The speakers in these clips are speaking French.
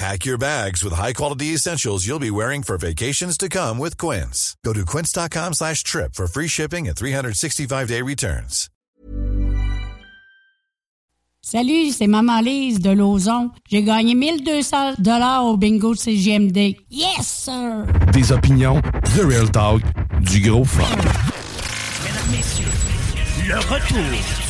Pack your bags with high-quality essentials you'll be wearing for vacations to come with Quince. Go to quince.com slash trip for free shipping and 365-day returns. Salut, c'est Maman Lise de Lauson. J'ai gagné 1200 dollars au bingo de CGMD. Yes, sir! Des opinions, The Real Talk, du gros fun. Mesdames, messieurs, le retour du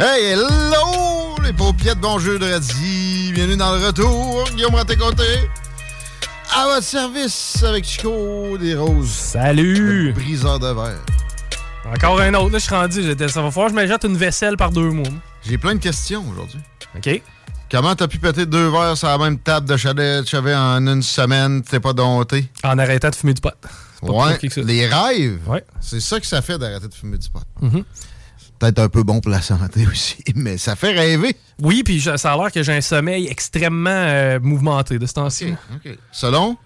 Hey, hello, les paupiètes, bon jeu de radis. Bienvenue dans le retour. Guillaume à tes côtés. À votre service avec Chico des Roses. Salut! Le briseur de verre. Encore un autre, là, je suis rendu. j'étais- Ça va falloir que je me jette une vaisselle par deux mois. J'ai plein de questions aujourd'hui. OK. Comment t'as pu péter deux verres sur la même table de chalet de chevet en une semaine? T'es pas dompté? En arrêtant de fumer du pot. C'est pas plus Ouais, compliqué que ça. les rêves. Ouais. C'est ça que ça fait d'arrêter de fumer du pot. Mhm. Peut-être un peu bon pour la santé aussi, mais ça fait rêver. Oui, puis ça a l'air que j'ai un sommeil extrêmement euh, mouvementé de ce temps-ci. Selon?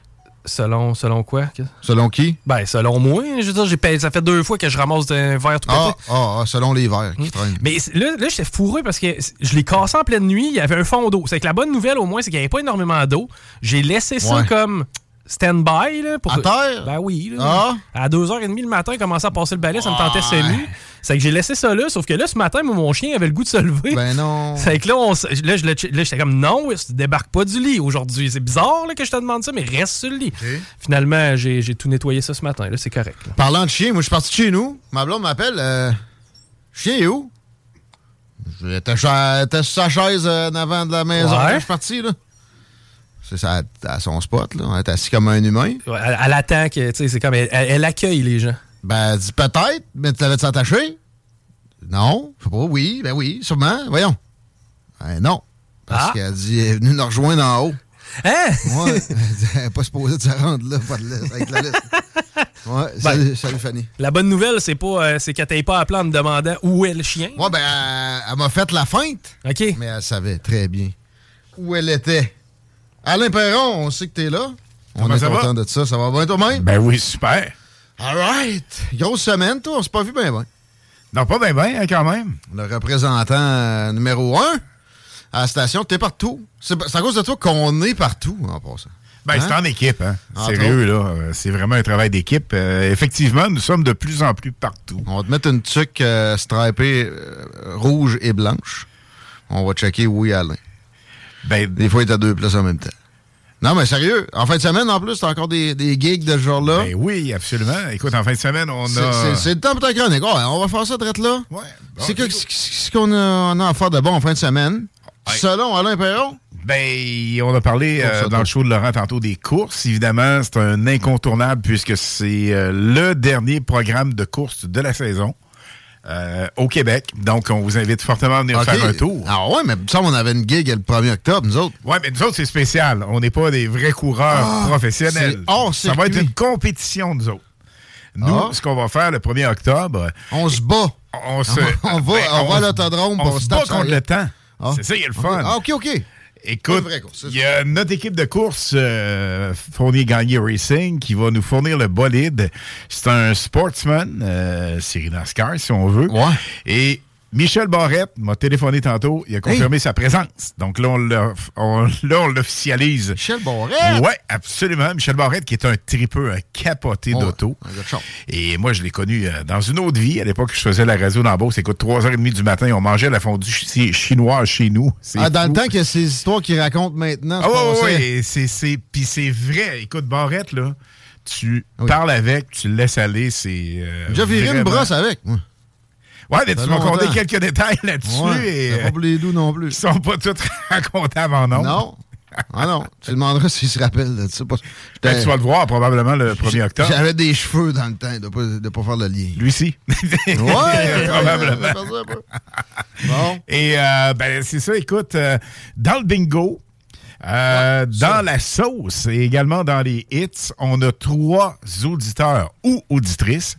Selon, selon quoi? Selon qui? Ben, selon moi. Je veux dire, j'ai payé- ça fait deux fois que je ramasse un verre tout Ah, ah, ah, selon les verres qui traînent. Mais là, là j'étais fourré parce que je l'ai cassé en pleine nuit. Il y avait un fond d'eau. C'est que la bonne nouvelle, au moins, c'est qu'il n'y avait pas énormément d'eau. J'ai laissé ça comme stand-by. Pour... À terre? Ben oui. là. Ah? À 2h30 le matin, il commençait à passer le balai. Ça me tentait semi. C'est que j'ai laissé ça là. Sauf que là, ce matin, moi, mon chien avait le goût de se lever. Ben non. C'est que là, on là, je là, j'étais comme non, tu débarques pas du lit aujourd'hui. C'est bizarre là, que je te demande ça, mais reste sur le lit. Finalement, j'ai j'ai tout nettoyé ça ce matin. Là, c'est correct. là. Parlant de chien, moi, je suis parti de chez nous. Ma blonde m'appelle. Euh, chien est où? Était sur sa chaise euh, en avant de la maison. Ouais. Je suis parti, là. C'est ça, à son spot, là. Elle est assis comme un humain. Ouais, Elle, elle attend que, tu sais, c'est comme, elle, elle- elle accueille les gens. Ben, elle dit peut-être, mais tu l'avais attaché? Non. Je sais pas, oui, ben oui, sûrement. Voyons. Ben non. Parce Ah. qu'elle dit, elle est venue nous rejoindre en haut. Hein? Ouais. elle dit, elle n'est pas supposée de se rendre là, pas de liste, avec la liste. Ouais, salut, salut Fanny. La bonne nouvelle, c'est pas, euh, c'est qu'elle t'aille pas appelé en me demandant où est le chien. Ouais, ben, elle, elle m'a fait la feinte. OK. Mais elle savait très bien où elle était. Alain Perron, on sait que t'es là. On est ça va? content de ça. Ça va bien toi-même? Ben oui, super. All right. Grosse semaine, toi. On s'est pas vu bien, bien. Non, pas bien, bien, hein, quand même. Le représentant euh, numéro un à la station, t'es partout. C'est à cause de toi qu'on est partout, en passant. Ben, Hein? c'est en équipe, hein. Sérieux, là. euh, C'est vraiment un travail d'équipe. Euh, effectivement, nous sommes de plus en plus partout. On va te mettre une tuque euh, stripée rouge et blanche. On va checker où est Alain. Ben, Des fois, il est à deux places en même temps. Non, mais sérieux, en fin de semaine, en plus, t'as encore des, des gigs de ce genre-là. ben oui, absolument. Écoute, en fin de semaine, on a... c'est- le temps pour ta chronique. Ouais, on va faire ça direct là. Ouais. Bon, c'est que- ce qu'on a, on a à faire de bon en fin de semaine. Ouais. Selon Alain Perron. Ben, on a parlé euh, dans le show de Laurent tantôt des courses. Évidemment, c'est un incontournable puisque c'est euh, le dernier programme de course de la saison euh, au Québec. Donc, on vous invite fortement à venir faire un tour. Ah ouais, mais ça, on avait une gig le 1er octobre, nous autres. Ouais, mais nous autres, c'est spécial. On n'est pas des vrais coureurs Ah, professionnels. Ça va être une compétition, nous autres. Nous, Ah. ce qu'on va faire le 1er octobre, On se bat. on se. On va- ben, on va à se- l'autodrome, On se bat contre le temps. Ah. C'est ça, il y a le fun. Ah, OK, OK. Écoute, il y a notre équipe de course euh, Fournier Gagné Racing qui va nous fournir le bolide. C'est un sportsman, euh, série NASCAR si on veut. Ouais. Et Michel Barrette m'a téléphoné tantôt. Il a confirmé sa présence. Donc là, on l'officialise. Michel Barrette? Ouais, absolument. Michel Barrette, qui est un tripeux, un capoté d'auto. Et moi, je l'ai connu euh, dans une autre vie. À l'époque, je faisais la radio dans Beauce. Écoute, 3h30 du matin, on mangeait la fondue chi- chinoise chez nous. Ah, dans le temps que ces histoires qu'il raconte maintenant, Ah ouais, c'est, c'est, puis c'est vrai. Écoute, Barrette, là, tu Oui. parles avec, tu le laisses aller, c'est... euh, J'ai viré une brosse avec. moi. Ouais, mais tu m'as conté quelques détails là-dessus Ouais, et pas pour les doux non plus. sont pas tous racontables en nom. Non. Ah non. Tu demanderas s'il se rappelle de ça. Pas- Ben, tu vas le voir probablement le 1er octobre. J'avais des cheveux dans le temps de pas, de pas faire le lien. Lui aussi. Ouais, probablement. Bon. Et euh, ben, c'est ça, écoute, euh, dans le bingo, euh, dans la sauce et également dans les hits, on a trois auditeurs ou auditrices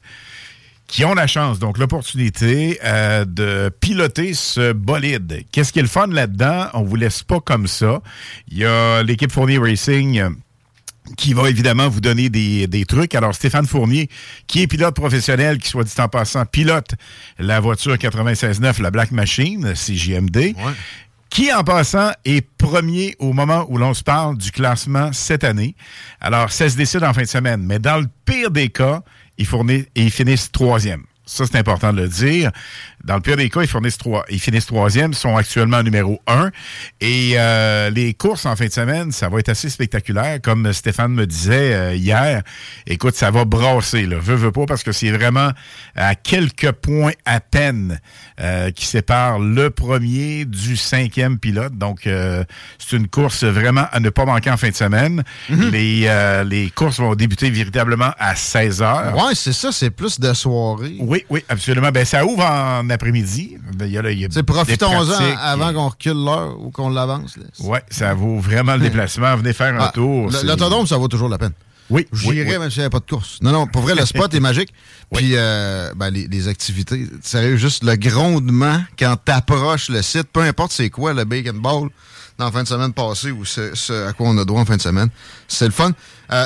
qui ont la chance, donc l'opportunité euh, de piloter ce bolide. Qu'est-ce qui est le fun là-dedans? On vous laisse pas comme ça. Il y a l'équipe Fournier Racing euh, qui va évidemment vous donner des, des trucs. Alors, Stéphane Fournier, qui est pilote professionnel, qui, soit dit en passant, pilote la voiture 96.9, la Black Machine, CJMD, qui, en passant, est premier au moment où l'on se parle du classement cette année. Alors, ça se décide en fin de semaine. Mais dans le pire des cas, ils, fournissent, ils finissent troisième. Ça, c'est important de le dire. Dans le pire des cas, ils, fournissent trois, ils finissent troisième, sont actuellement numéro un. Et euh, les courses en fin de semaine, ça va être assez spectaculaire. Comme Stéphane me disait euh, hier, écoute, ça va brasser. Là. Veux, veux pas, parce que c'est vraiment à quelques points à peine euh, qui séparent le premier du cinquième pilote. Donc, euh, c'est une course vraiment à ne pas manquer en fin de semaine. les, euh, les courses vont débuter véritablement à 16 heures. Ouais, c'est ça, c'est plus de soirée. Oui, oui, absolument. Ben, ça ouvre en après-midi. Ben, C'est profitons-en avant qu'on recule l'heure ou qu'on l'avance. Oui, ça vaut vraiment le déplacement. Venez faire un Ah, tour. L'autodrome, ça vaut toujours la peine. Oui, oui, J'irais oui. même s'il n'y avait pas de course. Non, non, pour vrai, le spot est magique. Puis, euh, ben, les, les activités, sérieux, juste le grondement quand t'approches le site, peu importe c'est quoi le bacon ball dans la fin de semaine passée ou ce, ce à quoi on a droit en fin de semaine, c'est le fun. Euh,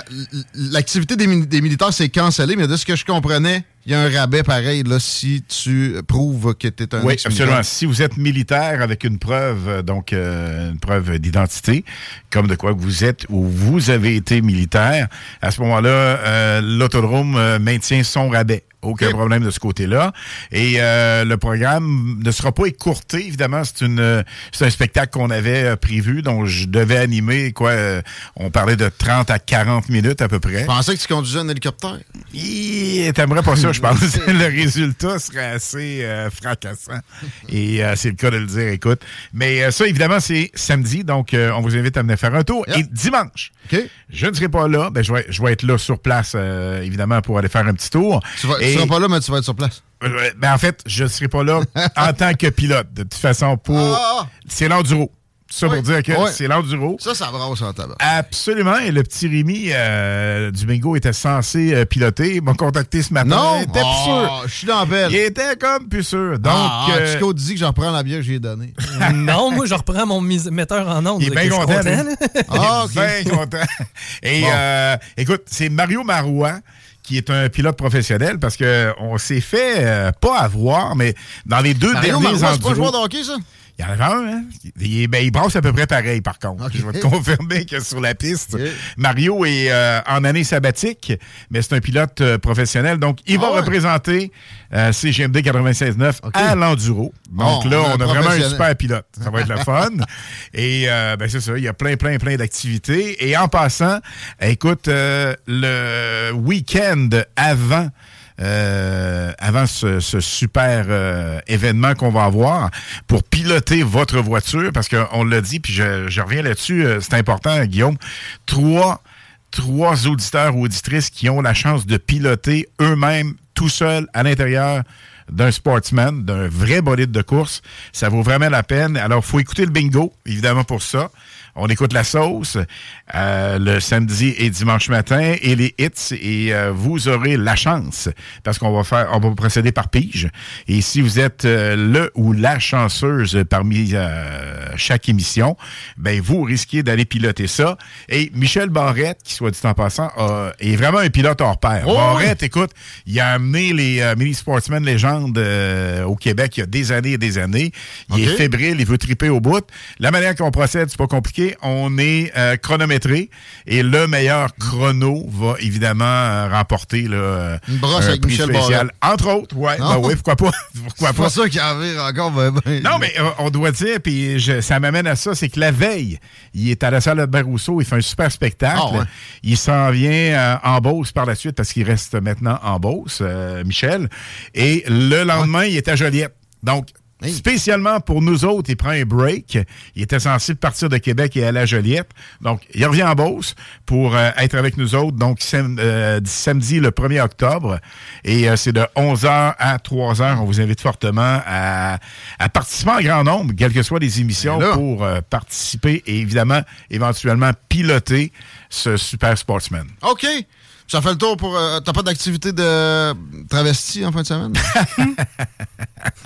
L'activité des, militaires, c'est cancellé, mais de ce que je comprenais, il y a un rabais pareil là, si tu prouves que tu es un Oui, absolument. Si vous êtes militaire avec une preuve, euh, donc euh, une preuve d'identité, comme de quoi que vous êtes ou vous avez été militaire, à ce moment-là, euh, l'autodrome maintient son rabais. Aucun problème de ce côté-là. Et euh, le programme ne sera pas écourté, évidemment. C'est une, c'est un spectacle qu'on avait euh, prévu, dont je devais animer, quoi, euh, on parlait de 30 à 40 minutes à peu près. Je pensais que tu conduisais un hélicoptère. T'aimerais pas ça, je pense. le résultat serait assez euh, fracassant. Et euh, c'est le cas de le dire, écoute. Mais euh, ça, évidemment, c'est samedi, donc euh, on vous invite à venir faire un tour. Et dimanche, Je ne serai pas là. Ben, je, vais, je vais être là sur place, euh, évidemment, pour aller faire un petit tour. Tu, Et- seras pas là, mais tu vas être sur place. euh, ben, en fait, je ne serai pas là en tant que pilote. De toute façon, pour... Ah! C'est l'enduro. Ça Oui. pour dire que Ouais. c'est l'enduro. Ça, ça brasse en tabac. Absolument. Et le petit Rémi euh, du bingo était censé euh, piloter. Il m'a contacté ce matin. Non? Il était plus Ah, sûr. Je suis dans la belle. Il était comme plus sûr. Donc, ah, ah, euh, Chico dit que j'en reprends la bière que j'ai donnée. non, moi, je reprends mon metteur en ondes. il est que bien content. Ah, bien content. Et Bon. euh, écoute, c'est Mario Marois qui est un pilote professionnel parce que on s'est fait euh, pas avoir, mais dans les deux Mario derniers Marois, c'est pas joueur de hockey, ça? Il y en avait un, hein? Il, ben, il brasse à peu près pareil, par contre. Je vais te confirmer que sur la piste. Mario est euh, en année sabbatique, mais c'est un pilote euh, professionnel. Donc, il Ah va ouais? représenter euh, CGMD 96.9 Ok. à l'enduro. Donc Bon, là, on on a vraiment un super pilote. Ça va être le fun. Et ben, c'est ça, il y a plein, plein, plein d'activités. Et en passant, écoute, le week-end avant euh, avant ce, ce super euh, événement qu'on va avoir pour piloter votre voiture, parce qu'on l'a dit, puis je, je reviens là-dessus, euh, c'est important, Guillaume, trois, trois auditeurs ou auditrices qui ont la chance de piloter eux-mêmes tout seuls à l'intérieur d'un sportsman, d'un vrai bolide de course. Ça vaut vraiment la peine. Alors, faut écouter le bingo, évidemment, pour ça. On écoute la sauce euh, le samedi et dimanche matin et les hits et euh, vous aurez la chance parce qu'on va faire, on va procéder par pige. Et si vous êtes euh, le ou la chanceuse parmi euh, chaque émission, ben vous risquez d'aller piloter ça. Et Michel Barrette, qui soit dit en passant, a- est vraiment un pilote hors pair. Oh, Barrette, écoute, il a amené les mini sportsmen légendes euh, au Québec il y a des années et des années. Il est fébrile, il veut triper au bout. La manière qu'on procède, c'est pas compliqué. On est euh, chronométré et le meilleur chrono va évidemment euh, remporter là, Une brosse un avec prix Michel spécial. Entre autres, ouais. Ben oui, pourquoi pas? Pourquoi C'est pas? ça qui en vire encore. Ben, ben. Non, mais euh, on doit dire, puis ça m'amène à ça, c'est que la veille, il est à la salle de Rousseau, il fait un super spectacle. Ah ouais. Il s'en vient en Beauce par la suite parce qu'il reste maintenant en Beauce, Michel. Et le lendemain, il est à Joliette. Donc, Hey. spécialement pour nous autres, il prend un break. Il était censé partir de Québec et aller à Joliette. Donc, il revient en Beauce pour euh, être avec nous autres. Donc, sam- euh, samedi, le 1er octobre. Et euh, c'est de 11h à 3h. On vous invite fortement à, à participer en grand nombre, quelles que soient les émissions, Ben pour participer et évidemment, éventuellement, piloter ce super sportsman. OK. Ça fait le tour pour. euh, T'as pas d'activité de travesti en fin de semaine?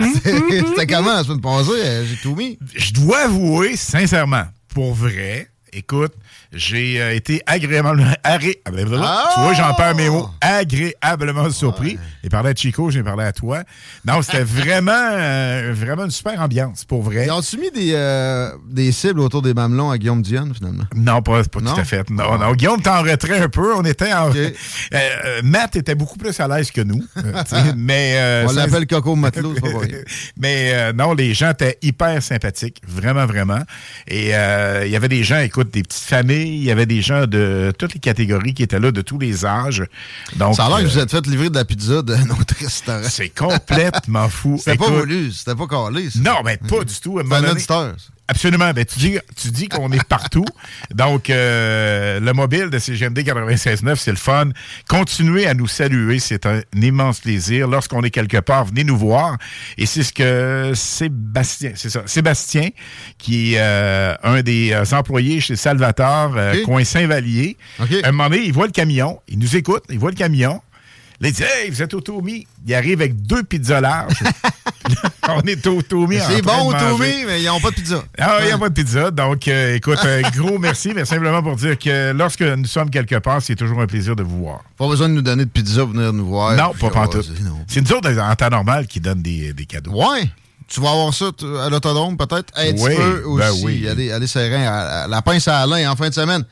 C'était comment la semaine passée? J'ai tout mis. Je dois avouer, sincèrement, pour vrai, écoute, j'ai euh, été agréablement... arré- Ah! Tu vois, j'en perds mes mots. Agréablement surpris. J'ai parlé à Chico, j'ai parlé à toi. Non, c'était vraiment, euh, vraiment une super ambiance, pour vrai. Ils ont-tu mis des, euh, des cibles autour des mamelons à Guillaume Dionne, finalement? Non, pas, pas Non? tout à fait. Non, non. Guillaume était en retrait un peu. On était en. OK. Euh, euh, Matt était beaucoup plus à l'aise que nous. mais. euh, On l'appelle Coco Matelot, c'est pas. Mais non, les gens étaient hyper sympathiques, vraiment, vraiment. Et il y avait des gens, écoute, des petites familles, il y avait des gens de toutes les catégories qui étaient là, de tous les âges. Donc, Ça a l'air que euh, vous êtes fait livrer de la pizza de notre restaurant. c'est complètement fou. C'était pas voulu, c'était pas calé. ça. Non, ben pas du tout. Un auditeur. Absolument. Ben, tu dis, tu dis qu'on est partout. Donc, euh, le mobile de CGMD 96.9, c'est le fun. Continuez à nous saluer. C'est un immense plaisir. Lorsqu'on est quelque part, venez nous voir. Et c'est ce que Sébastien, c'est ça, Sébastien, qui est euh, un des euh, employés chez Salvatore, euh, coin Saint-Vallier. OK. Un moment donné, il voit le camion. Il nous écoute. Il voit le camion. Là, il dit Hey, vous êtes au Tommy. Il arrive avec deux pizzas larges. On est au Tommy. en C'est bon. Tommy, mais ils n'ont pas de pizza. Ah, il n'y a pas de pizza. Donc, euh, écoute, un gros merci, mais simplement pour dire que lorsque nous sommes quelque part, c'est toujours un plaisir de vous voir. Pas besoin de nous donner de pizza pour venir nous voir. non, pas pantoute. C'est nous autres, en temps normal, qui donnent des, des cadeaux. Ouais. Tu vas avoir ça à l'autodrome, peut-être. Un petit Oui, peu aussi. ben oui. Allez, allez serrer à, à la pince à Alain en fin de semaine.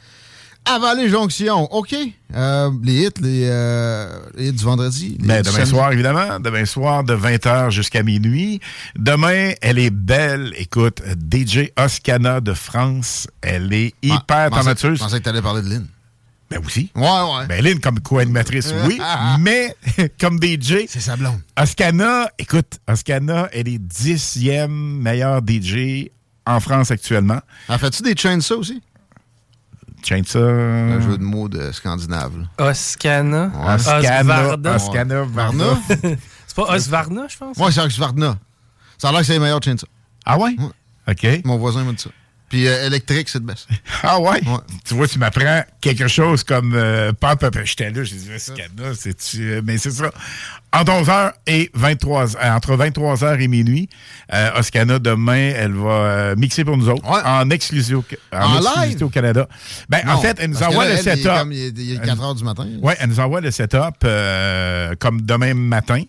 Avant les jonctions, OK. Euh, les hits, les, euh, les hits du vendredi. les Mais du demain soir, évidemment. Demain soir, de 20h jusqu'à minuit. Demain, elle est belle. Écoute, DJ Oscana de France. Elle est Ah, hyper talentueuse. Je pensais que tu allais parler de Lynn. Ben aussi. Ouais, ouais. Ben, Lynn, comme co-animatrice, oui. mais comme DJ, C'est sa blonde. Oscana, écoute, Oscana, elle est dixième meilleure DJ en France actuellement. En fais-tu des chainsaws aussi? Chainsaw. Un jeu de mots de scandinave. là. Oscana. Oscana. Osvarna. Oscana Varna. C'est pas Osvarna, je pense? Ouais, c'est Oxfordna. Ça a l'air que c'est les meilleurs chainsaws. Ah ouais? Ouais. OK. Mon voisin m'a dit ça. Puis euh, électrique, c'est le best. Ah ouais? Ouais. Tu vois, tu m'apprends quelque chose comme euh, pas peu près. J'étais là, j'ai dit, Oscana, c'est euh, mais c'est ça. Entre 11h et 23 euh, entre 23h et minuit, euh, Oscana, demain, elle va mixer pour nous autres Ouais. en exclusivité au, en En exclusivité live? au Canada. Ben, en fait, elle nous envoie là, le elle, il est setup. comme- Il est, il est 4 heures du matin. Oui, elle nous envoie le setup comme demain matin.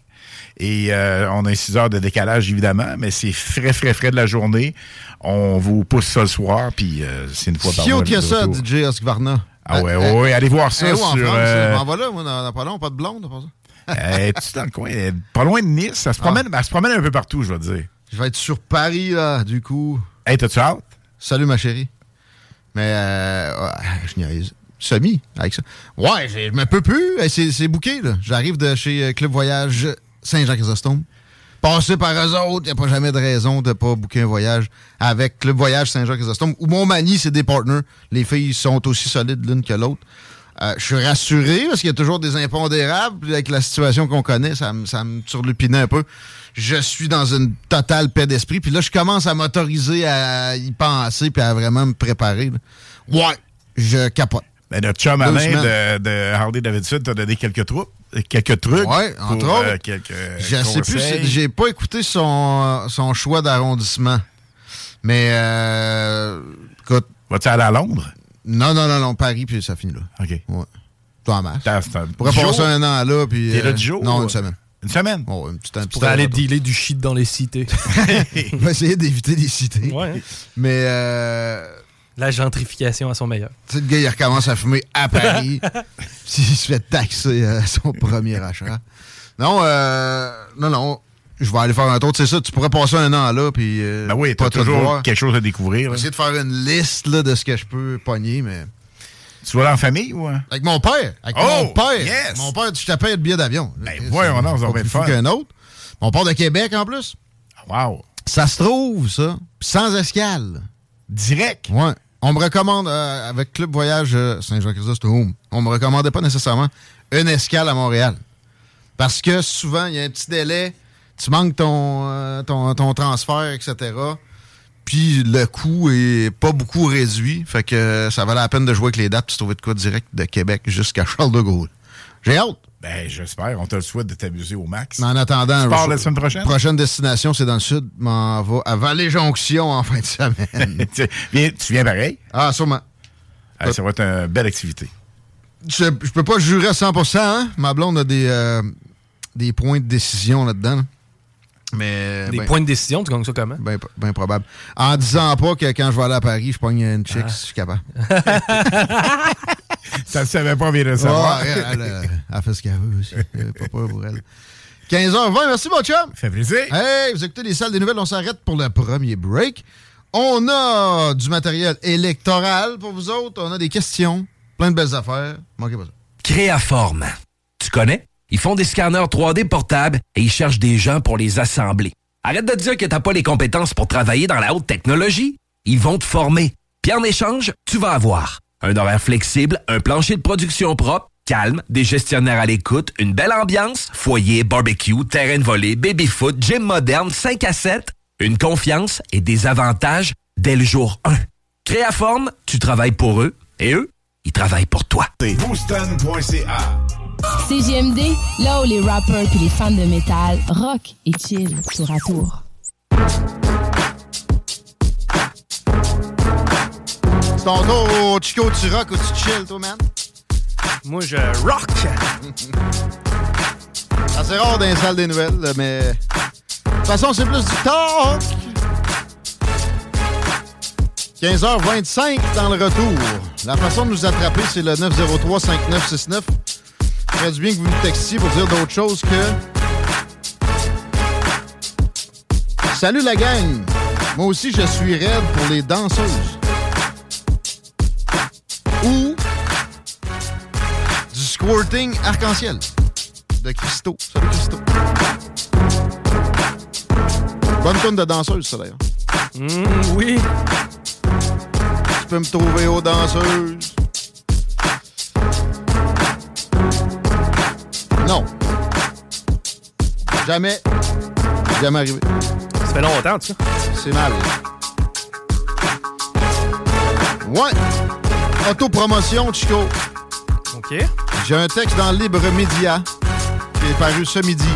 Et euh, on a 6 heures de décalage, évidemment, mais c'est frais, frais, frais de la journée. On vous pousse ça le soir, puis euh, c'est une fois par Si mois. le ça. DJ Oskvarna. Ah ouais, ouais, ouais, allez voir ça Eh, sur... en euh, m'en vais là, moi, dans, dans pas long, pas de blonde, pas ça. euh, tu dans le coin, pas loin de Nice. Ça se Ah. promène, elle se promène un peu partout, je vais te dire. Je vais être sur Paris, là, du coup. Hey, t'as-tu hâte? Salut, ma chérie. Mais, euh, ouais, je niaise. Semi, avec ça. Ouais, je me peux plus. Eh, C'est bouqué, là. J'arrive de chez Club Voyage Saint-Jean-Chrysostome. Passé par eux autres, il n'y a pas jamais de raison de pas booker un voyage avec Club Voyage Saint-Jean-Chrysostome. Ou Montmagny, c'est des partners. Les filles sont aussi solides l'une que l'autre. Euh, je suis rassuré parce qu'il y a toujours des impondérables. Avec la situation qu'on connaît, ça, me- ça me turlupinait un peu. Je suis dans une totale paix d'esprit. Puis là, je commence à m'autoriser à y penser puis à vraiment me préparer. Ouais, je capote. Ben, notre chum Alain semaines. de, de Harley Davidson t'a donné quelques trucs, quelques trucs. Ouais, entre pour, autres. euh, quelques Je sais plus, conseils. j'ai pas écouté son, son choix d'arrondissement. Mais, euh, écoute. Vas-tu aller à Londres? Non, non, non, non, Paris, puis ça finit là. OK. Ouais. Toi en masse. Pourrais passer un an là, puis. T'es là euh, du jour? Non, une semaine. Une semaine? Oh, un petit, un petit Pour aller dealer du shit dans les cités. On va essayer d'éviter les cités. Ouais. Mais, euh, La gentrification à son meilleur. tu sais, le gars, il recommence à fumer à Paris. S'il se fait taxer à son premier achat. Non, euh, non, non. Je vais aller faire un tour. Tu sais ça, tu pourrais passer un an là, puis. euh, Ben oui, pas t'as toujours voir. quelque chose à découvrir. Je vais là. essayer de faire une liste là, de ce que je peux pogner, mais. Tu vas aller en famille ou... hein? Avec mon père. Avec Oh, mon père. yes. Mon père, te paye le billet d'avion. Ben, voyons ça va être plus fou fun. qu'un autre. On part de Québec en plus. Wow. Ça se trouve, ça. Puis Sans escale. Direct? Ouais. On me recommande, euh, avec Club Voyage euh, Saint-Jean-Chrysostome, on me recommandait pas nécessairement une escale à Montréal. Parce que souvent, il y a un petit délai, tu manques ton, euh, ton, ton transfert, etc. Puis le coût est pas beaucoup réduit. Fait que ça valait la peine de jouer avec les dates puis se trouver de quoi direct de Québec jusqu'à Charles de Gaulle. J'ai hâte. Ben, j'espère. On te le souhaite de t'amuser au max. Mais en attendant, Tu pars la semaine prochaine? Prochaine destination, c'est dans le sud. M'en va à Vallée-Jonction en fin de semaine. tu, viens, tu viens pareil? ah, sûrement. Ah, ça va être une belle activité. Je, je peux pas jurer à 100%, hein? Ma blonde a des, euh, des points de décision là-dedans. là. Mais. Des ben- points de décision, tu gagnes ça comment? Ben, ben probable. En disant pas que quand je vais aller à Paris, je pogne une chick, Ah. je suis capable. Ça ne savait pas bien de savoir. Ouais, elle, elle, elle fait ce qu'elle veut aussi. Euh, Pas peur pour elle. 15h20, merci mon chum. Fait plaisir. Hey, vous écoutez les salles des nouvelles, on s'arrête pour le premier break. On a du matériel électoral pour vous autres, on a des questions, plein de belles affaires. Manquez pas ça. Créaforme. Tu connais? Ils font des scanners 3D portables et ils cherchent des gens pour les assembler. Arrête de dire que t'as pas les compétences pour travailler dans la haute technologie. Ils vont te former. Puis en échange, tu vas avoir un horaire flexible, un plancher de production propre, calme, des gestionnaires à l'écoute, une belle ambiance, foyer, barbecue, terrain de volée, baby-foot, gym moderne, 5 à 7, une confiance et des avantages dès le jour 1. Créaforme, tu travailles pour eux et eux, ils travaillent pour toi. CGMD, là où les rappers puis les fans de métal rock et chill tour à tour. C'est ton tour, Chico, tu rock ou tu chill, toi, man? Moi, je rock! Ah, c'est rare dans les salles des nouvelles, mais. De toute façon, c'est plus du talk! 15h25 dans le retour. La façon de nous attraper, c'est le 903-5969. Ça ferait du bien que vous nous textiez pour dire d'autres choses que. Salut la gang! Moi aussi, je suis raide pour les danseuses. Ou du squirting arc-en-ciel de Christo. Salut Christo. Bonne tonne de danseuse, ça d'ailleurs. Mmh, oui. Tu peux me trouver aux danseuses. Non. Jamais. Jamais arrivé. Ça fait longtemps, tu sais. C'est mal. Ouais. Autopromotion, Chico. OK. J'ai un texte dans Libre Média qui est paru ce midi.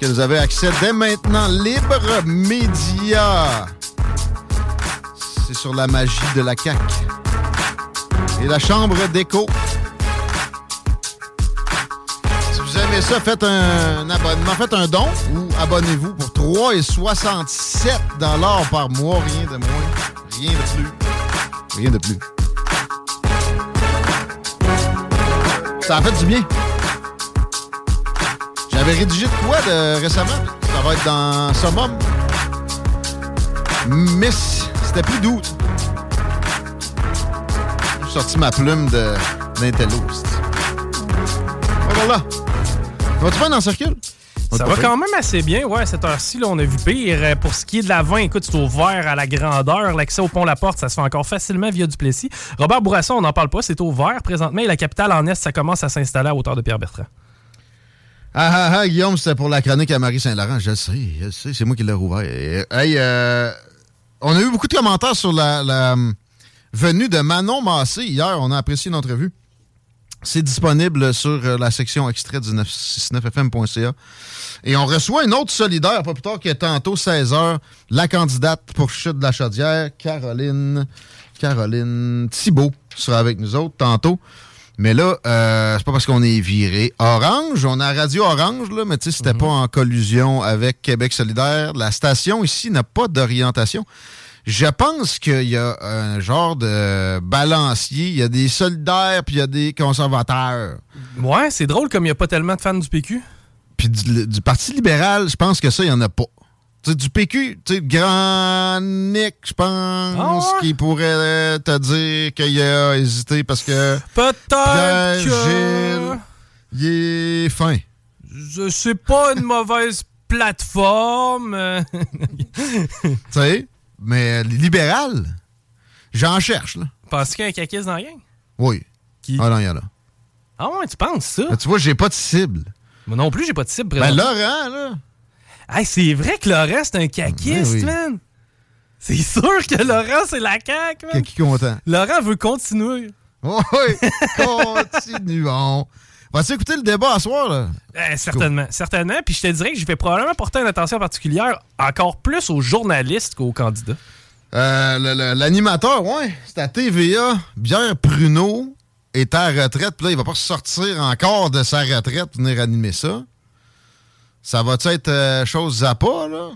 Que vous avez accès dès maintenant. Libre Média. C'est sur la magie de la CAQ. Et la chambre d'écho. Si vous aimez ça, faites un abonnement, faites un don ou abonnez-vous pour 3,67 par mois. Rien de moins, rien de plus. Rien de plus. Ça a fait du bien. J'avais rédigé de quoi de, récemment? Ça va être dans Summum. Miss, c'était plus doux. J'ai sorti ma plume de d'Intello. Voilà. Vas-tu dans le circuit? Ça va quand même assez bien, ouais, à cette heure-ci, là, on a vu pire. Euh, Pour ce qui est de la 20, écoute, c'est ouvert à la grandeur. L'accès au pont La Porte, ça se fait encore facilement via Duplessis. Robert Bourasson, on n'en parle pas, c'est ouvert présentement. Et la capitale en Est, ça commence à s'installer à hauteur de Pierre-Bertrand. Ah ah ah, Guillaume, c'était pour la chronique à Marie-Saint-Laurent. Je le sais, je le sais, c'est moi qui l'ai rouvert. Hey, euh, on a eu beaucoup de commentaires sur la, la, hum, venue de Manon Massé hier. On a apprécié l'entrevue. C'est disponible sur euh, la section extrait du 969fm.ca. Et on reçoit une autre solidaire, pas plus tard que tantôt, 16h, la candidate pour Chute de la Chaudière, Caroline, Caroline Thibault, sera avec nous autres tantôt. Mais là, euh, c'est pas parce qu'on est viré orange. On a Radio Orange, là, mais tu sais, c'était pas en collusion avec Québec solidaire. La station ici n'a pas d'orientation. Je pense qu'il y a un genre de balancier. Il y a des solidaires puis il y a des conservateurs. Ouais, c'est drôle comme il n'y a pas tellement de fans du PQ. Puis du, du Parti libéral, je pense que ça, il n'y en a pas. Tu sais, du PQ, tu sais, Grand Nick, je pense, Ah ouais? qui pourrait te dire qu'il a hésité parce que. Peut-être que... Gilles, il est fin. Je sais pas une mauvaise plateforme. Tu sais, mais libéral, j'en cherche, là. Penses-tu qu'il y a un caquiste dans la gang? Oui. Qui? Ah non, il y en a. Ah ouais, tu penses ça? Tu vois, j'ai pas de cible. Moi non plus, j'ai pas de cible Ben. Laurent, là. Hey, c'est vrai que Laurent, c'est un caquiste, Ben oui. man. C'est sûr que Laurent, c'est la caque, man. Qui content. Laurent veut continuer. Oui, continuons. Vas-tu écouter le débat à soir, là? Eh, certainement, certainement. Puis je te dirais que je vais probablement porter une attention particulière encore plus aux journalistes qu'aux candidats. Euh, L'animateur, ouais, c'est à TVA. Pierre Pruneau est à la retraite. Puis là, il va pas sortir encore de sa retraite pour venir animer ça. Ça va-tu être euh, chose Zappa, là?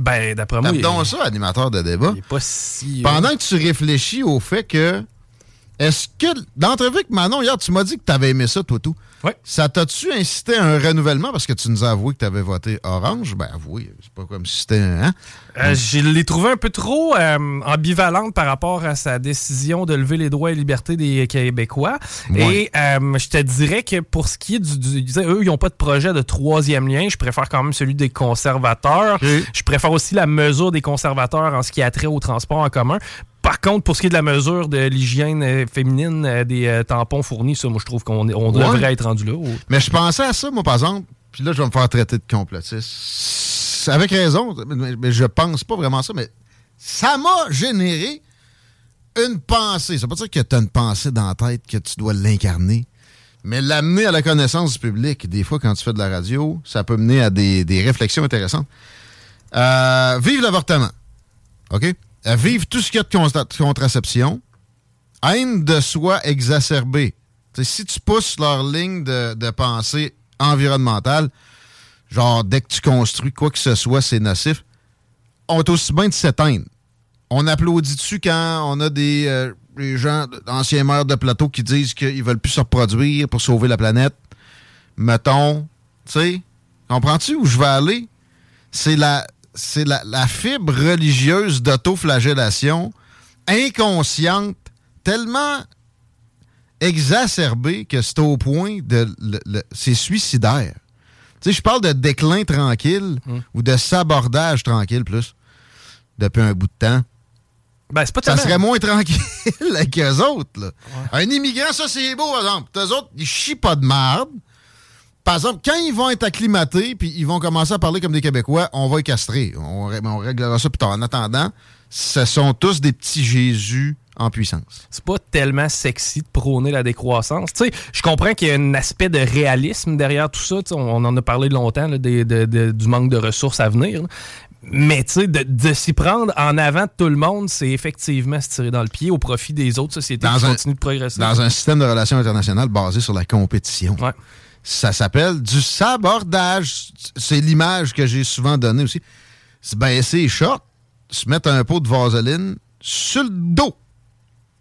Ben, d'après moi, il- donc ça, animateur de débat. il est pas si... euh, Pendant que tu réfléchis au fait que. Est-ce que. L'entrevue avec Manon, hier, tu m'as dit que tu avais aimé ça, toi, tout. Ouais. Ça t'a-tu incité à un renouvellement? Parce que tu nous as avoué que tu avais voté orange? Ben, avoué. C'est pas comme si c'était. Hein? Euh, je l'ai trouvé un peu trop euh, ambivalente par rapport à sa décision de lever les droits et libertés des Québécois. Ouais. Et euh, je te dirais que pour ce qui est du... du- eux, ils n'ont pas de projet de troisième lien. Je préfère quand même celui des conservateurs. Je préfère aussi la mesure des conservateurs en ce qui a trait au transport en commun. Par contre, pour ce qui est de la mesure de l'hygiène euh, féminine euh, des euh, tampons fournis, ça, moi, je trouve qu'on est- on Ouais. devrait être rendu là. Mais je pensais à ça, moi, par exemple. Puis là, je vais me faire traiter de complotiste. Avec raison, mais, mais je pense pas vraiment ça, mais ça m'a généré une pensée. Ça veut pas dire que tu as une pensée dans la tête que tu dois l'incarner, mais l'amener à la connaissance du public. Des fois, quand tu fais de la radio, ça peut mener à des, des réflexions intéressantes. Euh, vive l'avortement. OK? Euh, vive tout ce qu'il y a de contraception. Haine de soi exacerbée. Si tu pousses leur ligne de, pensée environnementale, genre dès que tu construis quoi que ce soit, c'est nocif, on est aussi bien de s'éteindre. On applaudit dessus quand on a des, euh, gens, anciens maires de plateau qui disent qu'ils veulent plus se reproduire pour sauver la planète. Mettons, tu sais, comprends-tu où je vais aller? C'est la, c'est la, la fibre religieuse d'autoflagellation inconsciente, tellement exacerbée que c'est au point de. c'est suicidaire. Tu sais, je parle de déclin tranquille ou de sabordage tranquille plus depuis un bout de temps. Ben, c'est pas Ça serait moins tranquille avec eux autres. là. Un immigrant, ça, c'est beau, par exemple. Eux autres, ils chient pas de marde. Par exemple, quand ils vont être acclimatés puis ils vont commencer à parler comme des Québécois, on va les castrer. On, ré- on réglera ça plus tard. En attendant, ce sont tous des petits Jésus en puissance. c'est pas tellement sexy de prôner la décroissance. Tu sais, je comprends qu'il y a un aspect de réalisme derrière tout ça. Tu sais, on, on en a parlé longtemps là, des- de- de- du manque de ressources à venir. là. Mais tu sais, de, de s'y prendre en avant de tout le monde, c'est effectivement se tirer dans le pied au profit des autres sociétés Dans qui un- continuent de progresser. Dans un système de relations internationales basé sur la compétition. Ouais. Ça s'appelle du sabordage. C'est l'image que j'ai souvent donnée aussi. Se baisser les shorts, se mettre un pot de vaseline sur le dos,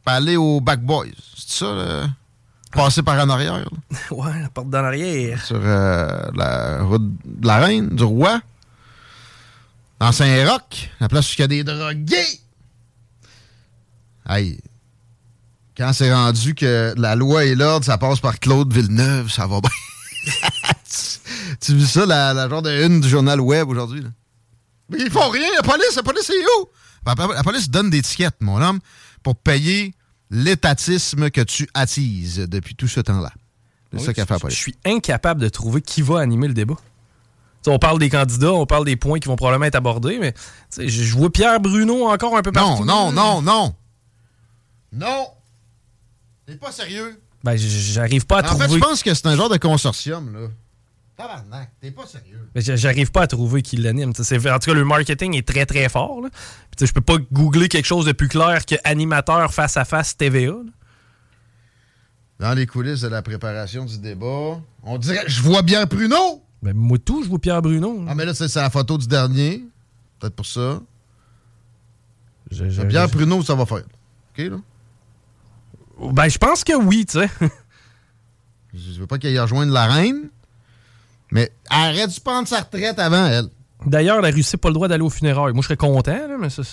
puis aller au back boys. C'est ça, là? Passer par en arrière, là, ouais, la porte dans l'arrière. sur euh, la route de la Reine, du Roi. Dans Saint-Roch, la place où il y a des drogués. Hey, quand c'est rendu que la loi et l'ordre, ça passe par Claude Villeneuve, ça va bien. tu vis ça, la, la genre de une du journal web aujourd'hui. Mais ils font rien, la police, la police est où? La, la police donne des tickets, mon homme, pour payer l'étatisme que tu attises depuis tout ce temps-là. C'est Oui, ça qu'a fait la je- police. Je suis incapable de trouver qui va animer le débat. On parle des candidats, on parle des points qui vont probablement être abordés, mais je vois Pierre Bruno encore un peu partout. Non, non, non, non. Non. T'es pas sérieux. Ben, j'arrive pas à En trouver. fait, je pense que c'est un genre de consortium, là. Tabarnak, t'es pas sérieux. Mais j- J'arrive pas à trouver qui l'anime. En tout cas, le marketing est très très fort. là. Puis, Je peux pas googler quelque chose de plus clair que animateur face à face TVA. là. Dans les coulisses de la préparation du débat, on dirait. Je vois bien Pruneau! Ben, moi tout, je vois Pierre Bruno. Ah, mais là, c'est la photo du dernier. Peut-être pour ça. Je- je- Pierre je- Pruneau, ça va faire. OK, là? Ben, je pense que oui, tu sais. Je veux pas qu'elle rejoigne la reine, mais elle aurait dû prendre sa retraite avant, elle. D'ailleurs, la Russie n'a pas le droit d'aller au funérailles. Moi, je serais content, là, mais ça,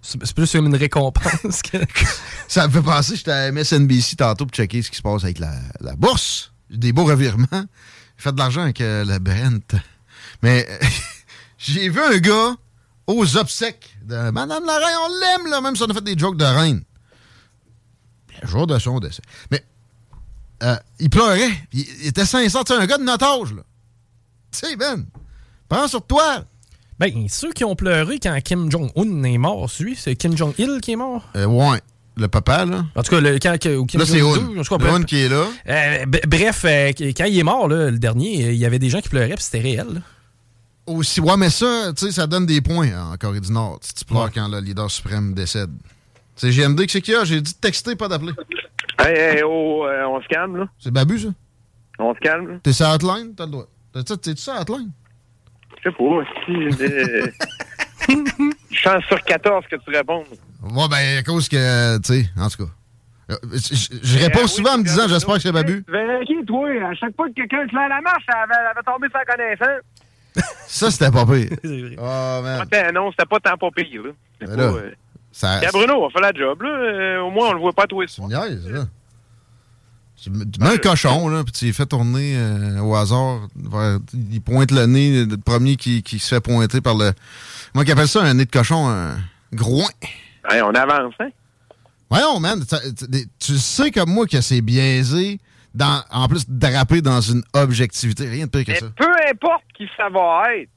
c'est plus une récompense que. Ça me fait penser, j'étais à MSNBC tantôt pour checker ce qui se passe avec la, la bourse. Des beaux revirements. J'ai fait de l'argent avec euh, le Brent. Mais j'ai vu un gars aux obsèques de Madame la Reine. On l'aime, là, même si on a fait des jokes de reine. Jour de son décès. Mais euh, il pleurait. Il, il était sincère. C'est un gars de notre âge, là. Tu sais, Ben, prends sur toi. Ben, ceux qui ont pleuré quand Kim Jong-un est mort, c'est lui, c'est Kim Jong-il qui est mort? Euh, ouais, le papa, là. En tout cas, le, quand, Kim Là, c'est qui est là. Euh, bref, euh, quand il est mort, là, le dernier, il y avait des gens qui pleuraient, puis c'était réel. là. Aussi, ouais, mais ça, tu sais, ça donne des points hein, en Corée du Nord. Si tu pleures Ouais. quand le leader suprême décède. C'est GMD que c'est qui a? J'ai dit de texter, pas d'appeler. Hey, hey, oh, euh, on se calme, là. C'est Babu, ça? On se calme, là. T'es sur Hotline? T'as le droit. T'es- T'es-tu sur Hotline? Je sais pas, si. euh, Chance sur 14 que tu réponds. Ouais, ben, à cause que, tu sais, en tout cas. Euh, Je, je- je réponds Euh, oui, souvent en me disant, j'espère que c'est Babu. Tu verrais qui, toi? À chaque fois que quelqu'un te fait la marche, elle avait, elle avait tombé sans connaissance. Ça, c'était pas pire. C'est vrai. Oh, man. Attends, non, c'était pas tant pas pire, là. Ça. Pierre Bruno a fait la job, là. Euh, au moins, on le voit pas tous les soirs. là. Tu me- tu mets un cochon, là, puis tu les fais tourner euh, au hasard. vers- il pointe le nez, le premier qui, qui se fait pointer par le. Moi, qui appelle ça un nez de cochon, un groin. Hey, on avance, hein? Voyons, man, tu tu sais comme moi que c'est biaisé, dans, en plus draper dans une objectivité. Rien de pire que Mais ça. peu importe qui ça va être,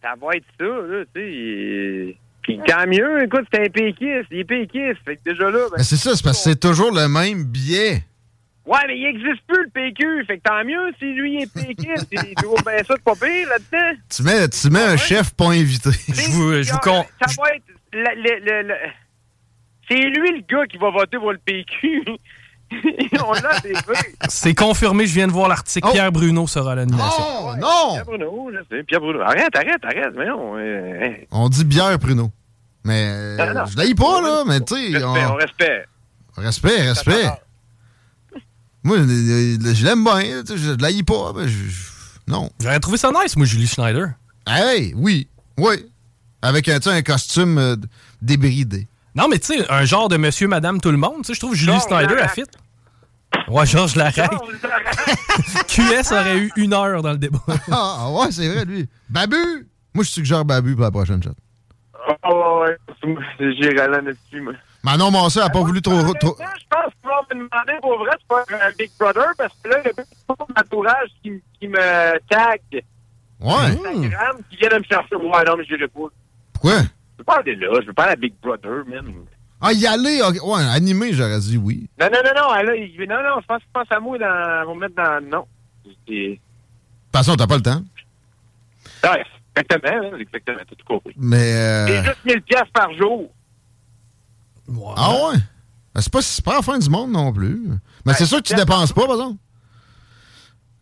ça va être ça, là, tu sais. Puis tant mieux, écoute, c'est un péquiste, il est péquiste. Fait que déjà là, ben, Mais c'est ça, c'est parce que c'est toujours le même biais. Ouais, mais il existe plus le PQ. Fait que tant mieux si lui est péquiste. il trouve bien ça de pas pire là-dedans. Tu mets, tu mets un chef pas invité. Je vous, je vous con- Ça va être. le- le- le- le- C'est lui le gars qui va voter pour le PQ. On l'a c'est confirmé, je viens de voir l'article. Oh. Pierre Bruno sera à l'animation. Oh, non! Pierre Bruno, je sais. Pierre Bruno. Arrête, arrête, arrête. Mais non. euh, hein. On dit bière, Pruno. Mais euh, Non, non. je l'aille pas, là, mais tu sais. Respect, on- on respecte. Respect, respect. Moi, euh, euh, je l'aime bien, tu sais, je l'aille pas. mais je- je- non. J'aurais trouvé ça nice, moi, Julie Schneider. Hey, oui, oui. Avec un, tu sais, un costume euh, débridé. Non, mais tu sais, un genre de monsieur, madame, tout le monde. Tu sais, je trouve Julie Georges Schneider a Larac. fit. Ouais, Georges Larac. QS aurait eu une heure dans le débat. Ah, ouais, c'est vrai, lui. Babu! Moi, je suggère Babu pour la prochaine shot. Oh, ouais. J'irai là dessus, moi. Manon Massé a pas voulu trop. Honnêtement, Je pense qu'ils vont me demander pour vrai de faire un Big Brother parce que là, il y a beaucoup d'entourage qui, qui me tag Ouais. Instagram qui vient de me chercher. Ouais, non, mais je dirais pas. Pourquoi? Je veux pas aller là, je veux pas aller à Big Brother, man. Ah, y aller? Ouais, animé, j'aurais dit oui. Non, non, non, non, là, il, non, non, je pense, je pense à moi, dans, vont me mettre dans. Non. De toute façon, t'as pas le temps? Ouais, exactement, hein, exactement, t'as tout compris. Mais. euh, C'est juste 1000 piastres par jour. Ah ouais? Ben, c'est pas, c'est pas la fin du monde non plus. Mais c'est sûr que tu dépenses pas, par exemple.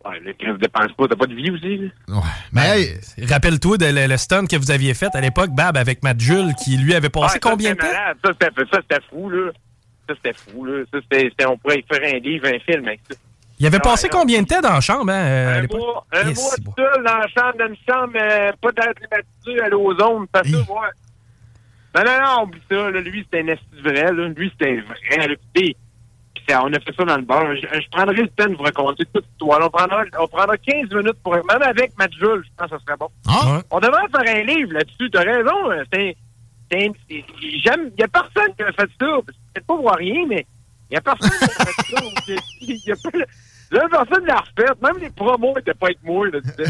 Ouais, le ne dépense pas, t'as pas de vie aussi, là. Ouais. Mais hey, Rappelle-toi de le, le stunt que vous aviez fait à l'époque, Bab, avec Matt Jules, qui lui avait passé ça, combien de temps? malade. Ça, c'était ça, c'était fou, là. Ça, c'était fou, là. Ça, c'était, c'était- on pourrait y faire un livre, un film avec ça. Il avait Ah, passé non. combien de temps dans la chambre, hein, euh, Un l'époque? mois, un Yes, mois c'est tout bon. seul dans la chambre, dans une chambre, euh, pas climatisé à l'ozone, parce que, Hi. ouais. Non, non, non, oublie ça, là. Lui, c'était un esti vrai, là. Lui, c'était vrai, là. Puis, on a fait ça dans le bar. Je, je prendrai le temps de vous raconter toute l'histoire. On prendra, on prendra 15 minutes pour... Même avec Matt Jules, je pense que ça serait bon. Ah? On devrait faire un livre là-dessus. T'as raison. euh, C'est... J'aime... Il y a personne qui a fait ça. C'est pas pour rien, mais il y a personne qui a fait ça. Il y a pas... Là, personne l'a refait. Même les promos étaient pas avec moi. Là,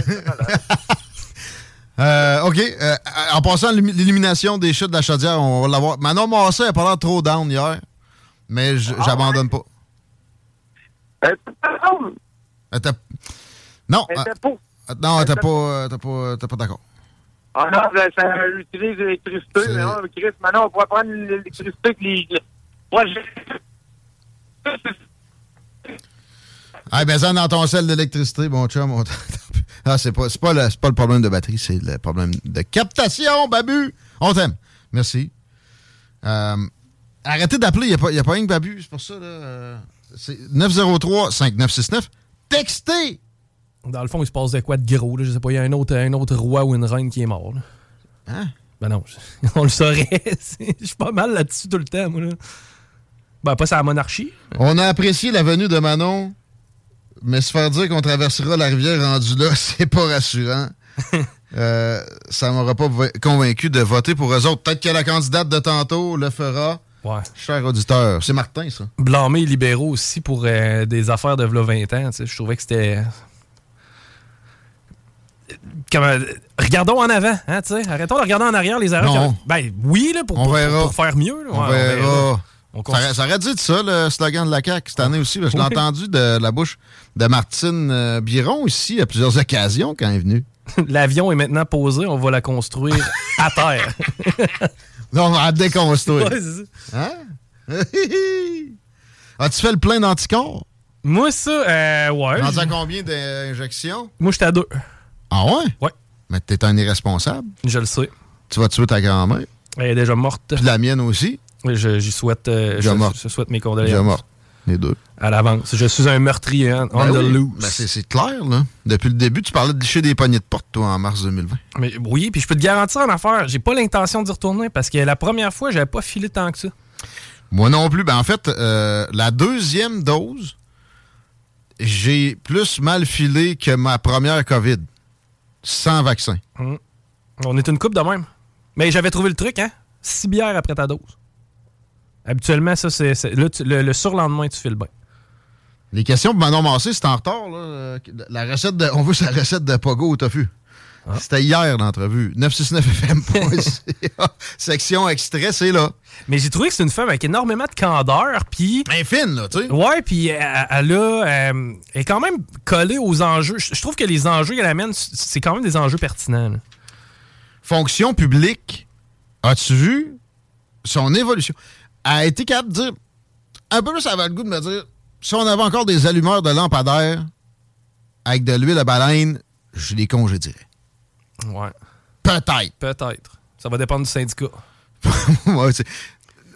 Euh, OK. euh, en passant l'élimination des chutes de la chaudière, on va l'avoir. Manon Massé a pas l'air trop down hier, mais j- j'abandonne pas. Elle était- Non. Elle était euh, pas. Non, elle était pas, pas, pas d'accord. Ah non, ça, utilise l'électricité. Mais non, Chris, maintenant, on pourrait prendre l'électricité que les... Moi, je- Ah, ben ça, dans ton sel d'électricité, mon chum. on- ah, c'est pas, c'est pas, le, c'est pas le problème de batterie, c'est le problème de captation, Babu. On t'aime. Merci. Euh, arrêtez d'appeler, il n'y a, pas- y a pas rien que Babu, c'est pour ça. Là, euh, c'est 903-5969. Textez! Dans le fond, il se passe de quoi de gros? Là? Je sais pas, il y a un autre, un autre roi ou une reine qui est mort. là. Hein? Ben non, je- on le saurait. Je suis pas mal là-dessus tout le temps, moi. Là. Ben, pas sa monarchie. On a apprécié la venue de Manon, mais se faire dire qu'on traversera la rivière rendu là, c'est pas rassurant. Euh, ça m'aura pas convaincu de voter pour eux autres. Peut-être que la candidate de tantôt le fera. Ouais. Cher auditeur, c'est Martin, ça. Blâmer les libéraux aussi pour euh, des affaires de v'là 20 ans. Je trouvais que c'était. Comment- Regardons en avant, hein, tu sais. Arrêtons de regarder en arrière les erreurs. Ben oui, là, pour, On pour- verra. pour faire mieux. là. On Ouais, verra. On ça, aurait, ça aurait dû être ça, le slogan de la CAQ, cette année aussi. parce que Je l'ai entendu de la bouche de Martine euh, Biron ici à plusieurs occasions quand elle est venue. L'avion est maintenant posé, on va la construire à terre. Non, on va la déconstruire. Hein? As-tu fait le plein d'anticorps? Moi, ça, euh, ouais. Rendu à combien d'injections? Moi, j'étais à deux. Ah ouais? Ouais. Mais t'es un irresponsable. Je le sais. Tu vas tuer ta grand-mère. Elle est déjà morte. Puis la mienne aussi. Je- J'y souhaite, euh, je, souhaite mes condoléances. Déjà morte. Les deux. À l'avance. Je suis un meurtrier, hein, on Ben the oui. loose. Ben, c'est c'est clair, là. Depuis le début, tu parlais de licher des poignées de porte, toi, en mars 2020. Mais oui, puis je peux te garantir en affaire, j'ai pas l'intention d'y retourner parce que la première fois, j'avais pas filé tant que ça. Moi non plus. Ben, en fait, euh, la deuxième dose, j'ai plus mal filé que ma première COVID. Sans vaccin. Hum. On est une coupe de même. Mais j'avais trouvé le truc, hein? Six bières après ta dose. Habituellement, ça, c'est. tu- le, le surlendemain, tu files bien. Les questions pour Manon Massé, c'est en retard. Là. Euh, La recette de, on veut sa recette de Pogo au tofu. C'était hier l'entrevue. 969fm.ca. Section extrait, c'est là. Mais j'ai trouvé que c'est une femme avec énormément de candeur, puis... Elle est fine, là, tu sais. Ouais, puis elle, elle a... euh, elle est quand même collée aux enjeux. Je je trouve que les enjeux qu'elle amène, c'est quand même des enjeux pertinents. là. Fonction publique, as-tu vu son évolution? Elle a été capable de dire, un peu plus, ça avait le goût de me dire, si on avait encore des allumeurs de lampadaires avec de l'huile à baleine, je les congédierais. Ouais. Peut-être. Peut-être. Ça va dépendre du syndicat.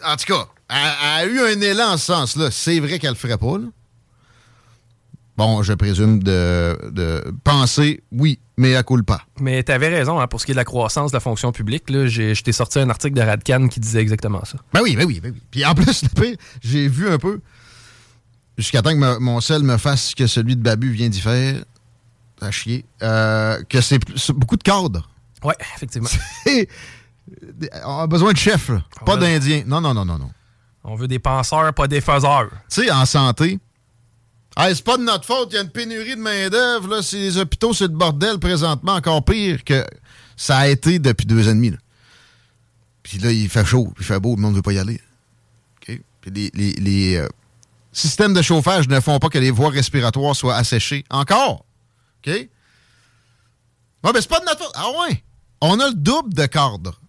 En tout cas, elle, elle a eu un élan en ce sens-là. C'est vrai qu'elle le ferait pas, là. Bon, je présume de, de penser, oui, mais à coule pas. Mais t'avais raison, hein, pour ce qui est de la croissance de la fonction publique, là, j'ai- je t'ai sorti un article de Radcan qui disait exactement ça. Ben oui, ben oui, ben oui. Puis en plus, j'ai vu un peu, jusqu'à temps que mon sel me fasse ce que celui de Babu vient d'y faire, à chier, euh, que c'est beaucoup de cadres. Ouais, effectivement. On a besoin de chefs, pas d'indiens. Non, non, non, non, non. On veut des penseurs, pas des faiseurs. Tu sais, en santé, hey, c'est pas de notre faute, il y a une pénurie de main-d'œuvre, les hôpitaux, c'est le bordel présentement, encore pire que ça a été depuis deux ans et demi. là. Puis là, il fait chaud, il fait beau, le monde ne veut pas y aller. Puis les, euh, systèmes de chauffage ne font pas que les voies respiratoires soient asséchées. Encore. Ben c'est pas de notre faute. Ah ouais! On a le double de cadres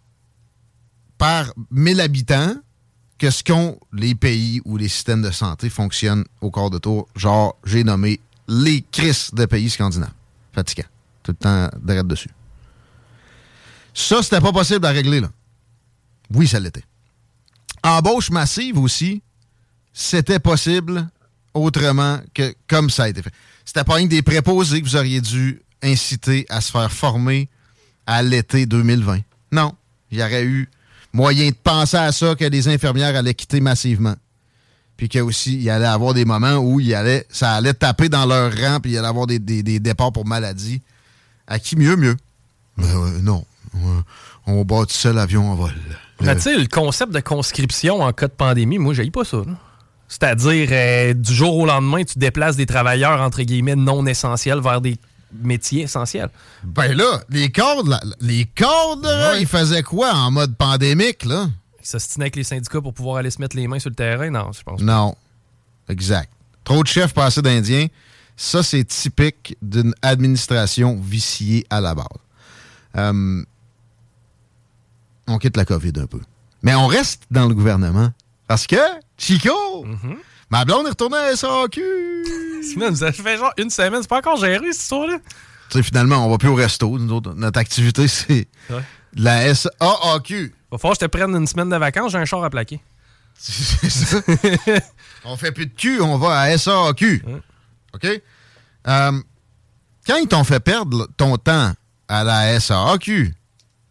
par 1000 habitants que ce qu'ont les pays où les systèmes de santé fonctionnent au quart de tour. Genre, j'ai nommé les crises de pays scandinaves. Fatigant. Tout le temps d'arrêt dessus. Ça, c'était pas possible à régler, là. Oui, ça l'était. Embauche massive aussi, c'était possible autrement que comme ça a été fait. C'était pas que des préposés que vous auriez dû inciter à se faire former à l'été 2020. Non. Il y aurait eu moyen de penser à ça que les infirmières allaient quitter massivement. Puis qu'il aussi, il allait avoir des moments où il allait, ça allait taper dans leur rang, puis il allait avoir des, des- des départs pour maladie. À qui mieux, mieux? Euh, non. On- On bâtissait l'avion en vol. Mais tu sais, le concept de conscription en cas de pandémie, moi, j'ai pas ça. là. C'est-à-dire, euh, du jour au lendemain, tu déplaces des travailleurs, entre guillemets, non essentiels vers des métiers essentiels. Ben là, les cordes, là, les cordes, là, ils faisaient quoi en mode pandémique, là? Ils s'ostinaient avec les syndicats pour pouvoir aller se mettre les mains sur le terrain? Non, je pense pas. Non. Exact. Trop de chefs passés d'Indiens, ça, c'est typique d'une administration viciée à la base. Euh, on quitte la COVID un peu. Mais on reste dans le gouvernement. Parce que, Chico, ma blonde est retournée à SAQ. Man, ça fait genre une semaine, c'est pas encore géré, cette histoire-là? Tu sais, finalement, on va plus au resto. Nous autres, notre activité, c'est Ouais. la SAQ. Va falloir que je te prenne une semaine de vacances, j'ai un char à plaquer. C'est ça. on fait plus de cul, on va à SAQ. OK? Euh, quand ils t'ont fait perdre ton temps à la SAQ,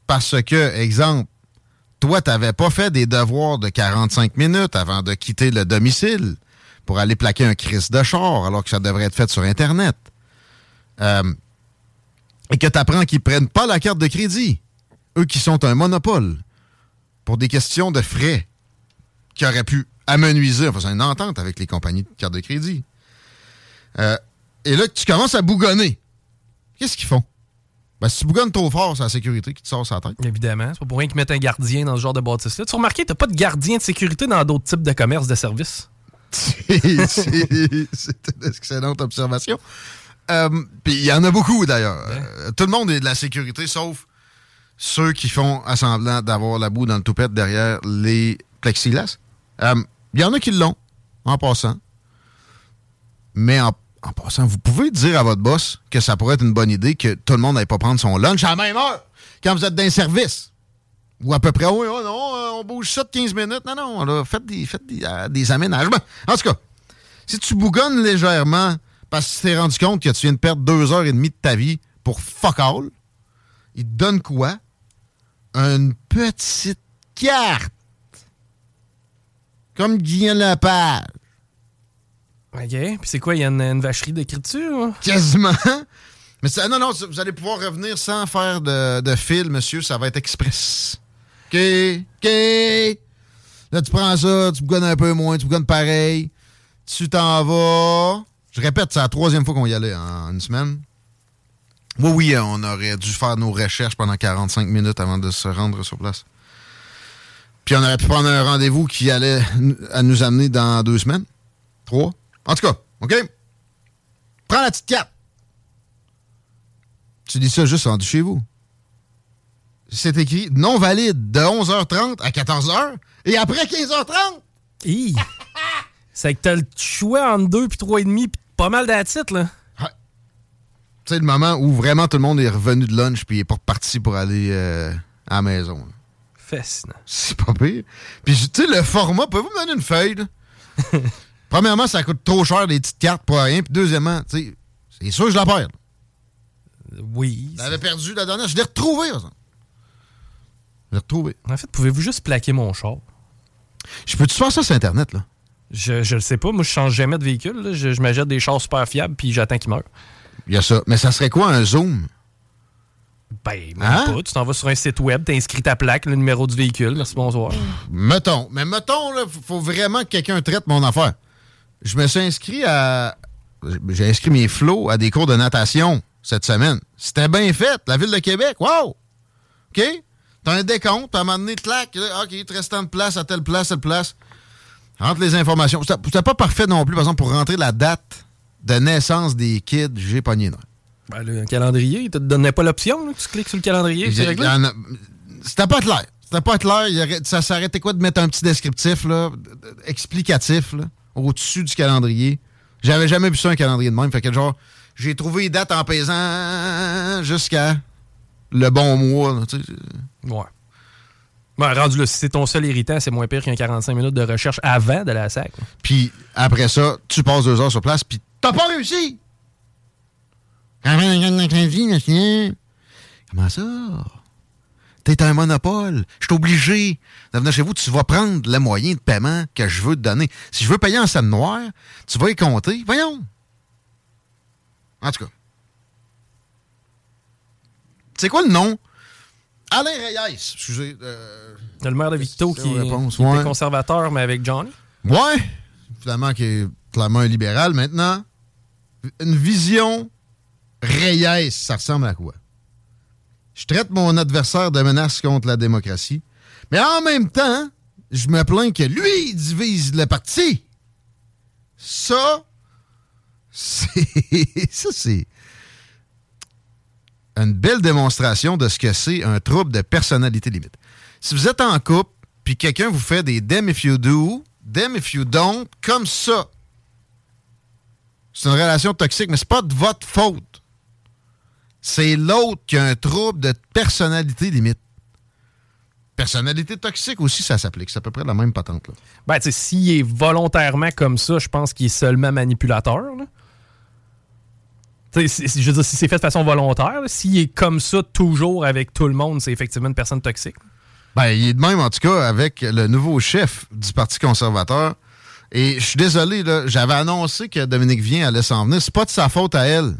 parce que, exemple, toi, t'avais pas fait des devoirs de 45 minutes avant de quitter le domicile pour aller plaquer un crise de char, alors que ça devrait être fait sur Internet. Euh, et que t'apprends qu'ils prennent pas la carte de crédit. Eux qui sont un monopole pour des questions de frais qui auraient pu amenuiser en faisant une entente avec les compagnies de carte de crédit. Euh, et là, tu commences à bougonner. Qu'est-ce qu'ils font? Ben, si tu bougonnes trop fort, c'est la sécurité qui te sort sa tête. Évidemment, c'est pas pour rien qu'ils mettent un gardien dans ce genre de bâtisse-là. Tu remarqué, t'as pas de gardien de sécurité dans d'autres types de commerces, de services? C'est une excellente observation. Euh, Puis il y en a beaucoup d'ailleurs. Euh, tout le monde est de la sécurité, sauf ceux qui font assemblant d'avoir la boue dans le toupette derrière les plexiglas. Euh, Il y en a qui l'ont, en passant. Mais en, en passant, vous pouvez dire à votre boss que ça pourrait être une bonne idée que tout le monde n'aille pas prendre son lunch à la même heure quand vous êtes dans un service. Ou à peu près, oui, oh non, euh, on bouge ça de 15 minutes. Non, non, là, faites des, faites des, euh, des aménagements. En tout cas, si tu bougonnes légèrement parce que tu t'es rendu compte que tu viens de perdre deux heures et demie de ta vie pour fuck all, il te donne quoi? Une petite carte. Comme Guillaume Lepage. OK. Puis c'est quoi, il y a une, une vacherie d'écriture? Quasiment. Mais ça- non, non, vous allez pouvoir revenir sans faire de, de fil, monsieur. Ça va être express. OK, OK. Là, tu prends ça, tu bougonnes un peu moins, tu bougonnes pareil. Tu t'en vas. Je répète, c'est la troisième fois qu'on y allait en une semaine. Oui, oui, euh, on aurait dû faire nos recherches pendant 45 minutes avant de se rendre sur place. Puis on aurait pu prendre un rendez-vous qui allait à nous amener dans deux semaines. Trois. En tout cas, OK? Prends la petite carte. Tu dis ça juste rendu chez vous. C'est écrit non valide de 11h30 à 14h et après 15h30. Hi! c'est que t'as le choix entre deux puis trois et demi puis pas mal d'attitude, là. C'est le moment où vraiment tout le monde est revenu de lunch puis est pas reparti pour aller euh, à la maison. là. Fascinant. C'est pas pire. Puis, tu sais, le format, pouvez-vous me donner une feuille? là? Premièrement, ça coûte trop cher des petites cartes pour rien. Puis, deuxièmement, tu sais, c'est sûr que je la perds. Oui. Je l'avais perdu la dernière. Je l'ai retrouvé, par exemple. Retrouvé. En fait, pouvez-vous juste plaquer mon char? Je peux-tu faire ça sur Internet, là? Je, je le sais pas. Moi, je change jamais de véhicule. là. Je, je m'achète des chars super fiables puis j'attends qu'ils meurent. Il y a ça. Mais ça serait quoi un zoom? Ben, même Hein? pas. Tu t'en vas sur un site web, t'inscris ta plaque, le numéro du véhicule. Merci, bonsoir. Mettons. Mais mettons, là, faut- faut vraiment que quelqu'un traite mon affaire. Je me suis inscrit à. J'ai inscrit mes flots à des cours de natation cette semaine. C'était bien fait. La ville de Québec. Wow! OK? T'as un décompte, puis à un moment donné, clac, OK, il te reste tant de place à telle place, telle place. Rentre les informations. C'était pas parfait non plus, par exemple, pour rentrer la date de naissance des kids, j'ai pogné non. Ben, le calendrier, il te donnait pas l'option. là, Tu cliques sur le calendrier, c'est réglé. C'était pas clair. C'était pas clair. Il y aurait- ça s'arrêtait quoi de mettre un petit descriptif, là, explicatif, là, au-dessus du calendrier? J'avais jamais vu ça, un calendrier de même. Fait que, genre, j'ai trouvé les dates en pesant jusqu'à le bon mois. là, tu sais. Ouais. Ouais, rendu là, si c'est ton seul irritant, c'est moins pire qu'un 45 minutes de recherche avant de la SAC. Puis après ça, tu passes deux heures sur place, puis t'as pas réussi! Comment ça? T'es un monopole. Je suis obligé de venir chez vous. Tu vas prendre le moyen de paiement que je veux te donner. Si je veux payer en scène noire, tu vas y compter. Voyons. En tout cas. C'est quoi le nom? Alain Reyes. Excusez. Euh, Le maire de Victo qui, réponse, qui était conservateur, mais avec Johnny? Ouais. Finalement, qui est clairement un libéral maintenant. Une vision Reyes, ça ressemble à quoi? Je traite mon adversaire de menace contre la démocratie. Mais en même temps, je me plains que lui, il divise le parti. Ça, c'est. Ça, c'est. Une belle démonstration de ce que c'est un trouble de personnalité limite. Si vous êtes en couple, puis quelqu'un vous fait des them if you do, them if you don't, comme ça. C'est une relation toxique, mais c'est pas de votre faute. C'est l'autre qui a un trouble de personnalité limite. Personnalité toxique aussi, ça s'applique. C'est à peu près la même patente. Là. Ben, tu sais, s'il est volontairement comme ça, je pense qu'il est seulement manipulateur. Je veux dire, si c'est fait de façon volontaire, s'il est comme ça toujours avec tout le monde, c'est effectivement une personne toxique. Ben, il est de même, en tout cas, avec le nouveau chef du Parti conservateur. Et je suis désolé, j'avais annoncé que Dominique Vien allait s'en venir. C'est pas de sa faute à elle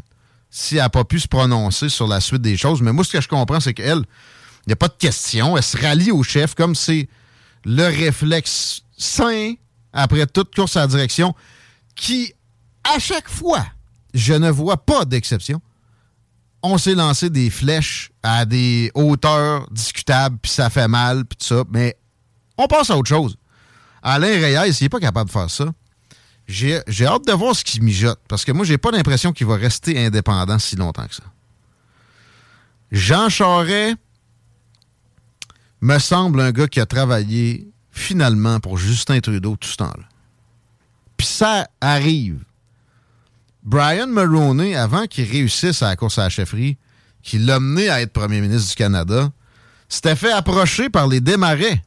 si elle n'a pas pu se prononcer sur la suite des choses. Mais moi, ce que je comprends, c'est qu'elle, il n'y a pas de question. Elle se rallie au chef comme c'est le réflexe sain après toute course à la direction qui, à chaque fois, je ne vois pas d'exception, on s'est lancé des flèches à des hauteurs discutables, puis ça fait mal, puis tout ça, mais on passe à autre chose. Alain Reyes, il n'est pas capable de faire ça. J'ai hâte de voir ce qu'il mijote, parce que moi, j'ai pas l'impression qu'il va rester indépendant si longtemps que ça. Jean Charest me semble un gars qui a travaillé finalement pour Justin Trudeau tout ce temps-là. Puis ça arrive. Brian Mulroney, avant qu'il réussisse à la course à la chefferie, qui l'a mené à être premier ministre du Canada, s'était fait approcher par les démarrais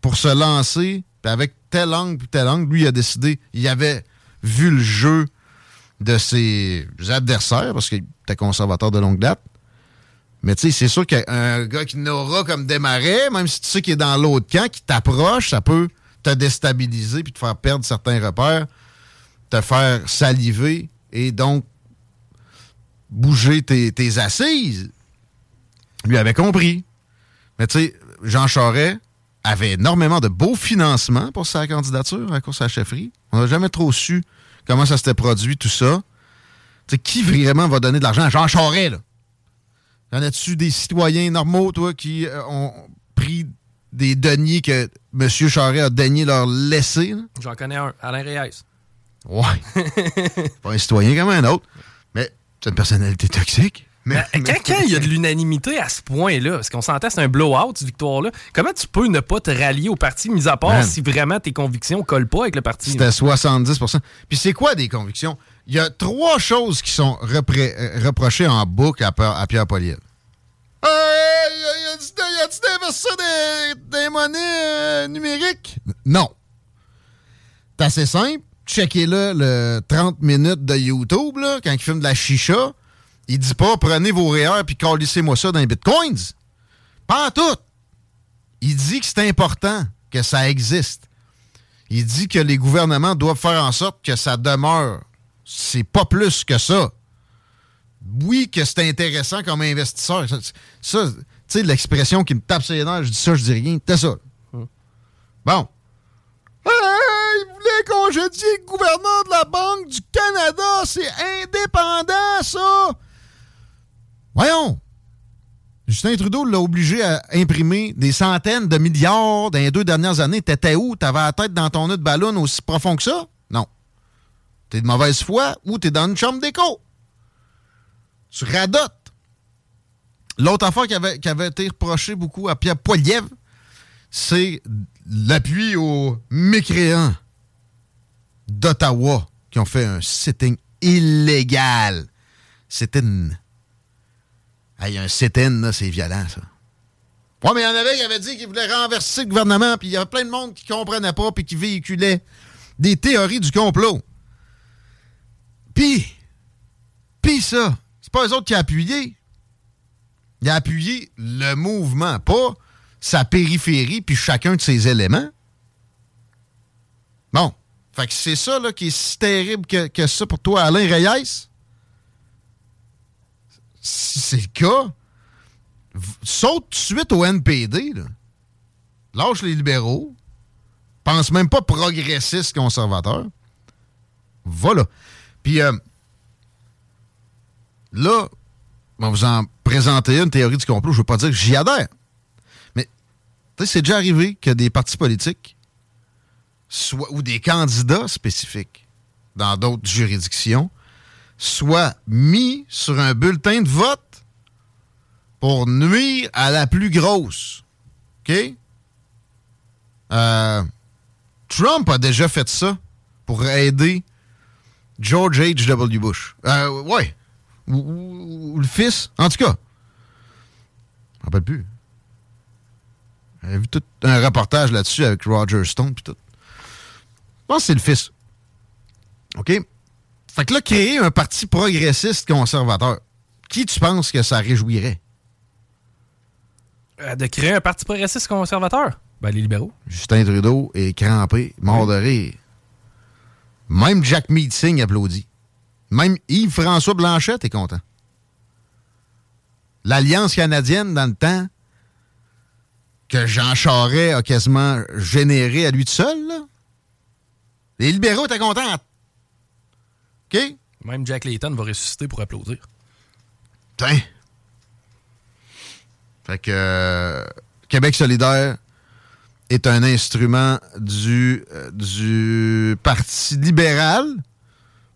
pour se lancer. Avec tel angle puis tel angle, lui, il a décidé, il avait vu le jeu de ses adversaires, parce qu'il était conservateur de longue date. Mais tu sais, c'est sûr qu'un gars qui n'aura comme démarré, même si tu sais qu'il est dans l'autre camp, qui t'approche, ça peut te déstabiliser puis te faire perdre certains repères, te faire saliver et donc bouger tes, assises. Lui avait compris. Mais tu sais, Jean Charest avait énormément de beaux financements pour sa candidature à la course à la chefferie. On n'a jamais trop su comment ça s'était produit, tout ça. Tu sais, qui vraiment va donner de l'argent à Jean Charest, là? Y en a-tu des citoyens normaux, toi, qui euh, ont pris des deniers que M. Charest a daigné leur laisser? J'en connais un, Alain Reyes. Ouais. pas un citoyen comme un autre. Mais c'est une personnalité toxique. Mais, Quand, quand il y a de l'unanimité à ce point-là, parce qu'on s'entend, c'est un blowout, cette victoire-là, comment tu peux ne pas te rallier au parti, mis à part Man. si vraiment tes convictions collent pas avec le parti? C'était 70% Puis c'est quoi des convictions? Il y a trois choses qui sont euh, reprochées en boucle à, Pierre Poliel. Euh, y a-tu y a-tu d'investir des, des monnaies euh, numériques? Non. C'est assez simple. Checkez-le le 30 minutes de YouTube, là, quand il filme de la chicha. Il dit pas prenez vos REER puis calissez-moi ça dans les bitcoins. Pas en tout. Il dit que c'est important que ça existe. Il dit que les gouvernements doivent faire en sorte que ça demeure. C'est pas plus que ça. Oui, que c'est intéressant comme investisseur. Ça, ça, tu sais, l'expression qui me tape sur les nerfs, je dis ça, je dis rien. C'était ça. Bon. Hey, il voulait congédier le gouverneur de la Banque du Canada. C'est indépendant, ça. Voyons. Justin Trudeau l'a obligé à imprimer des centaines de milliards dans les deux dernières années. T'étais où? T'avais la tête dans ton nœud de ballon aussi profond que ça? Non. T'es de mauvaise foi ou t'es dans une chambre d'écho? Tu radotes. L'autre affaire qui avait, été reprochée beaucoup à Pierre Poilievre, c'est l'appui aux mécréants d'Ottawa qui ont fait un sitting illégal. Sit-in. Hey, un sit-in, c'est violent, ça. Ouais, mais il y en avait qui avaient dit qu'ils voulaient renverser le gouvernement, puis il y avait plein de monde qui comprenait pas, puis qui véhiculait des théories du complot. Puis, puis ça, c'est pas eux autres qui ont appuyé. Il a appuyé le mouvement, pas sa périphérie puis chacun de ses éléments. Bon. Fait que c'est ça là, qui est si terrible que, que ça pour toi, Alain Reyes. Si c'est le cas, saute tout de suite au NPD. Là. Lâche les libéraux. Pense même pas progressiste conservateur. Voilà. Puis euh, là, on va vous en présenter une théorie du complot. Je veux pas dire que j'y adhère. Mais c'est déjà arrivé que des partis politiques soient, ou des candidats spécifiques dans d'autres juridictions soient mis sur un bulletin de vote pour nuire à la plus grosse. OK? Euh, Trump a déjà fait ça pour aider George H.W. Bush. Euh, ouais. Ou, le fils. En tout cas. Je rappelle plus. J'avais vu tout un reportage là-dessus avec Roger Stone puis tout. Je pense que c'est le fils. OK? Fait que là, créer un parti progressiste conservateur, qui tu penses que ça réjouirait? Euh, de créer un parti progressiste conservateur? Ben, les libéraux. Justin Trudeau est crampé, mort de rire. Même Jack Meeting applaudit. Même Yves-François Blanchette est content. L'Alliance canadienne, dans le temps, que Jean Charest a quasiment généré à lui tout seul, là, les libéraux étaient contents. OK? Même Jack Layton va ressusciter pour applaudir. Tiens. Fait que euh, Québec solidaire est un instrument du, euh, du Parti libéral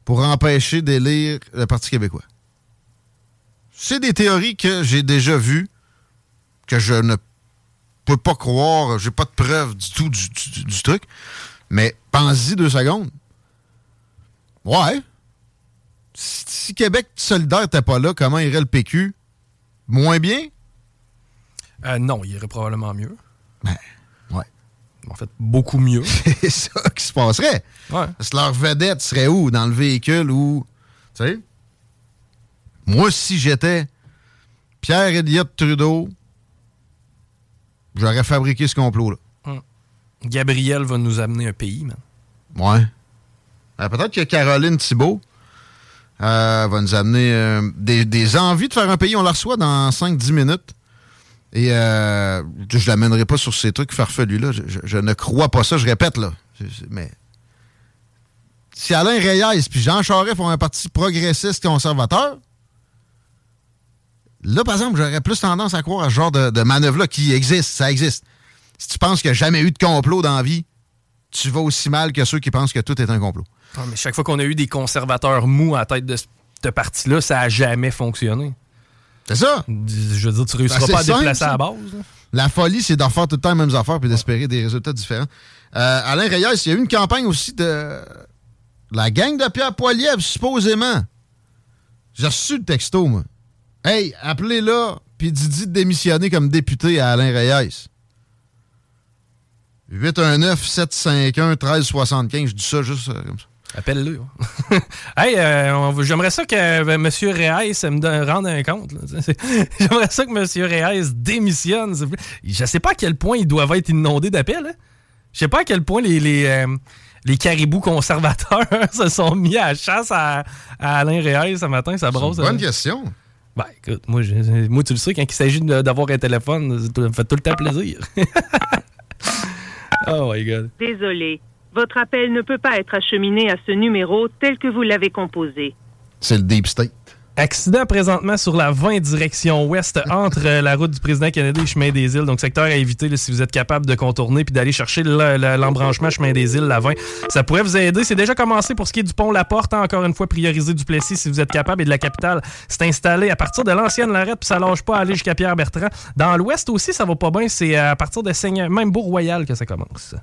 pour empêcher d'élire le Parti québécois. C'est des théories que j'ai déjà vues, que je ne peux pas croire, j'ai pas de preuve du tout du, du- du truc, mais pense-y deux secondes. Ouais. Si, Québec solidaire n'était pas là, comment irait le PQ? Moins bien? Euh, non, il irait probablement mieux. Ben, ouais. En fait, beaucoup mieux. C'est ça qui se passerait. Ouais. Parce que leur vedette serait où? Dans le véhicule ou. Tu sais? Moi, si j'étais Pierre Elliott Trudeau, j'aurais fabriqué ce complot-là. Gabriel va nous amener un pays, man. Ouais. Euh, Peut-être que Caroline Thibault euh, va nous amener euh, des, des envies de faire un pays. On la reçoit dans 5-10 minutes. Et je ne l'amènerai pas sur ces trucs farfelus-là. Je, je- ne crois pas ça. Je répète, là. Mais si Alain Reyes puis Jean Charest font un parti progressiste conservateur, là, par exemple, j'aurais plus tendance à croire à ce genre de, de manœuvre-là qui existe. Ça existe. Si tu penses qu'il n'y a jamais eu de complot dans la vie, tu vas aussi mal que ceux qui pensent que tout est un complot. Ah, mais chaque fois qu'on a eu des conservateurs mous à la tête de ce parti-là, ça a jamais fonctionné. C'est ça. Je veux dire, tu réussiras Ben, pas à simple, déplacer ça. à la base. là. La folie, c'est d'en faire tout le temps les mêmes affaires puis d'espérer des résultats différents. Euh, Alain Reyes, il y a eu une campagne aussi de la gang de Pierre Poilievre, supposément. J'ai reçu le texto, moi. Hey, appelez-là, puis dis de démissionner comme député à Alain Reyes. 819-751-1375. Je dis ça juste euh, comme ça. Appelle-le. ouais. hey, euh, j'aimerais ça que euh, M. Reyes me donne- rende un compte. J'aimerais ça que M. Reyes démissionne. Je sais pas à quel point ils doivent être inondés d'appels. hein. Je sais pas à quel point les, les, euh, les caribous conservateurs se sont mis à chasse à, à Alain Reyes ce matin. Ça brosse. Bonne hein. question. Ben, écoute, moi, je- moi, tu le sais, quand il s'agit d'avoir un téléphone, ça me fait tout le temps plaisir. Oh my God. Désolé. Votre appel ne peut pas être acheminé à ce numéro tel que vous l'avez composé. C'est le Deep State. Accident présentement sur la 20 direction ouest entre la route du président Kennedy et chemin des îles. Donc, secteur à éviter si vous êtes capable de contourner puis d'aller chercher le- le- l'embranchement chemin des îles, la 20. Ça pourrait vous aider. C'est déjà commencé pour ce qui est du pont La Porte. hein. encore une fois, prioriser du Plessis si vous êtes capable. Et de la capitale, c'est installé à partir de l'ancienne Lorette puis ça lâche pas à aller jusqu'à Pierre-Bertrand. Dans l'ouest aussi, ça va pas bien. C'est à partir de Seigneur, même Beau-Royal que ça commence.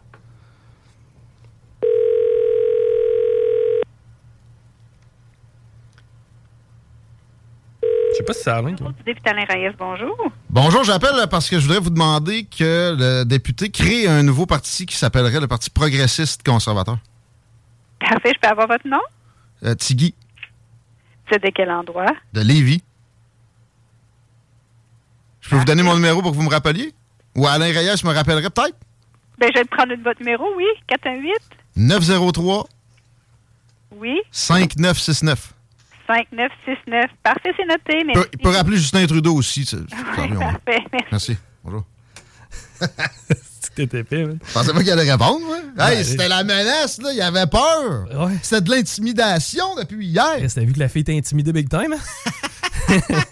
Sais pas si ça a l'air. Député Alain Reyes, bonjour. Bonjour, j'appelle parce que je voudrais vous demander que le député crée un nouveau parti qui s'appellerait le Parti progressiste conservateur. Parfait, je peux avoir votre nom? Euh, Tigui, C'est de quel endroit? de Lévis. Je peux vous donner mon numéro pour que vous me rappeliez? Ou Alain Reyes me rappellerait peut-être? Ben, je vais te prendre votre numéro, oui. 418. 903 Oui. 5969. 5969. Parfait, c'est noté. Il Merci. peut, il peut rappeler Justin Trudeau aussi. ça- Oui, parfait. Merci. Merci. Bonjour. T'étais épais, man. Je pensais pas qu'il allait répondre, moi. Ouais. Hey, c'était la menace, là. Il avait peur. C'était de l'intimidation depuis hier. T'as vu que la fille t'a intimidé big time? hein?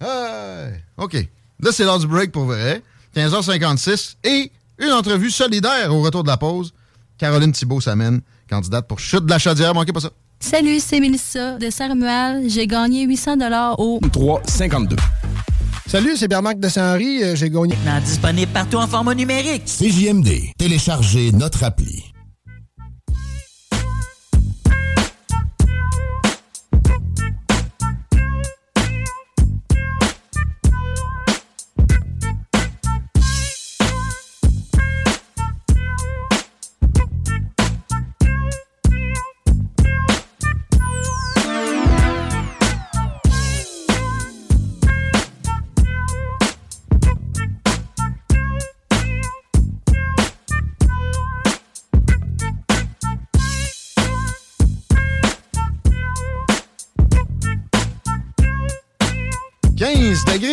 Ouais. OK. Là, c'est l'heure du break pour vrai. 15h56. Et une entrevue solidaire au retour de la pause. Caroline Thibault s'amène, candidate pour Chute de la Chaudière. Manquez pas ça. Salut, c'est Mélissa de Saint-Romuald. J'ai gagné 800 au 3,52. Salut, c'est Bernard de Saint-Henri. Euh, J'ai gagné. Maintenant disponible partout en format numérique. CJMD. Téléchargez notre appli. «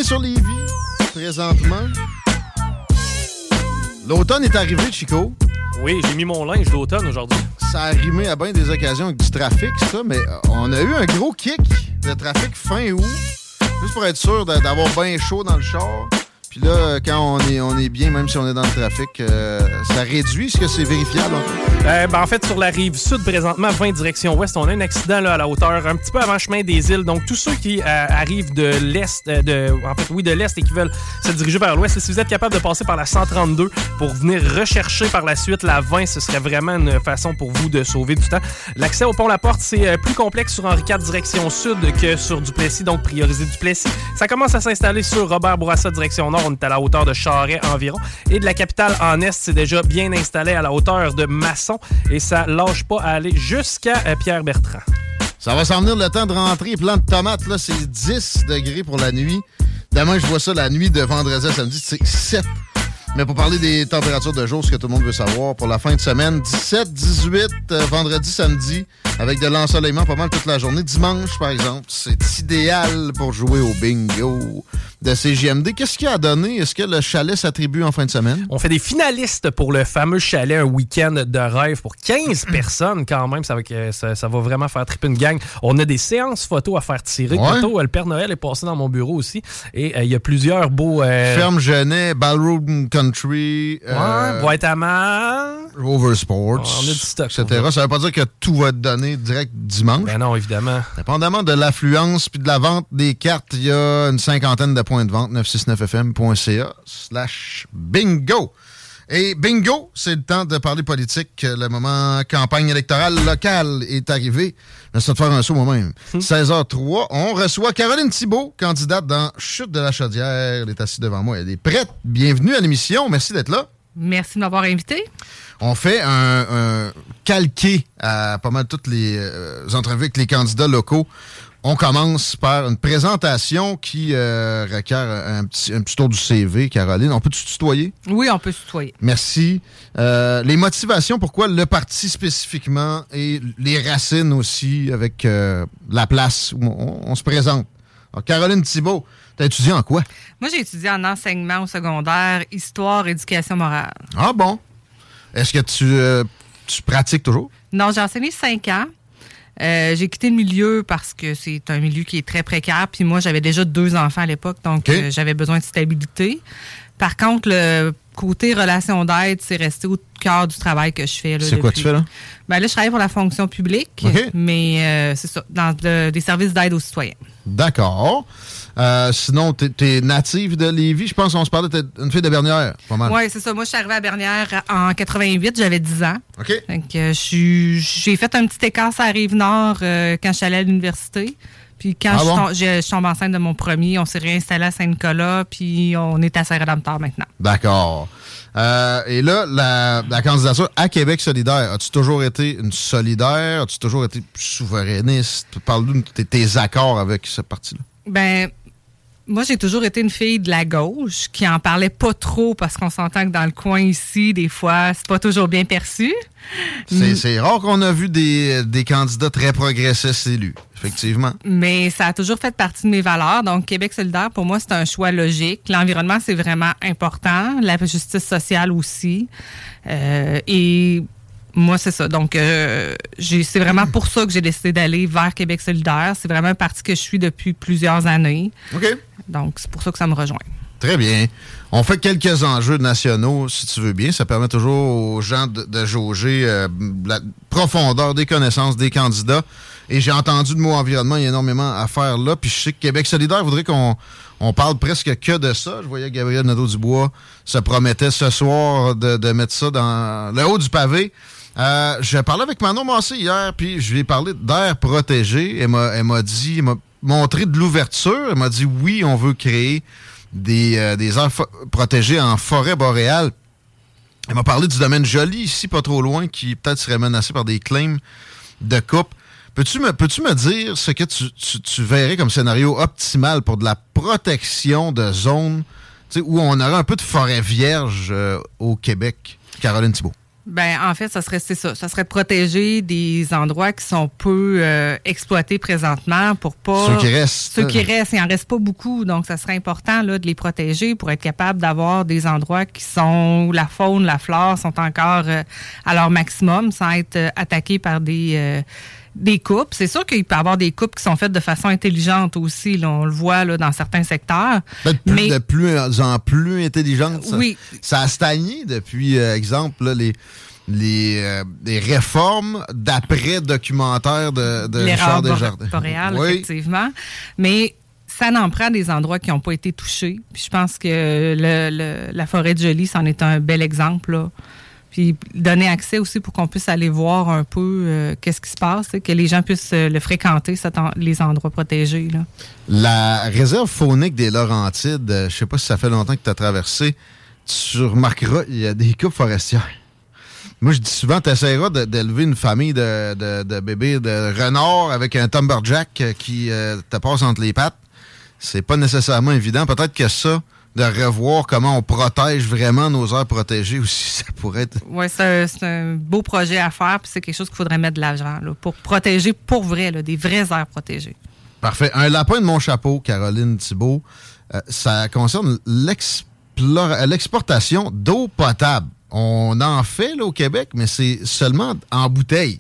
sur Lévis, présentement. L'automne est arrivé, Chico. Oui, j'ai mis mon linge d'automne aujourd'hui. Ça a rimé à bien des occasions avec du trafic, ça, mais euh, on a eu un gros kick de trafic fin août, juste pour être sûr d'avoir bien chaud dans le char. Puis là, quand on est, on est bien, même si on est dans le trafic, euh, ça réduit. Est-ce que c'est vérifiable? Euh, ben, en fait, sur la rive sud, présentement, 20 direction ouest, on a un accident là, à la hauteur, un petit peu avant chemin des îles. Donc, tous ceux qui euh, arrivent de l'est, euh, de, en fait, oui, de l'est et qui veulent se diriger vers l'ouest, si vous êtes capable de passer par la 132 pour venir rechercher par la suite la 20, ce serait vraiment une façon pour vous de sauver du temps. L'accès au pont La Porte, c'est plus complexe sur Henri IV direction sud que sur Duplessis, donc prioriser Duplessis. Ça commence à s'installer sur Robert Bourassa direction nord, on est à la hauteur de Charret environ. Et de la capitale en est, c'est déjà bien installé à la hauteur de Masson et ça lâche pas à aller jusqu'à euh, Pierre-Bertrand. Ça va s'en venir le temps de rentrer. Plan de tomates, là, c'est 10 degrés pour la nuit. Demain, je vois ça la nuit de vendredi à samedi, c'est 7. Mais pour parler des températures de jour, ce que tout le monde veut savoir, pour la fin de semaine, 17, 18, euh, vendredi, samedi, avec de l'ensoleillement pas mal toute la journée. Dimanche, par exemple, c'est idéal pour jouer au bingo de CGMD. Qu'est-ce qu'il a donné? Est-ce que le chalet s'attribue en fin de semaine? On fait des finalistes pour le fameux chalet, un week-end de rêve pour 15 personnes quand même. Ça va, que- ça, ça va vraiment faire triper une gang. On a des séances photos à faire tirer. Ouais. Tantôt, le Père Noël est passé dans mon bureau aussi. Et euh, il y a plusieurs beaux... euh, Ferme Genet, Ballroom Country, Ouais, euh, Boîte à mal. Rover Sports, on a du stock. etc. Ça veut pas dire que tout va être donné direct dimanche. Ben non, évidemment. Dépendamment de l'affluence puis de la vente des cartes, il y a une cinquantaine de points de vente, 969fm.ca slash bingo. Et bingo, c'est le temps de parler politique. Le moment campagne électorale locale est arrivé. Laisse-moi te faire un saut moi-même. 16h03, on reçoit Caroline Thibault, candidate dans Chute de la Chaudière. Elle est assise devant moi. Elle est prête. Bienvenue à l'émission. Merci d'être là. Merci de m'avoir invité. On fait un, un calqué à pas mal toutes les euh, entrevues avec les candidats locaux. On commence par une présentation qui euh, requiert un petit, un petit tour du CV. Caroline, on peut te tutoyer? Oui, on peut se tutoyer. Merci. Euh, les motivations, pourquoi le parti spécifiquement et les racines aussi avec euh, la place où on, on se présente. Alors, Caroline Thibault, t'as étudié en quoi? Moi, j'ai étudié en enseignement au secondaire, histoire, éducation morale. Ah bon? Est-ce que tu, tu pratiques toujours? Non, j'ai enseigné cinq ans. Euh, j'ai quitté le milieu parce que c'est un milieu qui est très précaire. Puis moi, j'avais déjà deux enfants à l'époque, donc euh, j'avais besoin de stabilité. Par contre, le côté relation d'aide, c'est resté au cœur du travail que je fais. C'est quoi tu fais là? Ben là, je travaille pour la fonction publique, mais euh, c'est ça, dans de- des services d'aide aux citoyens. D'accord. Euh, sinon, t'es es native de Lévis? Je pense qu'on se parlait, une fille de Bernière. Pas mal. Oui, c'est ça. Moi, je suis arrivée à Bernière en 88, j'avais 10 ans. OK. Donc, euh, j'ai fait un petit écart sur la rive nord euh, quand je suis allée à l'université. Puis quand Ah je, suis bon? je, tombée enceinte de mon premier, on s'est réinstallé à Saint-Nicolas, puis on est à Saint-Rédempteur maintenant. D'accord. Euh, et là, la, la candidature à Québec solidaire, as-tu toujours été une solidaire? As-tu toujours été souverainiste? Parle-nous de tes, tes accords avec ce parti-là. Ben, moi, j'ai toujours été une fille de la gauche qui en parlait pas trop parce qu'on s'entend que dans le coin ici, des fois, c'est pas toujours bien perçu. C'est c'est rare qu'on a vu des, des candidats très progressistes élus, effectivement. Mais ça a toujours fait partie de mes valeurs. Donc, Québec solidaire, pour moi, c'est un choix logique. L'environnement, c'est vraiment important. La justice sociale aussi. Euh, et moi, c'est ça. Donc, euh, c'est vraiment pour ça que j'ai décidé d'aller vers Québec solidaire. C'est vraiment un parti que je suis depuis plusieurs années. OK. Donc, c'est pour ça que ça me rejoint. Très bien. On fait quelques enjeux nationaux, si tu veux bien. Ça permet toujours aux gens de, jauger euh, la profondeur des connaissances des candidats. Et j'ai entendu le mot environnement, il y a énormément à faire là. Puis je sais que Québec solidaire voudrait qu'on on parle presque que de ça. Je voyais Gabriel Nadeau-Dubois se promettait ce soir de, mettre ça dans le haut du pavé. Euh, je avec Manon Massé hier, puis je lui ai parlé d'air protégé. Elle m'a, elle m'a dit, montré de l'ouverture. Elle m'a dit oui, on veut créer des, euh, protégées en forêt boréale. Elle m'a parlé du domaine joli ici, pas trop loin, qui peut-être serait menacé par des claims de coupe. Peux-tu me, dire ce que tu, verrais comme scénario optimal pour de la protection de zones où on aurait un peu de forêt vierge euh, au Québec? Caroline Thibault. Ben, en fait, ça serait c'est ça. Ça serait de protéger des endroits qui sont peu euh, exploités présentement pour pas. Ceux qui restent. Ceux qui restent, il en reste pas beaucoup. Donc, ça serait important là, de les protéger pour être capable d'avoir des endroits qui sont où la faune, la flore sont encore euh, à leur maximum sans être euh, attaqués par des. euh, des coupes. C'est sûr qu'il peut y avoir des coupes qui sont faites de façon intelligente aussi. là. on le voit là, dans certains secteurs. De plus, Mais- de plus en plus intelligente. Ça, Oui. ça a stagné depuis, euh, exemple, là, les, les, euh, les réformes d'après-documentaire de, de Richard Desjardins. boréale, Oui. effectivement. Mais ça n'en prend des endroits qui n'ont pas été touchés. Puis je pense que le- le- la forêt de Jolie, c'en est un bel exemple. là. Puis donner accès aussi pour qu'on puisse aller voir un peu euh, qu'est-ce qui se passe, que les gens puissent euh, le fréquenter, les endroits protégés. La réserve faunique des Laurentides, euh, je sais pas si ça fait longtemps que tu as traversé, tu remarqueras, il y a des coupes forestières. Moi, je dis souvent, tu essaieras d'élever une famille de, de- bébés de renards avec un Tumberjack qui te passe entre les pattes. C'est pas nécessairement évident. Peut-être que ça, de revoir comment on protège vraiment nos aires protégées aussi, ça pourrait être Oui, c'est un, beau projet à faire, puis c'est quelque chose qu'il faudrait mettre de là, pour protéger pour vrai, là, des vraies aires protégées. Parfait. Un lapin de mon chapeau, Caroline Thibault, euh, ça concerne euh, l'exportation d'eau potable. On en fait là, au Québec, mais c'est seulement en bouteille.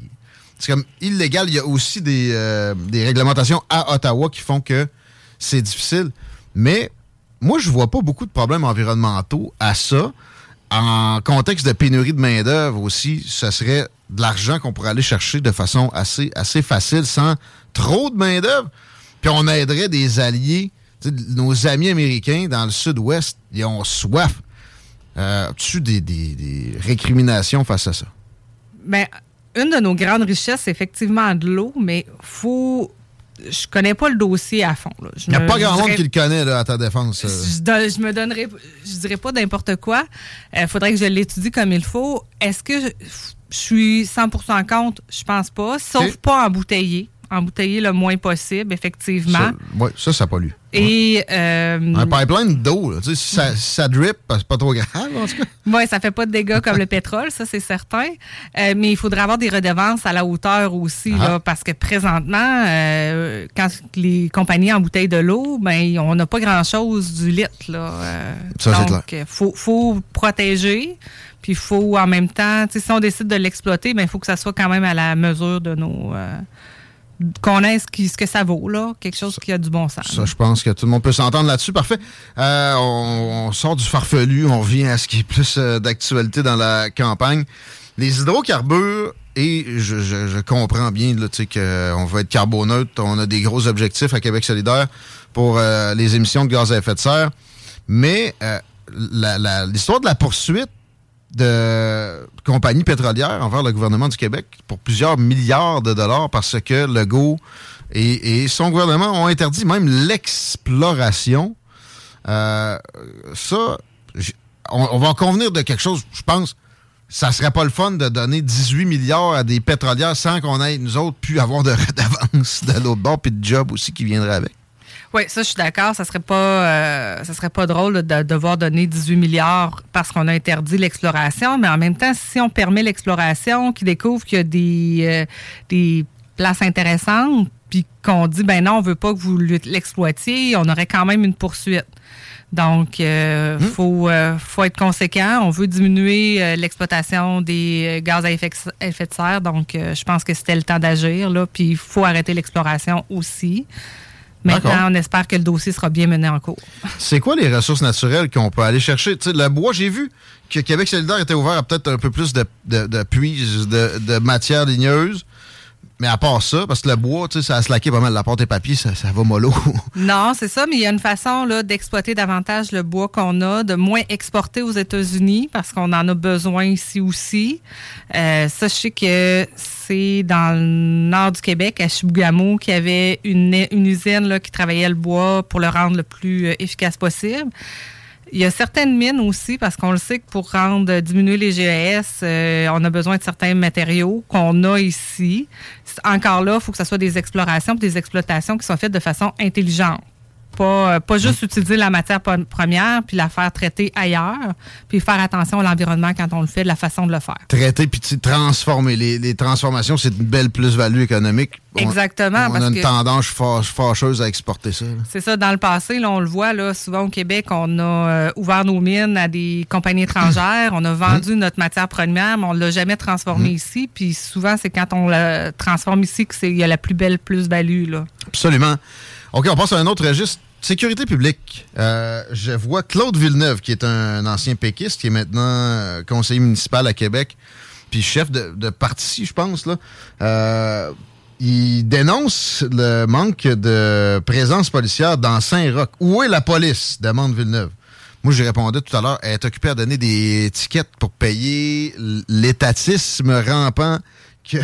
C'est comme illégal. Il y a aussi des, euh, des réglementations à Ottawa qui font que c'est difficile. Mais moi, je vois pas beaucoup de problèmes environnementaux à ça. En contexte de pénurie de main-d'œuvre aussi, ce serait de l'argent qu'on pourrait aller chercher de façon assez, assez facile, sans trop de main-d'œuvre. Puis on aiderait des alliés. Nos amis américains dans le sud-ouest, ils ont soif. Euh, tu des, des, récriminations face à ça? Ben, une de nos grandes richesses, c'est effectivement de l'eau, mais faut. Je connais pas le dossier à fond. là. Il n'y a me- pas grand monde qui le connaît là, à ta défense. euh. Je, don- je me donnerais, je dirais pas n'importe quoi. Il faudrait que je l'étudie comme il faut. Est-ce que je, je suis 100% contre? Je pense pas. Sauf Ok. pas embouteiller. Embouteiller le moins possible, effectivement. Ouais, ça, ça pollue. Et euh, Un pipeline d'eau, si ça, ça drip, c'est pas trop grave, en tout cas. Oui, ça fait pas de dégâts comme le pétrole, ça c'est certain. Euh, mais il faudrait avoir des redevances à la hauteur aussi, Ah. là, parce que présentement, euh, quand les compagnies embouteillent de l'eau, ben on n'a pas grand-chose du litre. Là, Ça, c'est donc, il faut, faut protéger. Puis il faut en même temps, si on décide de l'exploiter, ben il faut que ça soit quand même à la mesure de nos. euh, qu'on ait ce, qui- ce que ça vaut, là, quelque chose qui a du bon sens. Ça, je pense que tout le monde peut s'entendre là-dessus. Parfait. Euh, on, on sort du farfelu, on revient à ce qui est plus euh, d'actualité dans la campagne. Les hydrocarbures, et je, je- je comprends bien là, tu sais, qu'on va être carboneutre, on a des gros objectifs à Québec solidaire pour euh, les émissions de gaz à effet de serre, mais euh, l'histoire de la poursuite de compagnies pétrolières envers le gouvernement du Québec pour plusieurs milliards de dollars parce que Legault et, son gouvernement ont interdit même l'exploration. Euh, ça, on, va en convenir de quelque chose, je pense. Ça serait pas le fun de donner 18 milliards à des pétrolières sans qu'on ait, nous autres, pu avoir de redevance de l'autre bord puis de job aussi qui viendrait avec. Oui, ça, je suis d'accord. Ça serait pas, euh, ça serait pas drôle de devoir donner 18 milliards parce qu'on a interdit l'exploration, mais en même temps, si on permet l'exploration, qu'ils découvrent qu'il y a des, euh, des places intéressantes, puis qu'on dit, ben non, on veut pas que vous l'exploitiez, on aurait quand même une poursuite. Donc, il Hmm. faut, euh, faut être conséquent. On veut diminuer euh, l'exploitation des euh, gaz à effet, effet de serre. Donc, euh, je pense que c'était le temps d'agir. là. Puis, il faut arrêter l'exploration aussi. Maintenant, on espère que le dossier sera bien mené en cours. C'est quoi les ressources naturelles qu'on peut aller chercher? Tu sais, le bois, j'ai vu que Québec solidaire était ouvert à peut-être un peu plus de, de, de puits, de, de matières ligneuses. Mais à part ça, parce que le bois, tu sais, ça a slacké pas mal. La porte et papier, ça, ça va mollo. Non, c'est ça, mais il y a une façon là, d'exploiter davantage le bois qu'on a, de moins exporter aux États-Unis parce qu'on en a besoin ici aussi. Euh, ça, je sais que c'est dans le nord du Québec, à Chibougamau, qu'il y avait une, une usine là, qui travaillait le bois pour le rendre le plus euh, efficace possible. Il y a certaines mines aussi, parce qu'on le sait que pour rendre diminuer les GES, euh, on a besoin de certains matériaux qu'on a ici. Encore là, il faut que ce soit des explorations, des exploitations qui sont faites de façon intelligente. Pas, euh, pas juste utiliser la matière première, puis la faire traiter ailleurs, puis faire attention à l'environnement quand on le fait, de la façon de le faire. Traiter puis transformer. Les, les transformations, c'est une belle plus-value économique. On- Exactement, On, parce a une que- tendance fâ- fâcheuse à exporter ça. C'est ça, dans le passé, là, on le voit, là, souvent au Québec, on a euh, ouvert nos mines à des compagnies étrangères, on a vendu notre matière première, mais on ne l'a jamais transformée ici. Puis souvent, c'est quand on la transforme ici qu'il y a la plus belle plus-value. Absolument. OK, on passe à un autre registre. Sécurité publique. Euh, je vois Claude Villeneuve, qui est un, ancien péquiste, qui est maintenant euh, conseiller municipal à Québec, puis chef de, de parti, je pense. Là. Euh, il dénonce le manque de présence policière dans Saint-Roch. Où est la police? demande Villeneuve. Moi, j'ai répondu tout à l'heure, elle est occupée à donner des tickets pour payer l'étatisme rampant que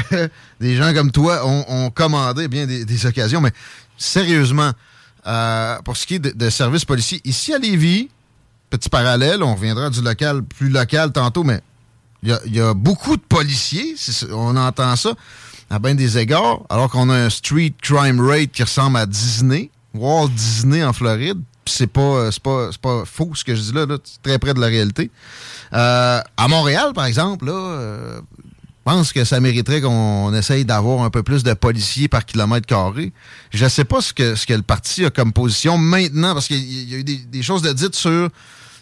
des gens comme toi ont, ont commandé bien des, des occasions. Mais sérieusement, euh, pour ce qui est de, de services policiers, ici à Lévis, petit parallèle, on reviendra du local plus local tantôt, mais il y a, beaucoup de policiers, on entend ça à bien des égards, alors qu'on a un street crime rate qui ressemble à Disney, Walt Disney en Floride. C'est pas, euh, pas, pas faux ce que je dis là, là, c'est très près de la réalité. Euh, à Montréal, par exemple, là, pense que ça mériterait qu'on essaye d'avoir un peu plus de policiers par kilomètre carré. Je ne sais pas ce que, ce que le parti a comme position maintenant, parce qu'il y a eu des, des choses de dites sur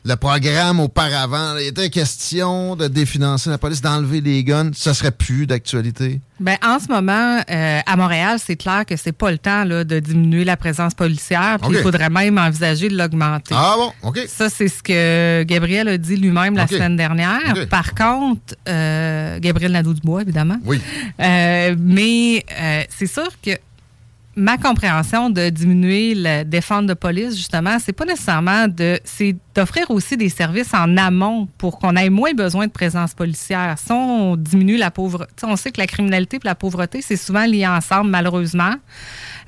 le programme auparavant. Il était question de définancer la police, d'enlever les guns. Ça serait plus d'actualité? Ben, en ce moment, euh, à Montréal, c'est clair que c'est pas le temps là, de diminuer la présence policière. Puis il faudrait même envisager de l'augmenter. Ah bon, OK. Ça, c'est ce que Gabriel a dit lui-même la semaine dernière. Par contre, euh, Gabriel Nadeau-Dubois, évidemment. Oui. Euh, mais c'est sûr que ma compréhension de diminuer la défense de police, justement, c'est pas nécessairement de. C'est d'offrir aussi des services en amont pour qu'on ait moins besoin de présence policière. Si on diminue la pauvreté, on sait que la criminalité et la pauvreté, c'est souvent lié ensemble, malheureusement.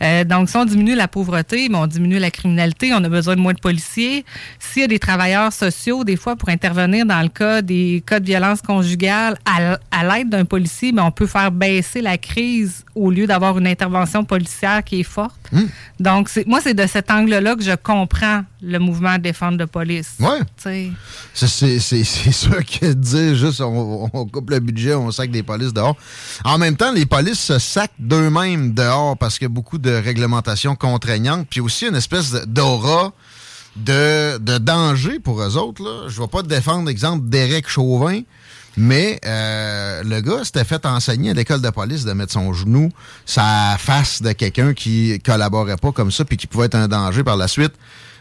Euh, donc, si on diminue la pauvreté, mais on diminue la criminalité, on a besoin de moins de policiers. S'il y a des travailleurs sociaux, des fois, pour intervenir dans le cas des cas de violence conjugale, à, l'aide d'un policier, mais on peut faire baisser la crise au lieu d'avoir une intervention policière qui est forte. Donc, c'est, moi, c'est de cet angle-là que je comprends le mouvement de défense de police. Sais. C'est- C'est c'est- sûr que dire juste on, on coupe le budget, on sac des polices dehors. En même temps, les polices se sacent d'eux-mêmes dehors parce qu'il y a beaucoup de réglementations contraignantes, puis aussi une espèce d'aura de, de danger pour eux autres. Là. Je ne vais pas défendre l'exemple d'Éric Chauvin, mais euh, le gars s'était fait enseigner à l'école de police de mettre son genou sa face de quelqu'un qui collaborait pas comme ça puis qui pouvait être un danger par la suite.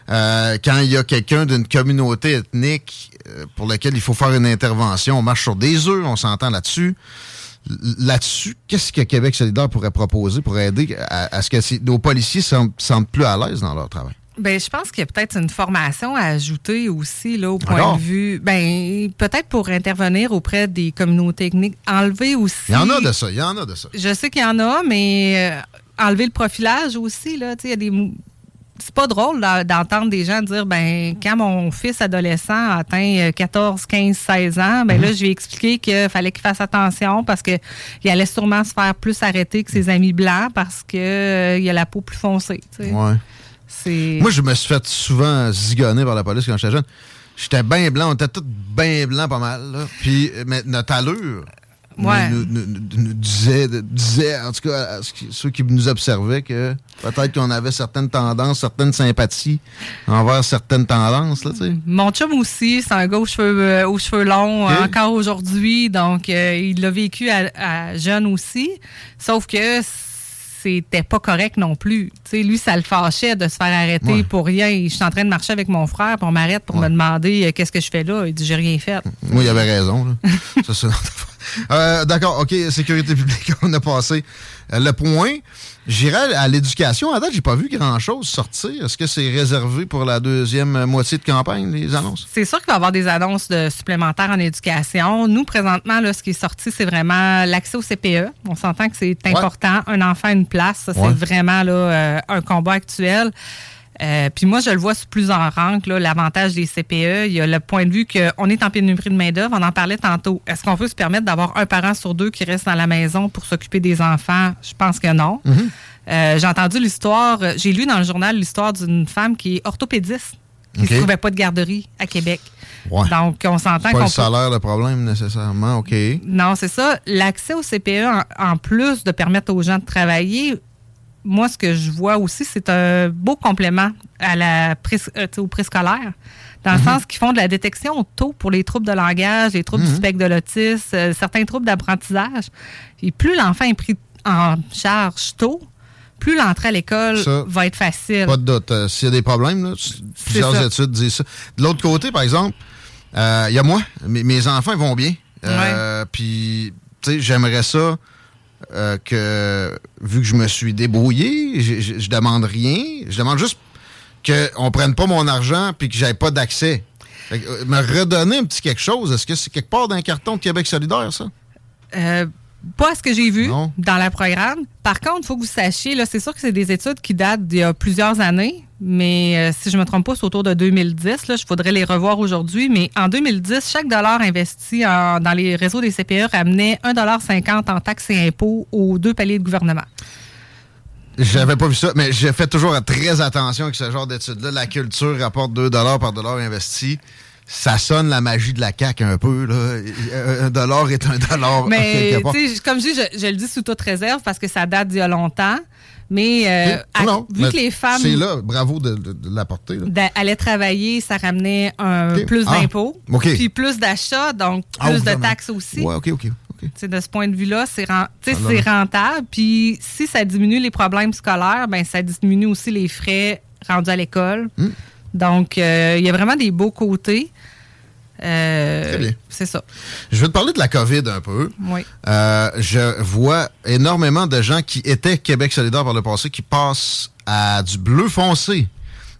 Euh, quand il y a quelqu'un d'une communauté ethnique euh, pour laquelle il faut faire une intervention, on marche sur des œufs, on s'entend là-dessus. Là-dessus, qu'est-ce que Québec solidaire pourrait proposer pour aider à, ce que nos policiers se sentent plus à l'aise dans leur travail? Ben, je pense qu'il y a peut-être une formation à ajouter aussi, là, au point de vue. Ben, peut-être pour intervenir auprès des communautés techniques, enlever aussi. Il y en a de ça, il y en a de ça. Je sais qu'il y en a, mais euh, enlever le profilage aussi, là. Tu sais, il y a des. C'est pas drôle d'en- d'entendre des gens dire ben quand mon fils adolescent atteint euh, 14, 15, 16 ans, ben Mhm. là je lui ai expliqué qu'il fallait qu'il fasse attention parce que il allait sûrement se faire plus arrêter que ses amis blancs parce que euh, il a la peau plus foncée. tu sais. Ouais. Moi, je me suis fait souvent zigonner par la police quand j'étais jeune. J'étais bien blanc, on était tous bien blancs pas mal. là. Puis mais notre allure nous- Ouais. nous, nous- nous- nous disait, disait, en tout cas, ceux qui nous observaient, que peut-être qu'on avait certaines tendances, certaines sympathies envers certaines tendances. Là. Mon chum aussi, c'est un gars aux cheveux, euh, aux cheveux longs euh, encore aujourd'hui. Donc, euh, il l'a vécu à, à jeune aussi. Sauf que c'était pas correct non plus. Lui, ça le fâchait de se faire arrêter Ouais. pour rien. Je suis en train de marcher avec mon frère, puis on m'arrête pour me demander euh, qu'est-ce que je fais là? Il dit, j'ai rien fait. Moi, il avait raison. là. Ça, c'est. Euh, D'accord, OK, sécurité publique, on a passé le point. J'irai à l'éducation. À date, j'ai pas vu grand-chose sortir. Est-ce que c'est réservé pour la deuxième moitié de campagne, les annonces? C'est sûr qu'il va y avoir des annonces de supplémentaires en éducation. Nous, présentement, là, ce qui est sorti, c'est vraiment l'accès au CPE. On s'entend que c'est important. Un enfant, une place. Ouais. c'est vraiment là, euh, un combat actuel. Euh, Puis moi, je le vois sous plusieurs rangs, là, l'avantage des CPE. Il y a le point de vue qu'on est en pénurie de main-d'œuvre. On en parlait tantôt. Est-ce qu'on peut se permettre d'avoir un parent sur deux qui reste dans la maison pour s'occuper des enfants? Je pense que non. Euh, j'ai entendu l'histoire, euh, j'ai lu dans le journal l'histoire d'une femme qui est orthopédiste, qui ne trouvait pas de garderie à Québec. Ouais. Donc, on s'entend C'est pas qu'on le peut- salaire le problème, nécessairement. OK. Non, c'est ça. L'accès au CPE, en, en plus de permettre aux gens de travailler, moi, ce que je vois aussi, c'est un beau complément à la pré- euh, au préscolaire. Dans le Mhm. sens qu'ils font de la détection tôt pour les troubles de langage, les troubles du Mhm. spectre de l'autisme, euh, certains troubles d'apprentissage. Et plus l'enfant est pris en charge tôt, plus l'entrée à l'école va être facile. Pas de doute. Euh, S'il y a des problèmes, là, plusieurs ça. études disent ça. De l'autre côté, par exemple, euh, il y a moi. Mes, mes enfants ils vont bien. Puis, tu sais, j'aimerais ça euh, que, vu que je me suis débrouillé, je, je- je demande rien. Je demande juste qu'on prenne pas mon argent puis que j'aie pas d'accès. Euh, Me redonner un petit quelque chose. Est-ce que c'est quelque part dans un carton de Québec solidaire, ça? Euh, pas ce que j'ai vu dans le programme. Par contre, il faut que vous sachiez, là, c'est sûr que c'est des études qui datent d'il y a plusieurs années, mais euh, si je me trompe pas, c'est autour de 2010. Là, je faudrait les revoir aujourd'hui. Mais en 2010, chaque dollar investi en- dans les réseaux des CPE ramenait 1,50 en taxes et impôts aux deux paliers de gouvernement. J'avais pas vu ça, mais j'ai fait toujours très attention avec ce genre d'études-là. La culture rapporte 2 par dollar investi. Ça sonne la magie de la CAQ un peu. Là. Un dollar est un dollar. Mais, comme je dis, je, je le dis sous toute réserve parce que ça date d'il y a longtemps. Mais euh, à- vu mais que les femmes C'est là, bravo de, de- de l'apporter. d'a- allaient travailler, ça ramenait un plus Ah, d'impôts, puis plus d'achats, donc Ah, plus de taxes aussi. Ouais, OK, OK. De ce point de vue-là, c'est ren- Ah, rentable. Puis si ça diminue les problèmes scolaires, ben ça diminue aussi les frais rendus à l'école. Hmm. Donc, euh, il y a vraiment des beaux côtés. Euh, Très bien. C'est ça. Je vais te parler de la COVID un peu. Oui. Euh, je vois énormément de gens qui étaient Québec solidaire par le passé qui passent à du bleu foncé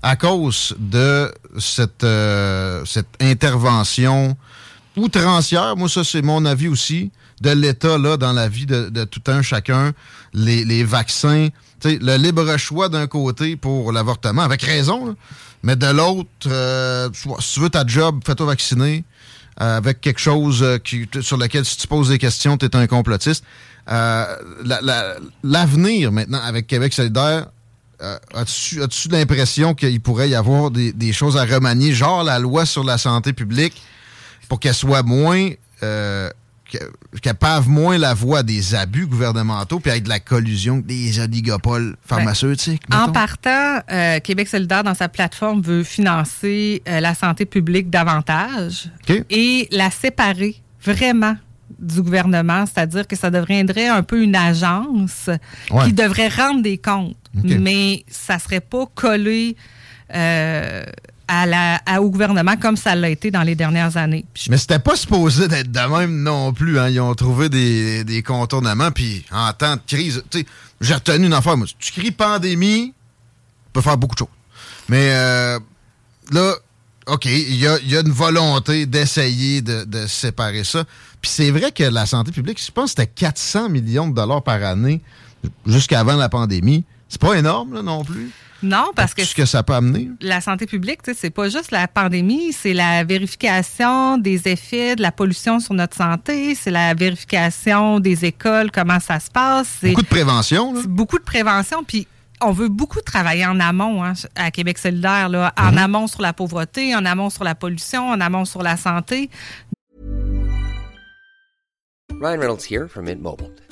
à cause de cette, euh, cette intervention outrancière. Moi, ça, c'est mon avis aussi de l'État là dans la vie de, de tout un chacun. Les, les vaccins, le libre choix d'un côté pour l'avortement, avec raison, mais de l'autre, euh, si tu veux ta job, fais-toi vacciner euh, avec quelque chose euh, qui, sur lequel, si tu poses des questions, tu es un complotiste. La- la- L'avenir, maintenant, avec Québec solidaire, as-tu as-tu l'impression qu'il pourrait y avoir des choses à remanier, genre la loi sur la santé publique, pour qu'elle soit moins... que- qu'elle pave moins la voie des abus gouvernementaux puis avec de la collusion des oligopoles pharmaceutiques. En partant, euh, Québec solidaire, dans sa plateforme, veut financer euh, la santé publique davantage et la séparer vraiment du gouvernement, c'est-à-dire que ça deviendrait un peu une agence Ouais. qui devrait rendre des comptes, mais ça serait pas collé euh, au gouvernement comme ça l'a été dans les dernières années. Puis Mais c'était pas supposé d'être de même non plus. Hein. Ils ont trouvé des, des contournements. Puis en temps de crise, j'ai retenu une affaire. Moi. Tu cries pandémie, tu peux faire beaucoup de choses. Mais euh, là, OK, il y a, y a une volonté d'essayer de, de séparer ça. Puis c'est vrai que la santé publique, je pense que c'était 400 millions de dollars par année jusqu'avant la pandémie. C'est pas énorme là, non plus. Non, parce que ce que ça peut amener? la santé publique, tu sais, c'est pas juste la pandémie, c'est la vérification des effets de la pollution sur notre santé, c'est la vérification des écoles, comment ça se passe. c'est- Beaucoup de prévention. Là. c'est beaucoup de prévention. Puis on veut beaucoup travailler en amont hein, à Québec solidaire, là, en amont sur la pauvreté, en amont sur la pollution, en amont sur la santé. Ryan Reynolds here from Mint Mobile.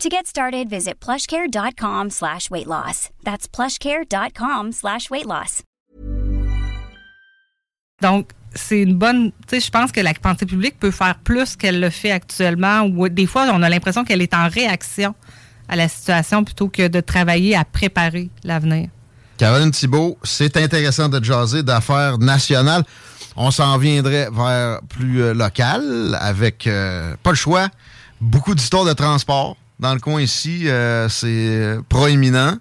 To get started, visit plushcare.com slash weight loss. That's plushcare.com slash weight loss. Donc, c'est une bonne. Tu sais, je pense que la pensée publique peut faire plus qu'elle le fait actuellement. Ou des fois, on a l'impression qu'elle est en réaction à la situation plutôt que de travailler à préparer l'avenir. Caroline Thibault, c'est intéressant de jaser d'affaires nationales. On s'en viendrait vers plus euh, local avec, euh, pas le choix, beaucoup d'histoires de transport. Dans le coin ici, euh, c'est proéminent.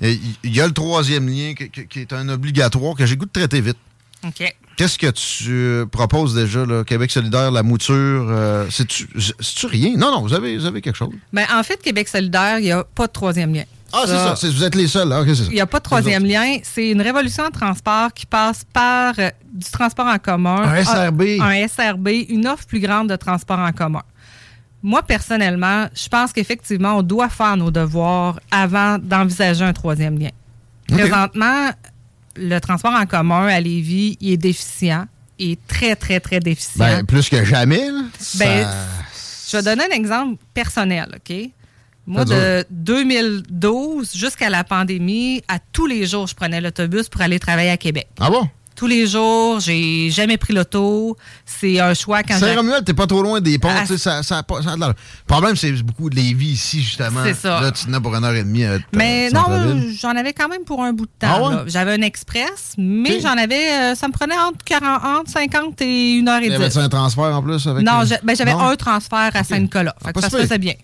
Il y a le troisième lien qui, est un obligatoire que j'ai goût de traiter vite. OK. Qu'est-ce que tu proposes déjà, là, Québec solidaire, la mouture? euh, C'est-tu rien? Non, non, vous avez, vous avez quelque chose. Ben, en fait, Québec solidaire, il n'y a pas de troisième lien. Ah, c'est ça. Vous êtes les seuls. là. OK, c'est ça. Il n'y a pas de troisième lien. C'est une révolution en transport qui passe par euh, du transport en commun. Un SRB. Un, SRB, une offre plus grande de transport en commun. Moi, personnellement, je pense qu'effectivement, on doit faire nos devoirs avant d'envisager un troisième lien. Présentement, le transport en commun à Lévis, il est déficient. Il est très, très, très déficient. Ben, plus que jamais. là. Ben, Ça- je vais donner un exemple personnel, OK? Moi, de 2012 jusqu'à la pandémie, à tous les jours, je prenais l'autobus pour aller travailler à Québec. Ah bon? Tous les jours, j'ai jamais pris l'auto. C'est un choix quand. Saint-Romuald, t'es pas trop loin des ponts. Ah, ça, ça, pas-. Le problème, c'est beaucoup de Lévis ici, justement. C'est ça. Là, tu en as pour une heure et demie. à Mais euh, non, j'en avais quand même pour un bout de temps. Ah ouais? J'avais un express, mais j'en avais... euh, ça me prenait entre, 40, entre 50 et 1 heure et Y 10. avait-tu un transfert en plus avec. Non, euh, ben, j'avais un transfert à Saint-Nicolas. Fait que pas ça se faisait bien.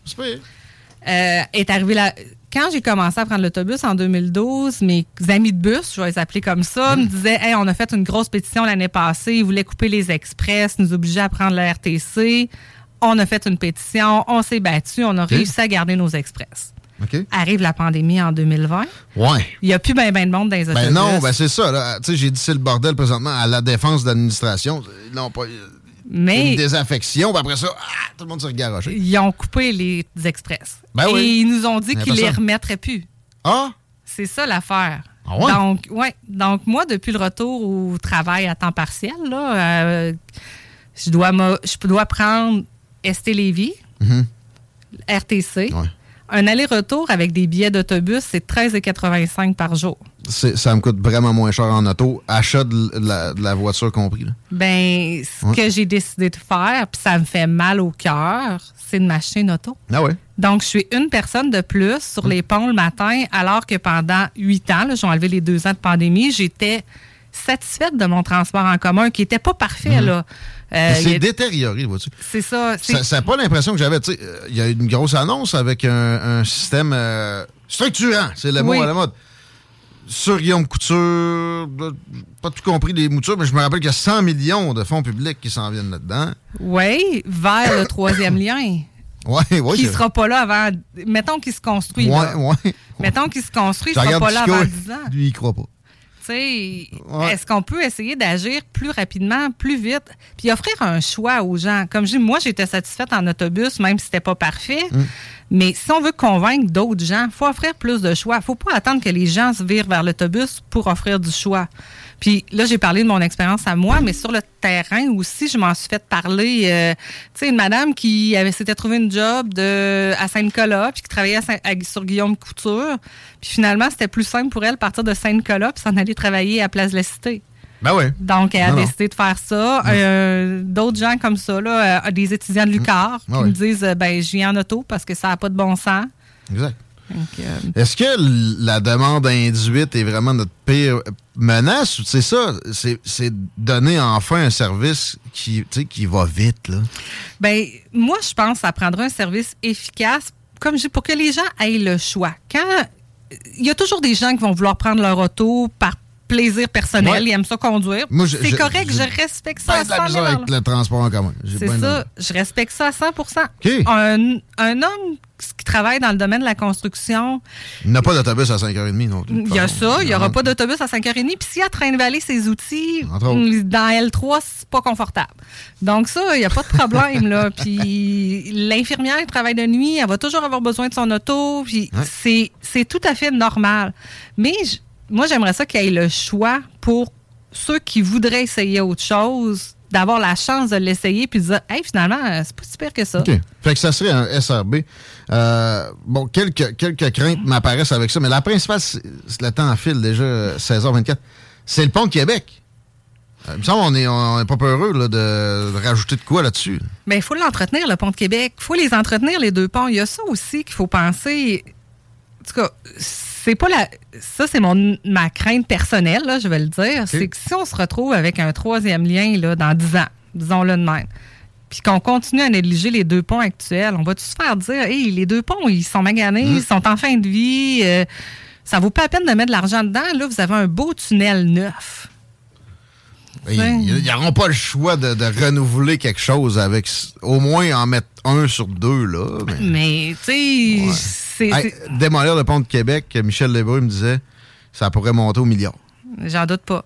Euh, est arrivé là. Quand j'ai commencé à prendre l'autobus en 2012, mes amis de bus, je vais les appeler comme ça, Hmm. me disaient Hey, on a fait une grosse pétition l'année passée, ils voulaient couper les express, nous obliger à prendre le RTC. On a fait une pétition, on s'est battu, on a réussi à garder nos express. Arrive la pandémie en 2020. Ouais. Il n'y a plus ben ben de monde dans les autobus. Ben non, ben c'est ça. là. Tu sais, j'ai dit c'est le bordel présentement à la défense de l'administration. Ils n'ont pas. Mais- Une désaffection, puis après ça, ah, tout le monde s'est garoché. Ils ont coupé les express. Ben Et oui. ils nous ont dit qu'ils les remettraient plus. Ah! C'est ça l'affaire. Ah ouais? Donc, ouais. Donc, moi, depuis le retour au travail à temps partiel, là, euh, je, dois je dois prendre ST Lévis. RTC. Un aller-retour avec des billets d'autobus, c'est 13,85 par jour. Ça me coûte vraiment moins cher en auto, achat de la, de la voiture compris. là. Ben, ce Ouais. que j'ai décidé de faire, puis ça me fait mal au cœur, c'est de m'acheter une auto. Ah ouais? Donc, je suis une personne de plus sur les ponts le matin, alors que pendant huit ans, j'ai enlevé les deux ans de pandémie, j'étais satisfaite de mon transport en commun, qui n'était pas parfait. Mhm. là. Euh, c'est a- détérioré, vois-tu? C'est ça. c'est- Ça n'a pas l'impression que j'avais. tu sais, euh, Il y a une grosse annonce avec un, un système euh, structurant, c'est le mot Oui. à la mode. Sur Guillaume Couture, pas tout compris des moutures, mais je me rappelle qu'il y a 100 millions de fonds publics qui s'en viennent là-dedans. Oui, vers le troisième lien. Ouais, ouais. qui sera pas là avant. Mettons qu'il se construit. Ouais, là. Mettons qu'il se construit, il sera pas là avant 10 ans. Lui, il croit pas. Est-ce qu'on peut essayer d'agir plus rapidement, plus vite, puis offrir un choix aux gens? Comme je dis, moi, j'étais satisfaite en autobus, même si c'était pas parfait. Mm. Mais si on veut convaincre d'autres gens, il faut offrir plus de choix. faut pas attendre que les gens se virent vers l'autobus pour offrir du choix. Puis là, j'ai parlé de mon expérience à moi, mais sur le terrain aussi, je m'en suis fait parler. euh, tu sais, une madame qui avait s'était trouvé une job de, à Saint-Nicolas, puis qui travaillait à Saint- à- sur Guillaume Couture. Puis finalement, c'était plus simple pour elle de partir de Saint-Nicolas puis s'en aller travailler à Place de la Cité. Ben oui. Donc, elle a Non, non. décidé de faire ça. Euh, D'autres gens comme ça, là, euh, des étudiants de l'UQAR, qui Ah oui. me disent ben, je viens en auto parce que ça n'a pas de bon sens. Exact. Euh, Est-ce que la demande induite est vraiment notre pire menace ou c'est ça? C'est donner enfin un service qui, qui va vite, là? Ben, moi, je pense que ça prendra un service efficace, comme je dis, pour que les gens aient le choix. Quand il y a toujours des gens qui vont vouloir prendre leur auto par plaisir personnel, Ouais. ils aiment ça conduire. Je- C'est je- correct, je- je respecte ça à Ben, de la 100 misère 000 avec le transport en commun. C'est ça, je respecte ça à 100 OK. un, un homme qui travaille dans le domaine de la construction, Il n'y a pas d'autobus à 5h30 non plus. il y a ça, il n'y aura pas d'autobus à 5h30. Puis s'il a train de valer ses outils, mm, dans L3, c'est pas confortable. Donc ça, il n'y a pas de problème. là. Puis l'infirmière qui travaille de nuit, elle va toujours avoir besoin de son auto. Puis c'est- c'est tout à fait normal. Mais j- moi, j'aimerais ça qu'il y ait le choix pour ceux qui voudraient essayer autre chose, d'avoir la chance de l'essayer puis de dire, hey, finalement, c'est pas si pire que ça. OK. Fait que ça serait un SRB. Euh, bon, quelques, quelques craintes m'apparaissent avec ça, mais la principale, le temps file déjà, euh, 16h24. C'est le pont de Québec. Euh, il me semble qu'on est, on est pas peureux là, de, de rajouter de quoi là-dessus. Mais il faut l'entretenir, le pont de Québec. Il faut les entretenir, les deux ponts. Il y a ça aussi qu'il faut penser. En tout cas, c'est pas la. Ça, c'est mon ma crainte personnelle, là, je vais le dire. C'est que si on se retrouve avec un troisième lien là, dans 10 ans, disons-le de même, puis qu'on continue à négliger les deux ponts actuels, on va-tu se faire dire, hey, les deux ponts, ils sont maganés, ils sont en fin de vie, euh, ça vaut pas la peine de mettre de l'argent dedans. Là, vous avez un beau tunnel neuf. Ils n'auront pas le choix de, de renouveler quelque chose avec au moins en mettre un sur deux. là. mais- Mais, tu sais, Hey, démolir le pont de Québec, Michel Lébreux me disait, ça pourrait monter au milliard. j'en doute pas.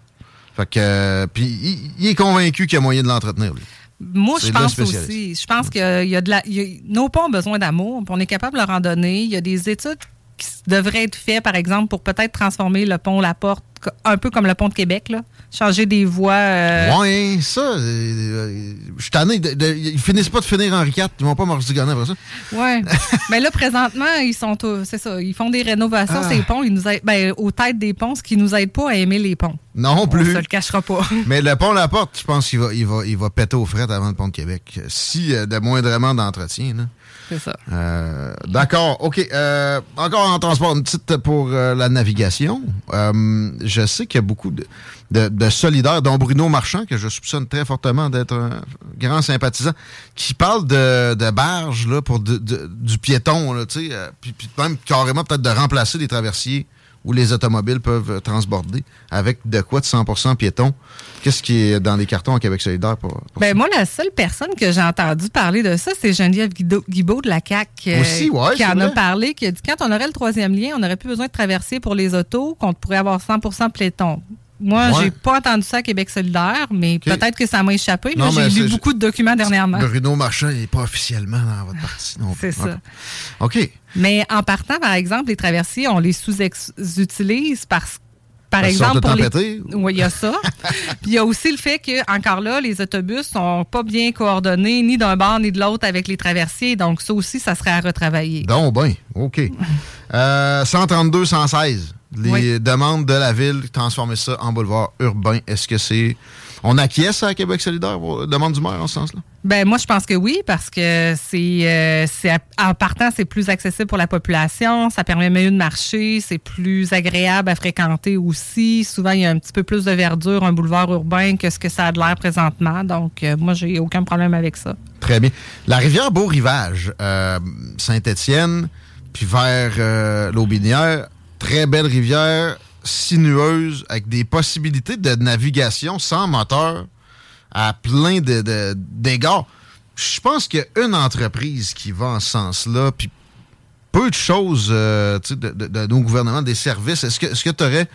Fait que, euh, puis il, est convaincu qu'il y a moyen de l'entretenir. lui. Moi, je pense aussi. Je pense que il y a de la, il y a- nos ponts ont besoin d'amour. On est capable de leur en donner. Il y a des études qui devraient être faites, par exemple, pour peut-être transformer le pont La Porte un peu comme le pont de Québec, là. changer des voies. euh, Ouais, ça, euh, je suis tanné. de- de- ils finissent pas de finir Henri IV. Ils vont pas m'ordigonner après ça. Ouais. Mais là, présentement, ils sont, c'est ça, ils font des rénovations, Ah. ces ponts. Ils nous aident, ben, aux têtes des ponts, ce qui nous aide pas à aimer les ponts. Non On plus. se le cachera pas. Mais le pont La Porte, je pense qu'il va, il va, il va péter aux frettes avant le pont de Québec. Si euh, de moindrement d'entretien. là. C'est ça. Euh, D'accord. OK. Euh, encore en transport, une petite pour euh, la navigation. Euh, je sais qu'il y a beaucoup de, de- de solidaires, dont Bruno Marchand, que je soupçonne très fortement d'être un grand sympathisant, qui parle de, de barges là, pour du piéton, là, euh, puis, puis même carrément peut-être de remplacer les traversiers où les automobiles peuvent transborder avec de quoi de 100% piéton. Qu'est-ce qui est dans les cartons à Québec solidaire pour, pour Ben moi, la seule personne que j'ai entendu parler de ça, c'est Geneviève Guibault de la CAQ. euh, Aussi, ouais, qui en a parlé, qui a dit quand on aurait le troisième lien, on n'aurait plus besoin de traverser pour les autos, qu'on pourrait avoir 100% piéton. Moi, Ouais. j'ai pas entendu ça à Québec solidaire, mais peut-être que ça m'a échappé. J'ai lu beaucoup de documents dernièrement. Bruno Marchand n'est pas officiellement dans votre parti. C'est ça. OK. Mais en partant, par exemple, les traversiers, on les sous-utilise parce par Parce exemple, pour le les... Oui, il y a ça. Puis il y a aussi le fait que, encore là, les autobus sont pas bien coordonnés ni d'un bord ni de l'autre avec les traversiers. Donc, ça aussi, ça serait à retravailler. Donc, ben, OK. Euh, 132, 116. Les Oui. demandes de la ville, transformer ça en boulevard urbain. Est-ce que c'est. On acquiesce à Québec solidaire pour la demande du maire en ce sens-là? Ben moi, je pense que oui, parce que c'est, euh, c'est en partant, c'est plus accessible pour la population, ça permet mieux de marcher, c'est plus agréable à fréquenter aussi. Souvent, il y a un petit peu plus de verdure, un boulevard urbain que ce que ça a de l'air présentement. Donc, euh, moi, j'ai aucun problème avec ça. Très bien. La rivière Beau-Rivage, euh, Saint-Étienne, puis vers euh, l'Aubinière, très belle rivière, sinueuse, avec des possibilités de navigation sans moteur à plein de, d'égards. Je pense qu'il y a une entreprise qui va en ce sens-là, puis peu de choses euh, de- de nos gouvernements, des services. Est-ce que tu aurais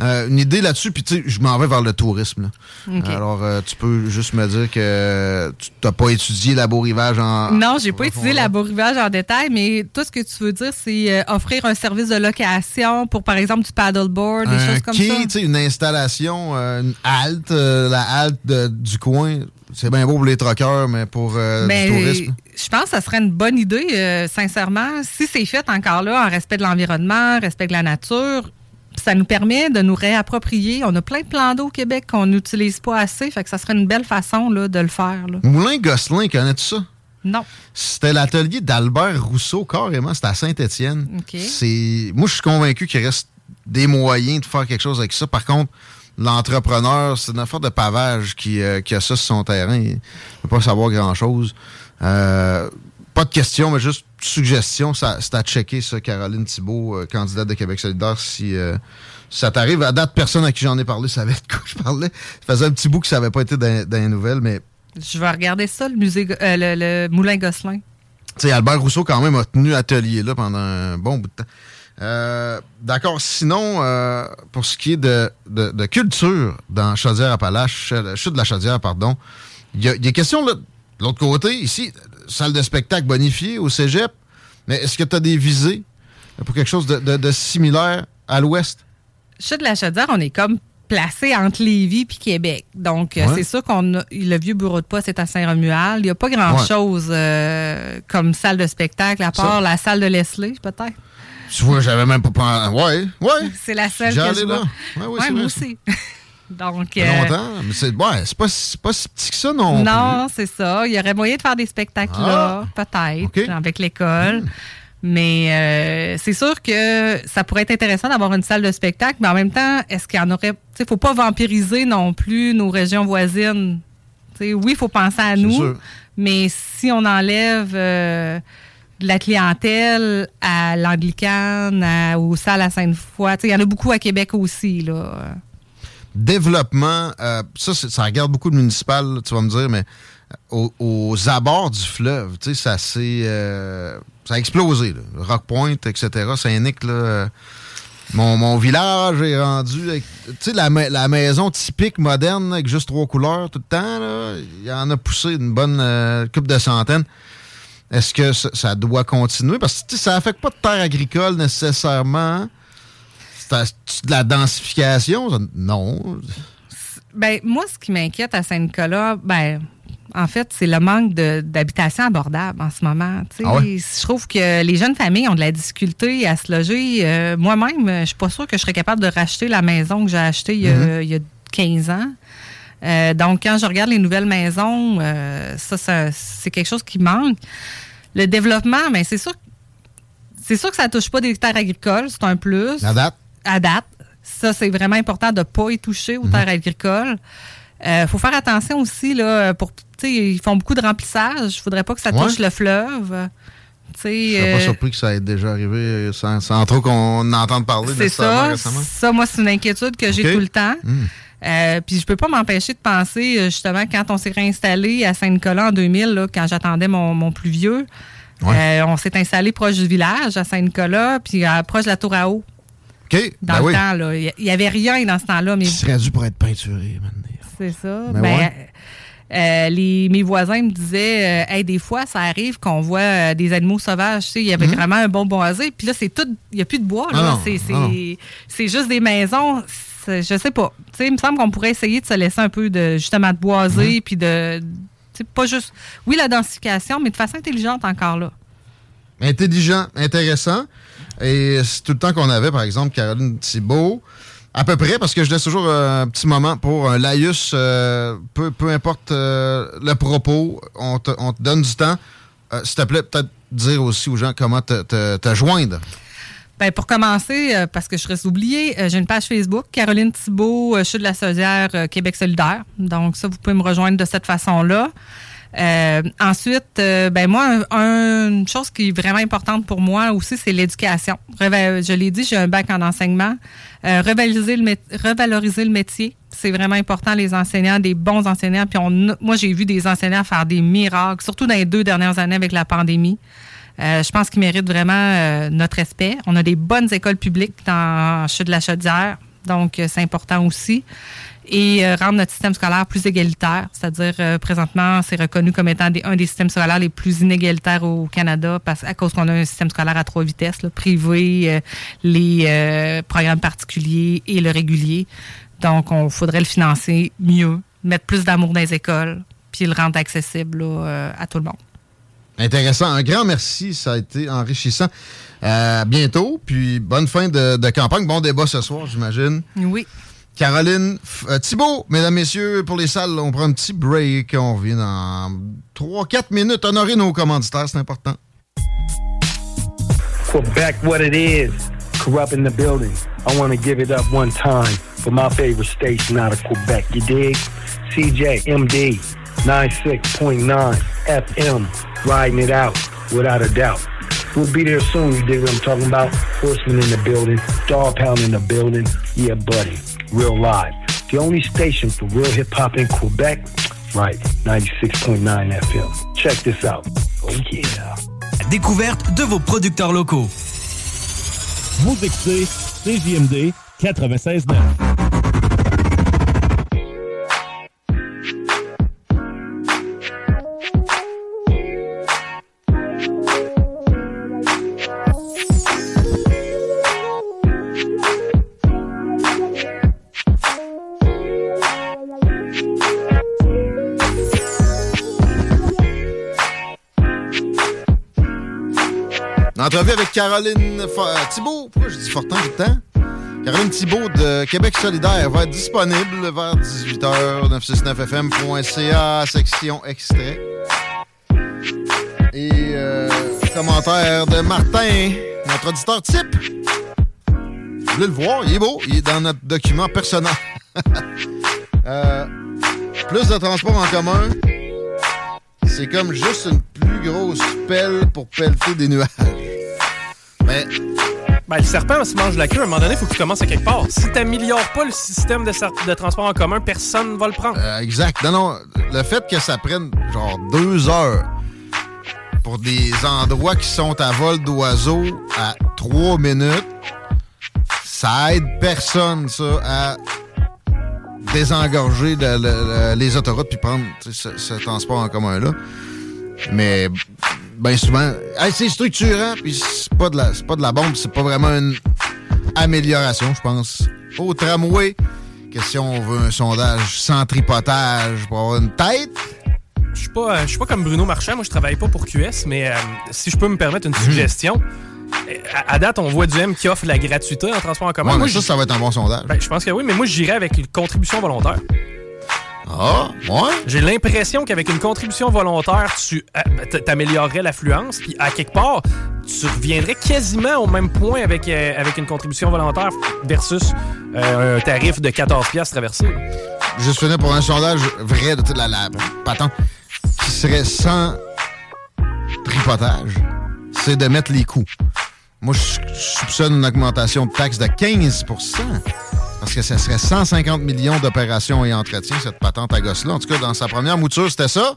une idée là-dessus? Puis tu sais, je m'en vais vers le tourisme. là. Alors, euh, tu peux juste me dire que tu n'as pas étudié la Beau-Rivage en... Non, j'ai pas étudié la Beau-Rivage en détail, mais tout ce que tu veux dire, c'est euh, offrir un service de location pour, par exemple, du paddleboard, des un choses comme quai, ça. tu sais, une installation, euh, une halte, euh, la halte de- du coin. C'est bien beau pour les troqueurs, mais pour euh, Ben, du tourisme. je pense que ça serait une bonne idée, euh, sincèrement. Si c'est fait encore là en respect de l'environnement, respect de la nature, ça nous permet de nous réapproprier. On a plein de plans d'eau au Québec qu'on n'utilise pas assez. Fait que ça serait une belle façon là, de le faire. là. Moulin Gosselin, connais-tu ça? Non. C'était l'atelier d'Albert Rousseau, carrément. C'était à Saint-Étienne. C'est... Moi, je suis convaincu qu'il reste des moyens de faire quelque chose avec ça. Par contre, l'entrepreneur, c'est une affaire de pavage qui, euh, qui a ça sur son terrain. Il ne peut pas savoir grand-chose. Euh, pas de question, mais juste suggestion. C'est à checker, ça, Caroline Thibault, euh, candidate de Québec solidaire, si, euh, ça t'arrive. À date, personne à qui j'en ai parlé savait de quoi je parlais. Ça faisait un petit bout que ça n'avait pas été dans, dans les nouvelles, mais Je vais regarder ça, le musée, euh, le, le Moulin Gosselin. Tu sais, Albert Rousseau, quand même, a tenu atelier là pendant un bon bout de temps. Euh, D'accord. Sinon, euh, pour ce qui est de, de- de culture dans Chaudière-Appalaches, Chute de la Chaudière, pardon, il y y a question là, de l'autre côté, ici, salle de spectacle bonifiée au cégep, mais est-ce que tu as des visées pour quelque chose de, de- de similaire à l'ouest? Chute de la Chaudière, on est comme placé entre Lévis puis Québec. Donc, euh, Ouais. c'est sûr qu'on a le vieux bureau de poste est à Saint-Romuald. Il n'y a pas grand-chose euh, comme salle de spectacle, à part Ça. la salle de Leslie, peut-être. Tu vois, j'avais même pas. Ouais, ouais. C'est la seule que je vois. Ouais, c'est moi vrai, aussi. Donc, euh, longtemps, mais c'est ouais, c'est pas, pas si petit que ça non, non, c'est ça. Il y aurait moyen de faire des spectacles là, peut-être, avec l'école. Hmm. Mais euh, c'est sûr que ça pourrait être intéressant d'avoir une salle de spectacle, mais en même temps, est-ce qu'il y en aurait. Tu sais, faut pas vampiriser non plus nos régions voisines. Oui, il faut penser à nous, sûr. mais si on enlève euh, de la clientèle à l'anglicane, aux salles à Sainte-Foy, il y en a beaucoup à Québec aussi. Là. Développement, euh, ça, ça regarde beaucoup de municipal, tu vas me dire, mais euh, aux, abords du fleuve, tu sais, ça s'est, euh, ça a explosé. Là. Rock Point, etc. Saint-Nic, là, euh, mon, mon village est rendu, tu sais, la, la maison typique moderne avec juste trois couleurs tout le temps, là, il en a poussé une bonne euh, coupe de centaines. Est-ce que ça, ça doit continuer? Parce que ça n'affecte pas de terre agricole nécessairement. C'est de la densification? Non. Ben, moi, ce qui m'inquiète à Saint-Nicolas, ben, en fait, c'est le manque d'habitation abordable en ce moment. Ah ouais? Je trouve que les jeunes familles ont de la difficulté à se loger. Euh, Moi-même, je suis pas sûre que je serais capable de racheter la maison que j'ai achetée il y a, Mhm. il y a 15 ans. Euh, donc, quand je regarde les nouvelles maisons, euh, ça, ça- c'est quelque chose qui manque. Le développement, ben, c'est sûr, c'est sûr que ça touche pas des terres agricoles, c'est un plus À date? À date. Ça, c'est vraiment important de ne pas y toucher Mhm. aux terres agricoles. Il faut faire attention aussi, là, pour, tu sais, ils font beaucoup de remplissage. Il ne faudrait pas que ça Ouais. touche le fleuve. Tu sais, Je serais pas euh, surpris que ça ait déjà arrivé euh, sans, sans trop qu'on en entende parler nécessairement ça. récemment. Ça, moi, c'est une inquiétude que j'ai tout le temps. Hmm. Euh, puis je peux pas m'empêcher de penser, euh, justement, quand on s'est réinstallé à Saint-Nicolas en 2000, là, quand j'attendais mon, mon plus vieux, euh, on s'est installé proche du village, à Saint-Nicolas, puis euh, proche de la Tour à eau. OK. Dans ben le oui. temps, là. Il y avait rien dans ce temps-là. Mais Qui serait dû pour être peinturé, maintenant. C'est ça. Ben Ben, ouais. euh, les, mes voisins me disaient, euh, Hey, des fois, ça arrive qu'on voit euh, des animaux sauvages. Tu sais, il y avait Mhm. vraiment un bon boisé. Puis là, c'est tout. Il n'y a plus de bois. Ah c'est, ah c'est, juste des maisons. Je sais pas. Tu sais, il me semble qu'on pourrait essayer de se laisser un peu de justement de boiser. Mhm. Puis de. tu sais, pas juste. Oui, la densification, mais de façon intelligente encore là. Intelligent, intéressant. Et c'est tout le temps qu'on avait, par exemple, Caroline Thibault. À peu près, parce que je laisse toujours un petit moment pour un laïus, euh, peu, peu importe euh, le propos, on te, on te donne du temps. Euh, S'il te plaît, peut-être dire aussi aux gens comment te, te- joindre. Ben, pour commencer, parce que je serais oubliée, euh, j'ai une page Facebook, Caroline Thibault, euh, je suis de la Saudière Québec solidaire. Donc, ça, vous pouvez me rejoindre de cette façon-là. Euh, ensuite, euh, ben moi, un- un- une chose qui est vraiment importante pour moi aussi, c'est l'éducation. Je l'ai dit, j'ai un bac en enseignement. Euh, revaloriser, le métier, c'est vraiment important, les enseignants, des bons enseignants. Puis on, moi, j'ai vu des enseignants faire des miracles, surtout dans les deux dernières années avec la pandémie. Euh, je pense qu'ils méritent vraiment notre respect. On a des bonnes écoles publiques dans Chute de la Chaudière, donc c'est important aussi. Et euh, rendre notre système scolaire plus égalitaire, c'est-à-dire euh, présentement, c'est reconnu comme étant des- un des systèmes scolaires les plus inégalitaires au Canada parce, à cause qu'on a un système scolaire à trois vitesses, là, privé, euh, les programmes particuliers et le régulier. Donc, on faudrait le financer mieux, mettre plus d'amour dans les écoles, puis le rendre accessible là, à tout le monde. Intéressant. Un grand merci. Ça a été enrichissant. À bientôt. Puis bonne fin de, de campagne. Bon débat ce soir, j'imagine. Oui. Caroline euh, Thibault, mesdames, messieurs, pour les salles, on prend un petit break. On revient dans 3-4 minutes. Honorer nos commanditaires, c'est important. Quebec, what it is. Corrupt in the building. I want to give it up one time for my favorite station out of Quebec. You dig? CJMD 96.9 FM. Riding it out without a doubt. We'll be there soon. You dig what I'm talking about? Horseman in the building. Dog pound in the building. Yeah, buddy. Real live. The only station for real hip hop in Quebec? Right. 96.9 FM. Check this out. Oh, yeah. Découverte de vos producteurs locaux. Vous écoutez CJMD 96.9. Avec Caroline euh, Thibault. Pourquoi je dis Fortin tout le temps? Caroline Thibault de Québec solidaire va être disponible vers 18h, 969fm.ca, section extrait. Et euh, commentaire de Martin, notre auditeur type. Vous voulez le voir? Il est beau. Il est dans notre document personnel. Euh, plus de transport en commun, c'est comme juste une plus grosse pelle pour pelleter des nuages. Mais Ben, le serpent se mange la queue. À un moment donné, il faut que tu commences à quelque part. Si tu n'améliores pas le système de, de transport en commun, personne ne va le prendre. Euh, exact. Non, non. Le fait que ça prenne genre deux heures pour des endroits qui sont à vol d'oiseau à trois minutes, ça aide personne, ça, à désengorger le- le- le- les autoroutes puis prendre ce, ce transport en commun-là. Mais bien souvent, hey, c'est structurant, puis c'est pas de la, c'est pas de la bombe, c'est pas vraiment une amélioration, je pense. Au tramway, que si on veut un sondage sans tripotage pour avoir une tête? Je suis pas, je suis pas comme Bruno Marchand. Moi, je travaille pas pour QS, mais euh, si je peux me permettre une suggestion. euh, À, à date, on voit du M qui offre la gratuité en transport en commun. Ouais, Moi, mais ça, je- ça va être un bon sondage. ben, je pense que oui, mais moi, j'irais avec une contribution volontaire. Ah, ouais? J'ai l'impression qu'avec une contribution volontaire, tu euh, t'améliorerais l'affluence, puis à quelque part, tu reviendrais quasiment au même point avec, euh, avec une contribution volontaire versus euh, un tarif de 14 piastres traversé. Juste finir pour un sondage vrai de toute la, la patente qui serait sans tripotage, c'est de mettre les coûts. Moi, je je soupçonne une augmentation de taxes de 15 parce que ça serait 150 millions d'opérations et entretiens, cette patente à gosse-là. En tout cas, dans sa première mouture, c'était ça.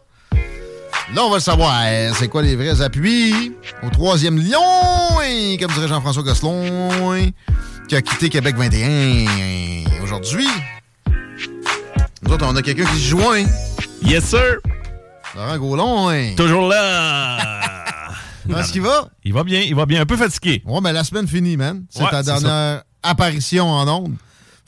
Là, on va le savoir. C'est quoi les vrais appuis? Au troisième lion, comme dirait Jean-François Gosselin, qui a quitté Québec 21 aujourd'hui. Nous autres, on a quelqu'un qui se joint. Yes, sir. Laurent Gaulon, hein. Toujours là. Comment est-ce qu'il va? Il va bien, il va bien. Un peu fatigué. Ouais, mais la semaine finie, man. C'est Ouais, ta dernière apparition en ondes.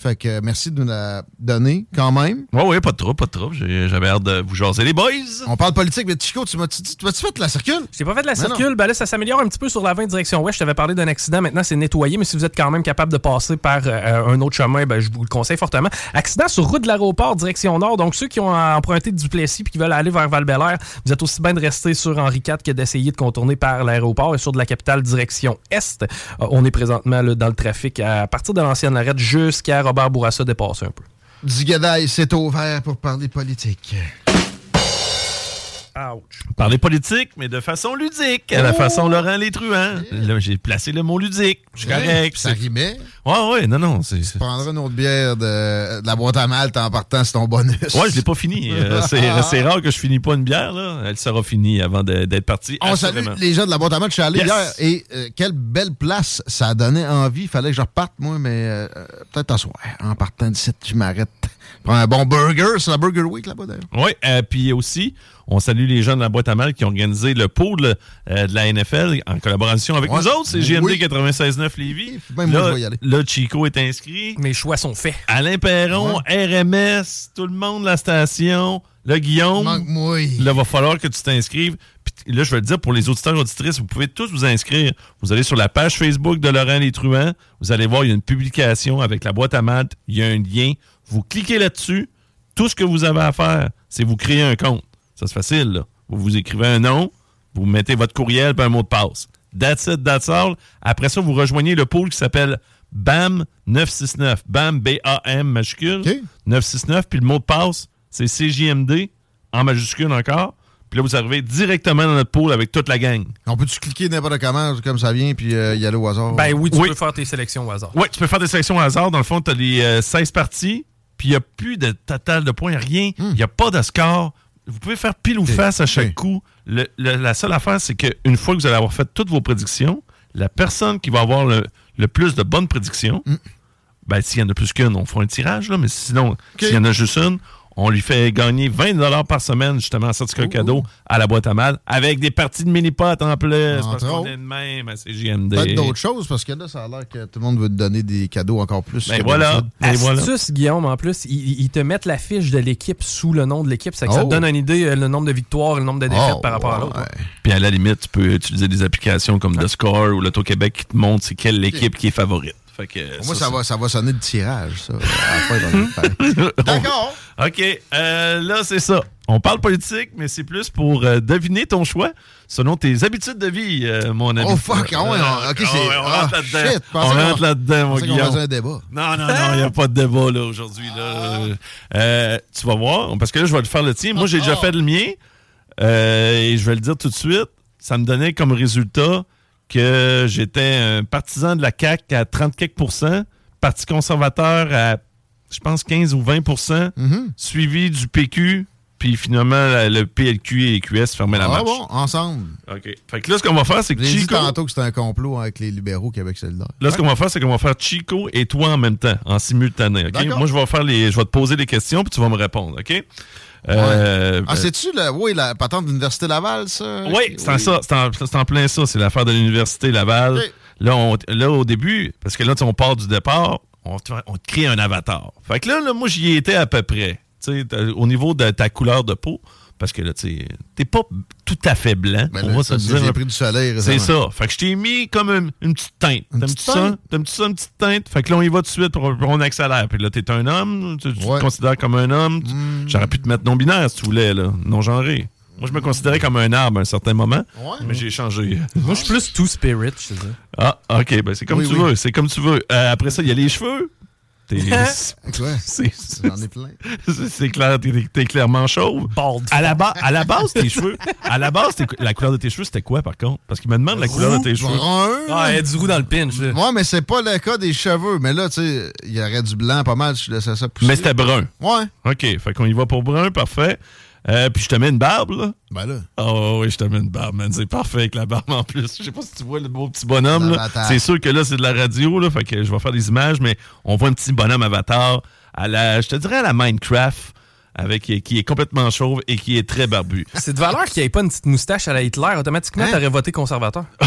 Fait que euh, merci de nous la donner quand même. Oui, oui, pas de trouble, pas de trouble. J'ai- J'avais hâte de vous jaser, les boys. On parle politique, mais Chico, tu m'as-tu dit, tu m'as-tu fait la circule? J'ai pas fait de la Mais circule. Ben là, ça s'améliore un petit peu sur la 20 direction ouest. Je t'avais parlé d'un accident. Maintenant, c'est nettoyé. Mais si vous êtes quand même capable de passer par euh, un autre chemin, ben, je vous le conseille fortement. Accident sur route de l'aéroport, direction nord. Donc, ceux qui ont emprunté Duplessis puis qui veulent aller vers val vous êtes aussi bien de rester sur Henri IV que d'essayer de contourner par l'aéroport et sur de la capitale, direction est. Euh, on est présentement là, dans le trafic à partir de l'ancienne arrête jusqu'à Robert Bourassa dépassé un peu. Du Gadaï, c'est ouvert pour parler politique. Ouch. Parler politique, mais de façon ludique, à la façon Laurent Les Truands. Là, J'ai placé le mot ludique. Je suis correct. puis ça rimait. Ouais, ouais, non, non. c'est- Prendras une autre bière de, de la boîte à malte en partant, c'est ton bonus. Ouais, je l'ai pas fini. Euh, c'est c'est rare que je finis pas une bière, là. Elle sera finie avant d'être partie. On salue les gens de la boîte à malte. Je suis allé Yes. hier et euh, quelle belle place. Ça a donné envie. Il fallait que je reparte, moi, mais euh, euh, peut-être en soir. En partant d'ici, je m'arrête. Prends un bon burger. C'est la Burger Week là-bas, d'ailleurs. Oui, euh, puis aussi, on salue les gens de la boîte à mal qui ont organisé le pôle euh, de la NFL en collaboration avec Ouais. nous autres. C'est GMD Oui. 96.9 Lévis. Même moi, là, je vais y aller. là, Chico est inscrit. Mes choix sont faits. Alain Perron, RMS, tout le monde de la station, le Guillaume. Là, va falloir que tu t'inscrives. Puis là, je vais le dire pour les auditeurs et auditrices, vous pouvez tous vous inscrire. Vous allez sur la page Facebook de Laurent Les Truands. Vous allez voir, il y a une publication avec la boîte à maths. Il y a un lien. Vous cliquez là-dessus. Tout ce que vous avez à faire, c'est vous créer un compte. Ça, c'est facile, là. Vous vous écrivez un nom, vous mettez votre courriel et un mot de passe. That's it, that's all. Après ça, vous rejoignez le pool qui s'appelle BAM 969. BAM, B-A-M majuscule. 969. Puis le mot de passe, c'est CJMD en majuscule encore. Puis là, vous arrivez directement dans notre pool avec toute la gang. On peut-tu cliquer n'importe comment, comme ça vient, puis euh, y aller au hasard? Ben oui, tu peux faire tes sélections au hasard. Oui, tu peux faire des sélections au hasard. Dans le fond, tu as les euh, 16 parties, puis il n'y a plus de total de points, rien. Il n'y a pas de score. Vous pouvez faire pile ou face à chaque coup. Le- le- la seule affaire, c'est qu'une fois que vous allez avoir fait toutes vos prédictions, la personne qui va avoir le, le plus de bonnes prédictions, ben, s'il y en a plus qu'une, on fera un tirage, là, mais sinon, s'il y en a juste une, on lui fait gagner 20 par semaine, justement, en certificat cadeau à la boîte à mal, avec des parties de mini-pot en plus. Entre parce qu'on est de même à CGMD. Peut-être d'autres choses, parce que là, ça a l'air que tout le monde veut te donner des cadeaux encore plus. Ben que voilà. d'habitude. Astuce, Guillaume, en plus, ils, ils te mettent la fiche de l'équipe sous le nom de l'équipe. Ça Oh. te donne une idée, euh, le nombre de victoires et le nombre de défaites Oh, par rapport à ouais. l'autre. Puis à la limite, tu peux utiliser des applications comme The Score ou l'Auto-Québec qui te montre c'est quelle équipe qui est favorite. Fait que, Pour moi, ça, va, ça va sonner de tirage, ça. D'accord. OK. euh, là, c'est ça. On parle politique, mais c'est plus pour euh, deviner ton choix selon tes habitudes de vie, euh, mon ami. Oh, fuck, ah ouais, on- ouais, on ah, rentre là-dedans. shit, on rentre là-dedans, mon Guillaume. faisait un débat. Non, non, non, il n'y a pas de débat là aujourd'hui. là. Euh, tu vas voir, parce que là, je vais te faire le tien. Moi, j'ai déjà fait le mien. euh, et je vais le dire tout de suite. Ça me donnait comme résultat que j'étais un partisan de la CAQ à 30 quelques Parti conservateur à, je pense, 15 ou 20% suivi du PQ, puis finalement, le PLQ et les QS fermaient la Ah marche. bon, ensemble. OK. Fait que là, ce qu'on va faire, c'est que dit Chico... tantôt que c'était un complot avec les libéraux Québec solidaire. Là, ce qu'on va faire, c'est qu'on va faire Chico et toi en même temps, en simultané. ok? D'accord. Moi, je vais faire les, je vais te poser des questions puis tu vas me répondre, ok? Euh, Ah, c'est-tu la, oui, la patente de l'Université Laval, ça? oui, c'est en ça, c'est en, c'est en plein ça. C'est l'affaire de l'université Laval. Là, on- là, au début, parce que là, on part du départ, on te, on te crée un avatar. Fait que là, là, moi, j'y étais à peu près. Au niveau de ta couleur de peau. Parce que là, tu sais, t'es pas tout à fait blanc. Ben on là, va ça, se dire. j'ai pris du soleil C'est ça. Fait que je t'ai mis comme une, une petite teinte. T'aimes-tu ça? T'aimes-tu ça, une petite teinte? Fait que là, on y va tout de suite, on, on accélère. Puis là, t'es un homme, tu, tu te considères comme un homme. Hmm. J'aurais pu te mettre non-binaire si tu voulais, là, non-genré. Moi, je me considérais comme un arbre à un certain moment, mais j'ai changé. Moi, je suis plus two spirit, je te dis. Ah, OK, ben c'est comme Oui, tu veux. C'est comme tu veux. Euh, après ça, il y a les cheveux. J'en ai plein. c'est c'est clair, t'es clairement chauve. À la, ba- à la base, tes cheveux, à la base, la couleur de tes cheveux, c'était quoi, par contre? Parce qu'il me demande la couleur de tes cheveux. Brun. Ah, il y a du roux dans le pinch. là. Ouais, mais c'est pas le cas des cheveux. Mais là, tu sais, il y aurait du blanc pas mal si je laissais ça pousser. Mais c'était brun. Ouais. OK, fait qu'on y va pour brun, parfait. Euh, puis je te mets une barbe, là. Ben là. Oh oui, je te mets une barbe, man. C'est parfait avec la barbe en plus. Je sais pas si tu vois le beau petit bonhomme. C'est sûr que là, c'est de la radio, là. Fait que je vais faire des images, mais on voit un petit bonhomme avatar à la, je te dirais à la Minecraft, avec, qui est complètement chauve et qui est très barbu. C'est de valeur qu'il n'y ait pas une petite moustache à la Hitler. Automatiquement, Hein? t'aurais voté conservateur.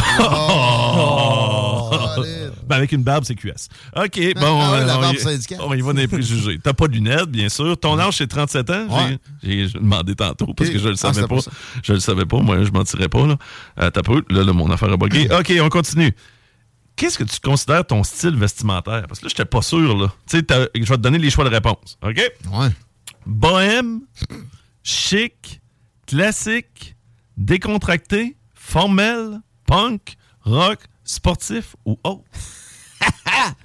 Oh! Ben, avec une barbe, c'est QS. OK, bon. Ah ouais, euh, la on, barbe on y va dans les préjugés. T'as pas de lunettes, bien sûr. Ton âge, c'est 37 ans? J'ai- Ouais. J'ai j'ai demandé tantôt parce que je le Ah, savais pas. Je le savais pas. Moi, je mentirais pas. Là, euh, t'as pas eu- Là, là, mon affaire a bugué. OK, on continue. Qu'est-ce que tu considères ton style vestimentaire? Parce que là, j'étais pas sûr. Là. Tu sais, je vais te donner les choix de réponse. OK? Ouais. Bohème, chic, classique, décontracté, formel, punk, rock, sportif ou autre?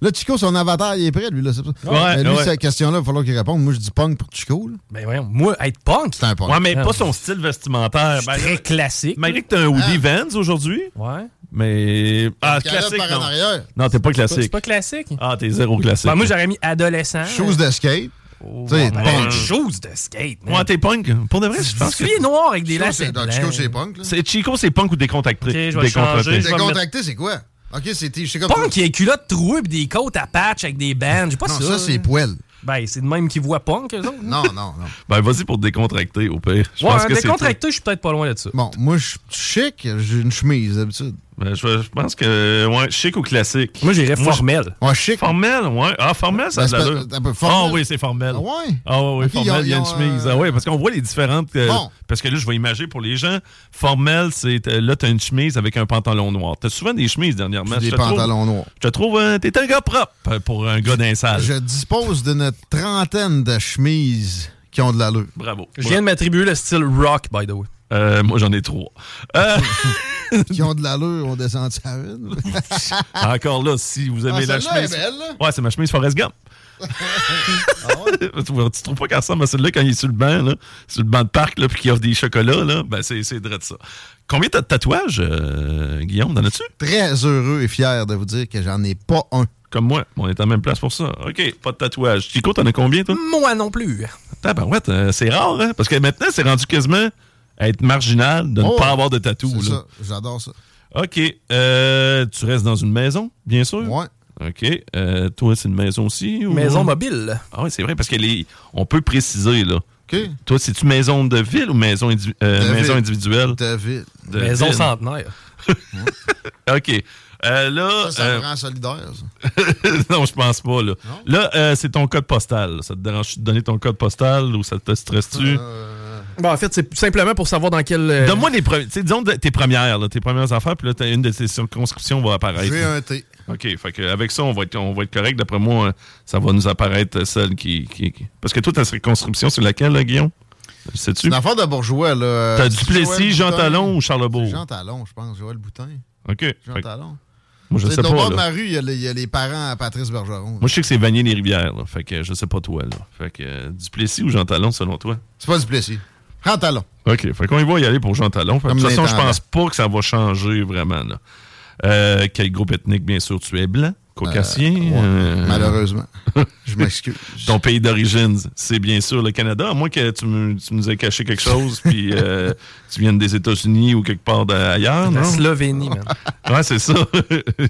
Là, Chico, son avatar, il est prêt, lui. Là, c'est ça. Ouais, Mais lui, ouais. cette question-là, il va falloir qu'il réponde. Moi, je dis punk pour Chico. Là. Ben voyons, moi, être punk? C'est un punk. Ouais, mais pas son style vestimentaire. Ben, très là, classique. Malgré que t'as un hoodie Vans aujourd'hui. Ouais. Mais. Ah, classique. Non, non t'es pas C'est classique. pas classique. Ah, t'es zéro classique. Ben, moi, j'aurais mis adolescent. Shoes de skate. Sais, Ben, punk. Shoes de skate. man. Ouais, t'es punk. Pour de vrai, je pense que. Noirs avec des lacets. Chico, c'est punk. là. C'est Chico, c'est punk ou décontracté? Je vais Décontracté. Décontracté, c'est quoi? Ok, Punk, il y a des culottes trouées pis des côtes à patch avec des bands. J'ai pas Non, ça. ça, c'est poêle. Ben, c'est de même qu'ils voient punk, eux autres. Non, non, non. Ben, vas-y pour décontracter, au pire. Je ouais, pense que décontracté, je suis peut-être pas loin de ça. Bon, moi, je suis chic, j'ai une chemise d'habitude. Ben, je, je pense que, ouais, chic ou classique? Moi, j'irais formel. Ouais, chic. Formel, ouais. Ah, formel, ça a Ben, de c'est l'allure. pas- un peu formel. Ah oui, c'est formel. Ah ouais? Ah oui, oui, formel, il y a une chemise. euh, Ah oui, parce qu'on voit les différentes. euh, Bon. Parce que là, je vais imaginer pour les gens, formel, c'est euh, là, tu as une chemise avec un pantalon noir. Tu as souvent des chemises dernièrement. Je des te trouve- pantalons noirs. Je te trouve, euh, t'es un gars propre euh, pour un gars d'un sale. Je dispose d'une trentaine de chemises qui ont de l'allure. Bravo. Je viens de m'attribuer le style rock, by the way. Euh, moi, j'en ai trois. Euh, qui ont de l'allure, on descend à une. Encore là, si vous aimez Ah, la chemise. est belle, là. Ouais, c'est ma chemise Forrest Gump. tu, vois, tu trouves pas qu'elle ressemble à celle-là quand il est sur le banc, là, sur le banc de parc, là, puis qu'il offre des chocolats, là, ben c'est, c'est de ça. Combien t'as de tatouages, euh, Guillaume, t'en as-tu? Très heureux et fier de vous dire que j'en ai pas un. Comme moi, on est en même place pour ça. OK, pas de tatouage. Chico, t'en as combien, toi? Moi non plus. Tabarouette, euh, c'est rare, hein? Parce que maintenant, c'est rendu quasiment être marginal de ne Oh, pas avoir de tatou. C'est ça, j'adore ça. OK. euh, tu restes dans une maison, bien sûr? Ouais. OK. Euh, toi, c'est une maison aussi? ou- Maison mobile. Ah oui, c'est vrai, parce qu'on peut préciser, là. OK. Toi, c'est-tu maison de ville ou maison, indivi- euh, De maison ville. individuelle? De ville. De Maison ville. centenaire. OK. Euh, là. Ça, ça euh, me rend solidaire, ça. non, je pense pas, là. Là, euh, c'est ton code postal. Ça te dérange de donner ton code postal ou ça te stresse-tu? Bon, en fait, c'est simplement pour savoir dans quel. euh, Donne-moi les premières. Disons de- tes premières, là, tes premières affaires, puis là, une de tes circonscriptions va apparaître. J'ai un T. OK. Fait que avec ça, on va être, on va être correct. D'après moi, ça va nous apparaître celle qui. qui- qui- Parce que toi, ta circonscription, c'est laquelle, là, Guillaume? Sais-tu? C'est une affaire de bourgeois, là. T'as Euh, Duplessis, Jean Boutin. Talon ou Charlebourg? Jean Talon, je pense. Joël Boutin. OK. Jean Fait Talon. Moi, je sais Au pas. de là. ma rue, il y, a les- il y a les parents à Patrice Bergeron. Moi, je sais que c'est Vanier-les-Rivières. là. Fait que je sais pas toi. Là. Fait que euh, Duplessis ou Jean Talon, selon toi? C'est pas Duplessis. Jean Talon. OK. Fait qu'on y va y aller pour Jean Talon. Fait de toute façon, je pense pas que ça va changer vraiment. Là. Euh, quel groupe ethnique, bien sûr, tu es blanc? Caucasien? ouais, euh, malheureusement. Je m'excuse. Ton pays d'origine, c'est bien sûr le Canada, à moins que tu, me- tu nous aies caché quelque chose, puis euh, tu viennes des États-Unis ou quelque part d'ailleurs, La non? Slovénie, man. Ouais, c'est ça.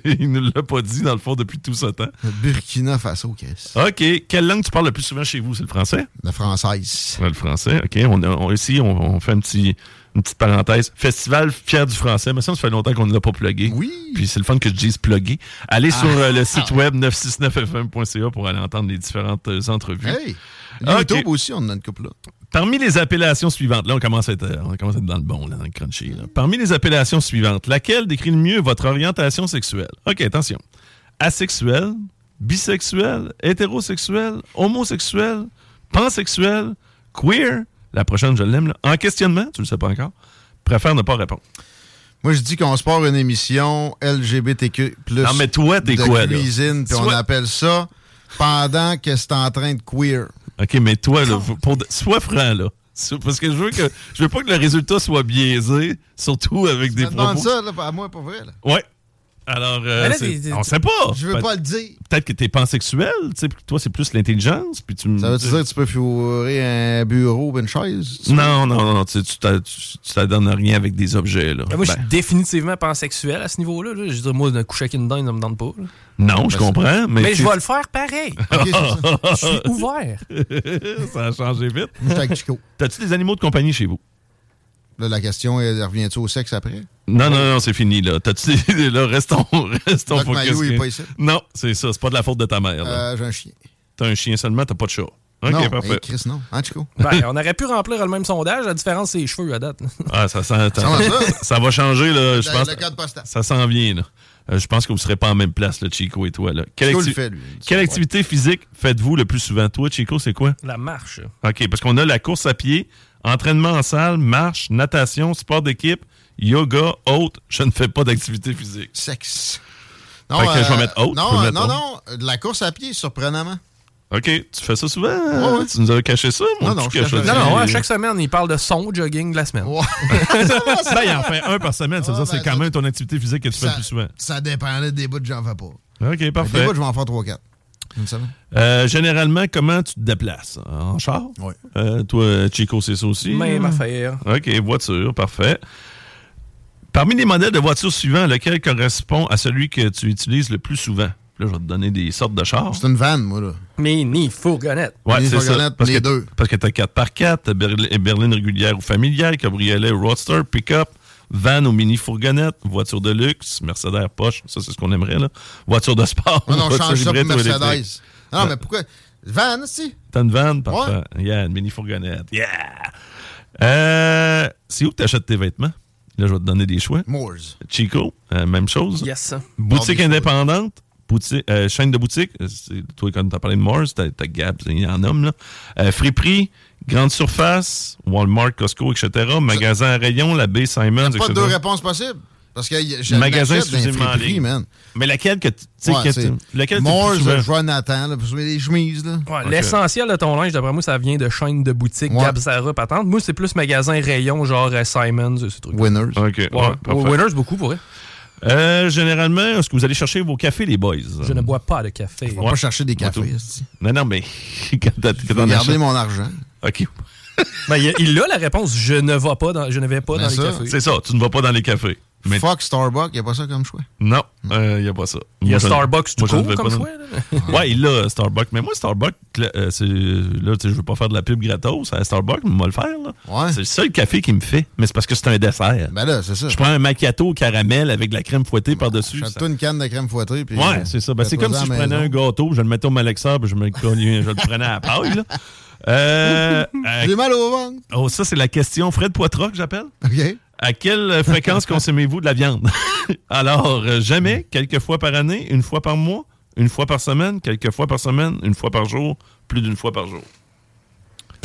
Il nous l'a pas dit, dans le fond, depuis tout ce temps. Burkina Faso, qu'est-ce? OK. Quelle langue tu parles le plus souvent chez vous? C'est le français? Le française. Ouais, le français. OK. On, ici, on, on fait un petit, une petite parenthèse. Festival Fier du français. Mais ça, ça fait longtemps qu'on ne l'a pas plugué. Oui. Puis c'est le fun que je dise plugué. Allez sur Ah. euh, le site web 969fm.ca pour aller entendre les différentes euh, entrevues. Hey! OK. YouTube aussi, on en a une couple là. Parmi les appellations suivantes, là, on commence à être, euh, on commence à être dans le bon, là, dans le crunchy. là. Parmi les appellations suivantes, laquelle décrit le mieux votre orientation sexuelle? OK, attention. Asexuel, bisexuel, hétérosexuel, homosexuel, pansexuel, queer. La prochaine, je l'aime. là. En questionnement, tu le sais pas encore. Préfère ne pas répondre. Moi, je dis qu'on se part une émission LGBTQ+. Non, mais toi, t'es quoi, là? cuisine, puis on appelle ça pendant que c'est en train de queer. OK, mais toi, là, pour, sois franc, là. Parce que je veux que je veux pas que le résultat soit biaisé, surtout avec des Tu demandes propos. ça, là, à moi, pas vrai, là. Ouais. Alors, euh, là, on sait pas. Je veux pas le dire. Peut-être que t'es pansexuel, tu sais, puis que toi, c'est plus l'intelligence, puis tu me- Ça veut dire que tu peux fourrer un bureau ou une chaise? tu Non, non, non, tu tu t'a- tu- tu t'adonnes rien avec des objets, là. Ben, moi, je Ben, suis définitivement pansexuel à ce niveau-là. là. Je veux dire, moi, de coucher avec une dinde, ça me donne pas. là. non, je comprends, mais... Mais, je vais le faire pareil. Je suis ouvert. ça a changé vite. Moi, j'étais avec Chico. T'as-tu des animaux de compagnie chez vous? Là, la question, est, revient-tu au sexe après? Non, non, non, c'est fini, là. T'as-tu. Là, restons, restons Doc focus. Mayou, il est pas ici. Non, c'est ça, c'est pas de la faute de ta mère, là. Euh, J'ai un chien. T'as un chien seulement, t'as pas de chat. OK, non, parfait. hey, Chris, non. Hein, Chico? Ben, on aurait pu remplir le même sondage. La différence, c'est les cheveux à date. Ah, ça, sent- Ça va, ça? ça va changer, là. Je Le- pense, le code postal. Ça s'en vient, là. Euh, je pense que vous ne serez pas en même place, là, Chico et toi. Là. Quelle, Chico acti- le fait, lui. Quelle activité physique faites-vous le plus souvent? Toi, Chico, c'est quoi? La marche. OK, parce qu'on a la course à pied, entraînement en salle, marche, natation, sport d'équipe, yoga, autre. Je ne fais pas d'activité physique. Sexe. Fait que je vais mettre autre, Non, euh, mettre non, non. De la course à pied, surprenamment. OK, tu fais ça souvent? ouais. Tu nous as caché ça? mon Non, non, je. Non, non, à chaque semaine, il parle de son jogging de la semaine. Ben, il en fait un par semaine. Ça veut Ouais, dire que c'est ben, quand même ton activité physique que tu fais le Ça, plus souvent. ça dépendait des bouts, j'en fais pas. OK, Des parfait. bouts, je vais en faire 3-4. Une semaine. Euh, généralement, comment tu te déplaces? En char? Oui. Euh, toi, Chico, c'est ça aussi? Même affaire. OK, voiture, parfait. Parmi les modèles de voitures suivants, lequel correspond à celui que tu utilises le plus souvent? Là, je vais te donner des sortes de chars. C'est une vanne, moi, là. Mini fourgonnette. Ouais, c'est ça. fourgonnette, Parce les que, deux. Parce que tu as 4x4, t'as berli- berline régulière ou familiale, cabriolet, roadster, pick-up, van ou mini-fourgonnette, voiture de luxe, Mercedes Porsche, ça c'est ce qu'on aimerait, là. Voiture de sport. Non, non, on voiture change ça pour Mercedes. électrique. Non, mais pourquoi? Van, si? T'as une van? Parfait. Yeah, une mini-fourgonnette. Yeah! Euh, c'est où que t'achètes tes vêtements? Là, je vais te donner des choix. Moores. Chico, euh, même chose. Yes. Boutique indépendante, boutique, euh, chaîne de boutique. Toi, quand t'as parlé de Mars, t'as Gap, il y en a, là. Euh, Friperie, grande surface, Walmart, Costco, etc. Magasin à rayon, la baie Simons, Pas etc. deux réponses possibles. Parce que je Magasin les exclusivement ligne. man. Mais laquelle que tu sais Ouais, laquelle Moores, plus souvent? je vois Nathan, là, pour des chemises, là. Ouais, L'essentiel de ton linge, d'après moi, ça vient de chaîne de boutique, Ouais. Gab Zara, patente. Moi, c'est plus magasin rayon, genre euh, Simons, ce truc. Winners. OK. Ouais, ouais, parfait. Winners, beaucoup pour eux. Euh, généralement, est-ce que vous allez chercher vos cafés, les boys? Je ne bois pas de café. On va pas chercher des cafés. Non, non, mais quand t'as- quand Je vais mon argent. OK. Ben, il, il a la réponse. Je ne vais pas dans, je ne vais pas Mais dans les ça, cafés. C'est ça, tu ne vas pas dans les cafés. Mais Fuck Starbucks, y a pas ça comme choix? non, il n'y a pas ça. Il y a Starbucks tout ne court comme choix, là? Ouais, il a Starbucks. Mais moi, Starbucks, là, euh, c'est, là tu sais, je veux pas faire de la pub gratos à Starbucks, mais moi le faire. Là. Ouais. C'est le seul café qui me fait, mais c'est parce que c'est un dessert. Ben là, c'est ça. Je prends un macchiato au caramel avec de la crème fouettée par-dessus. ça- Achète-toi une canne de crème fouettée. Puis Ouais, c'est ça. Ben, c'est comme si je prenais un gâteau, je le mettais au malaxeur, puis me je le prenais à la paille. Euh, J'ai mal au ventre. oh, ça, c'est la question Fred Poitras que j'appelle? OK. À quelle fréquence consommez-vous de la viande? Alors, euh, jamais, quelques fois par année, une fois par mois, une fois par semaine, quelques fois par semaine, une fois par jour, plus d'une fois par jour.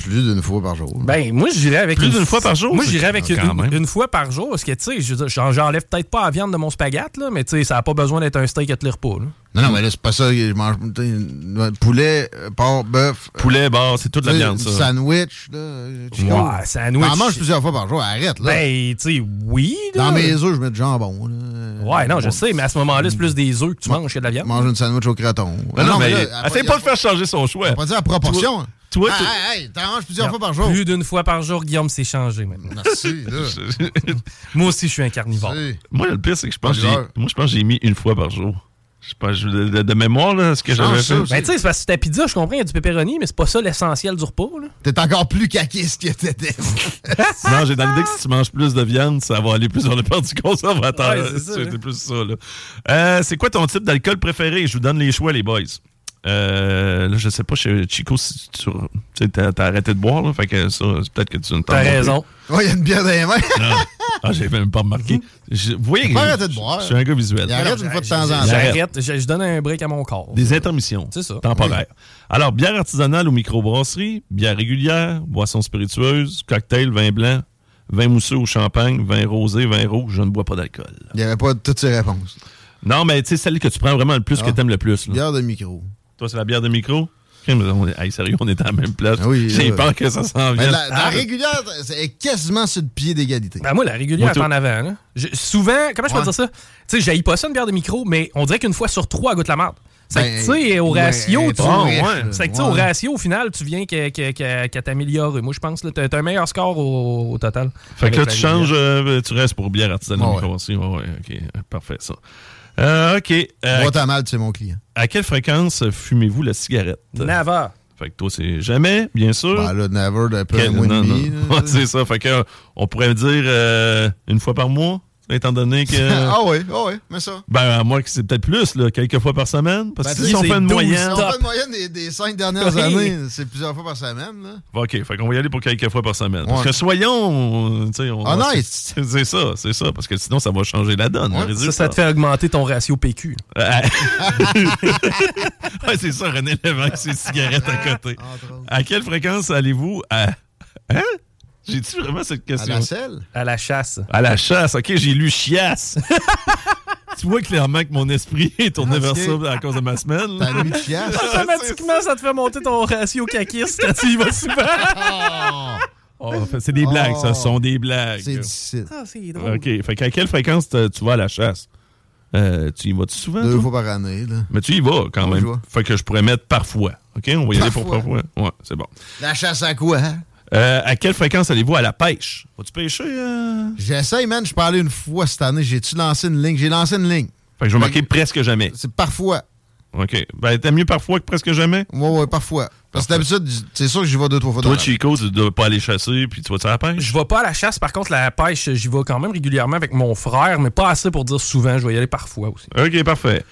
Plus d'une fois par jour. Ben, moi, j'irais avec. Plus une- d'une fois par jour, Moi, j'irais avec une, une fois par jour. Parce que, tu sais, j'en- j'enlève peut-être pas la viande de mon spaghette, là, mais tu sais, ça n'a pas besoin d'être un steak à te repas. Là. Non, non, mais là, c'est pas ça. Je mange sais, poulet, euh, porc, bœuf. euh, Poulet, bar, c'est toute la viande, ça. Sandwich, là. euh. Ouais, sandwich. T'en manges plusieurs fois par jour. Arrête, là. Ben, tu sais, oui. là. Dans mes œufs, je mets du jambon. Là. Ouais, non, je sais, mais à ce moment-là, c'est plus des œufs que tu manges que de la viande. Mange une sandwich au croton. Non, non, mais, essaye pas de faire changer son choix. On va pas dire à proportion. Toi, tu- hey, plusieurs fois par jour. Plus d'une fois par jour, Guillaume s'est changé maintenant. Merci, là. Moi aussi, je suis un carnivore. Moi, le pire, c'est que je pense que moi, je pense que j'ai mis une fois par jour. Je pense, de, de- de mémoire, là, ce que j'avais fait. Ben, tu sais, c'est parce que ta pizza, je comprends, il y a du pepperoni, mais c'est pas ça l'essentiel du repas. Là. T'es encore plus caquiste que t'étais. Non, j'ai dans l'idée que si tu manges plus de viande, ça va aller plus vers le port du conservateur. Ouais, c'est plus ça, là. Euh, c'est quoi ton type d'alcool préféré? Je vous donne les choix, les boys. Euh, là, je sais pas, chez Chico, si tu tu sais, t'as, t'as arrêté de boire, là, fait que ça, c'est peut-être que tu ne t'en T'as raison. Il y a une bière dans les mains. Ah, j'ai même pas remarqué. Je- vous voyez que Pas je- arrêter de boire. Je suis un gars visuel. Il arrête une fois de temps en temps. J'arrête, je, je donne un break à mon corps. Des intermissions. C'est ça. Temporaires. Alors, bière artisanale ou microbrasserie, bière régulière, boisson spiritueuse, cocktail, vin blanc, vin mousseux au champagne, vin rosé, vin rouge, je ne bois pas d'alcool. Il n'y avait pas toutes ces réponses. Non, mais tu sais, celle que tu prends vraiment le plus, Ah. que t'aimes le plus. là. Bière de micro. Toi, c'est la bière de micro? Ok, mais on est- hey, sérieux, on est à la même place. Ah oui, J'ai peur que ça s'en Mais vienne. la, la régulière, c'est quasiment sur le pied d'égalité. Ben, moi, la régulière est en avant. Là. Je- souvent, comment je peux Ouais. dire ça? Tu sais, j'haïs pas ça, une bière de micro, mais on dirait qu'une fois sur trois, elle goûte la merde. C'est Ben, que, tu sais, au ratio, tu ouais. C'est que, sais, au ratio, au final, tu viens qu'à que, que, t'améliorer. Moi, je pense, là, t'as un meilleur score au, au total. Fait que là, tu changes, euh, tu restes pour bière artisanale ouais. ouais, ok, euh, parfait, ça. Euh, ok. Euh, Bois ta mal, c'est mon client. à quelle fréquence fumez-vous la cigarette? Never. Fait que toi, c'est jamais, bien sûr. Ben là, never d'un peu un mois et demi. Ouais, c'est ça. Fait que, euh, on pourrait dire euh, une fois par mois, étant donné que. ah oui, ah oui, mais ça. Ben, à moi, que c'est peut-être plus, là, quelques fois par semaine. Parce Ben, que si on fait une 12, moyenne. Si on fait une moyenne des, des cinq dernières Oui. années, c'est plusieurs fois par semaine. Là. OK, fait qu'on va y aller pour quelques fois par semaine. Parce que soyons. tu sais, on Ah, nice. c'est c'est ça, c'est ça. Parce que sinon, ça va changer la donne. Ça, ça te fait augmenter ton ratio PQ. Euh, ouais, c'est ça, René Lévesque, avec ses cigarettes à côté. À quelle fréquence allez-vous à. Hein? J'ai-tu vraiment cette À question? la selle? À la chasse. À la chasse, ok, j'ai lu chiasse. tu vois clairement que mon esprit est tourné vers ça à cause de ma semaine. T'as lu chiasse? Automatiquement, ça te fait monter ton ratio caquiste quand tu y vas souvent. Oh, c'est des blagues, ça, ce sont des blagues. C'est difficile. Ah, c'est drôle. OK, fait qu'à quelle fréquence tu vas à la chasse? Euh, tu y vas-tu souvent? Deux toi? fois par année. Là. Mais tu y vas quand même. Fait que je pourrais mettre parfois. OK, on va y aller pour Parfois. parfois. Ouais, c'est bon. La chasse à quoi? hein? Euh, à quelle fréquence allez-vous à la pêche? Vas-tu pêcher? euh? J'essaye, man. Je peux aller une fois cette année. J'ai-tu lancé une ligne? J'ai lancé une ligne. Fait que je vais marquer presque jamais. C'est parfois. OK. Ben, t'aimes mieux parfois que presque jamais? Ouais, ouais, parfois. Parce que d'habitude, c'est sûr que j'y vais deux, trois fois Toi. Chico, tu dois pas aller chasser, puis tu vas-tu à la pêche? Je vais pas à la chasse, par contre, la pêche, j'y vais quand même régulièrement avec mon frère, mais pas assez pour dire souvent. Je vais y aller parfois aussi. OK, parfait.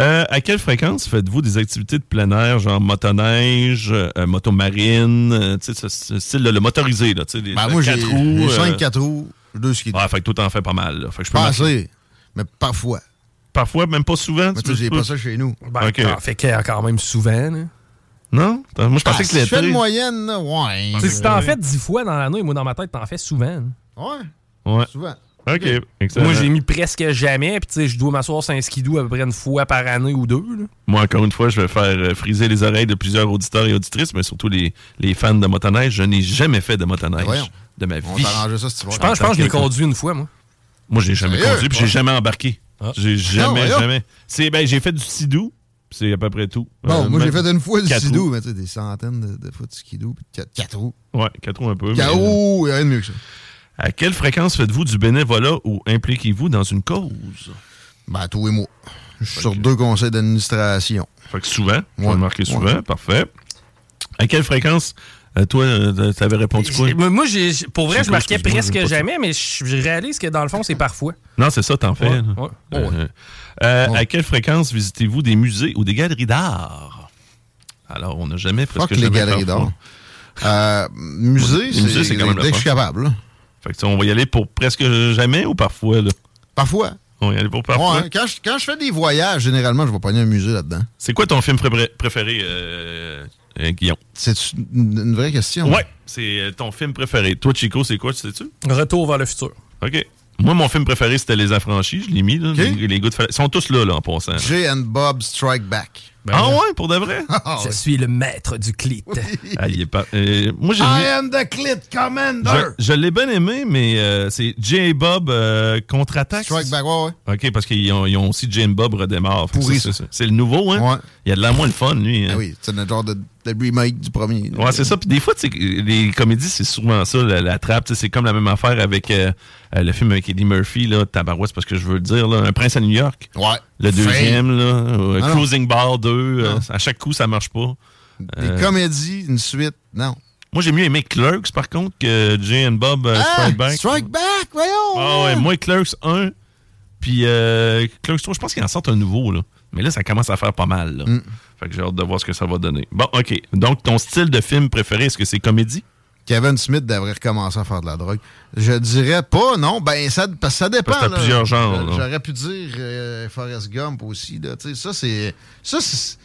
Euh, à quelle fréquence faites-vous des activités de plein air, genre motoneige, euh, motomarine, euh, tu sais, ce, ce style, là, le motorisé, là, tu sais, les Ben, moi, j'ai quatre roues. j'ai cinq euh, 4 roues, deux skis. Ah, fait que toi, t'en fais pas mal, là. Fait que je peux Pas assez, mais parfois. Parfois, même pas souvent. Mais tu sais, pas? ça chez nous. Ben, OK. t'en fais que- quand même souvent. là. Non? Attends, Moi, je pensais Ah, que si je fais une moyenne, là, ouais. Tu sais, si t'en fais dix fois dans l'année, moi, dans ma tête, t'en fais souvent. Ouais, Ouais. souvent. OK, excellent. Moi, j'ai mis presque jamais, puis tu sais, je dois m'asseoir sur un skidoo à peu près une fois par année ou deux. là. Moi, encore une fois, je vais faire euh, friser les oreilles de plusieurs auditeurs et auditrices, mais surtout les, les fans de motoneige. Je n'ai jamais fait de motoneige de ma On vie. t'arrangeait ça, si tu veux. Je pense, je pense que je l'ai conduit une fois, moi. Moi, j'ai jamais Sérieux? conduit, puis j'ai jamais embarqué. J'ai jamais, jamais. C'est, ben, j'ai fait du sidou, c'est à peu près tout. Bon, Euh, moi, j'ai fait une fois du roues. mais tu sais, des centaines de, de fois de skidoo, puis quatre, quatre roues. Ouais, quatre roues un peu. Quatre euh, roues, il y a rien de mieux que ça. À quelle fréquence faites-vous du bénévolat ou impliquez-vous dans une cause? Ben, tous et moi. Je suis sur deux conseils d'administration. Fait que souvent, Ouais. le marquer souvent, Ouais. parfait. À quelle fréquence, euh, toi, euh, t'avais répondu quoi? Moi, pour vrai, je marquais presque jamais, mais je réalise que dans le fond, c'est parfois. Non, c'est ça, t'en fais. Ouais, là. ouais. Euh, euh, À quelle fréquence visitez-vous des musées ou des galeries d'art? Alors, on n'a jamais presque Fuck les jamais galeries parfois. d'art. Euh, musée, Les musées, c'est dès que je suis capable. Fait que, on va y aller pour presque jamais ou parfois? Là? Parfois. On va y aller pour parfois. Ouais, quand, je, quand je fais des voyages, généralement, je vais pogner un musée là-dedans. C'est quoi ton film pré- préféré, euh, euh, Guillaume? C'est une, une vraie question? Ouais, c'est euh, ton film préféré. Toi, Chico, c'est quoi, tu sais-tu? Retour vers le futur. OK. Moi, mon film préféré, c'était Les Affranchis. Je l'ai mis, là. Les, Ils sont tous là, là, en passant. Jay and Bob Strike Back. Ah ouais, pour de vrai? Je suis le maître du clit. Ah, il est pas... euh, moi, j'ai I am the Clit Commander. Je, je l'ai bien aimé, mais euh, c'est Jay et Bob euh, contre-attaque. Strike Back, ouais, ouais. OK, parce qu'ils ont, ils ont aussi et Bob redémarre. Pourri, ça, ça. c'est- C'est le nouveau, hein? Ouais. Il y a de la moins le fun, lui. hein. Ah oui, c'est un genre de, de remake du premier. Ouais, c'est ça. Puis des fois, les comédies, c'est souvent ça, la, la trappe. C'est comme la même affaire avec euh, euh, le film avec Eddie Murphy, là, Tabarouette, c'est parce que je veux le dire, là, Un prince à New York. Ouais. Le deuxième, là, euh, Ah. Cruising Bar 2. euh, Non. à chaque coup, ça marche pas. Des comédies, une suite, non. moi, j'ai mieux aimé Clerks, par contre, que Jay and Bob Ah, Strike Back. Strike Back, voyons. Ah ouais, moi, Clerks 1, puis Clerks 3, je pense qu'il en sort un nouveau, là. Mais là, ça commence à faire pas mal, là. Mm. Fait que j'ai hâte de voir ce que ça va donner. Bon, OK. Donc, ton style de film préféré, est-ce que c'est comédie? Kevin Smith devrait recommencer à faire de la drogue. Je dirais pas, non. Ben, ça, parce que ça dépend. Parce que là. plusieurs genres, là. J'aurais pu dire euh, Forrest Gump aussi. Là. Tu sais, Ça, c'est. Ça, c'est.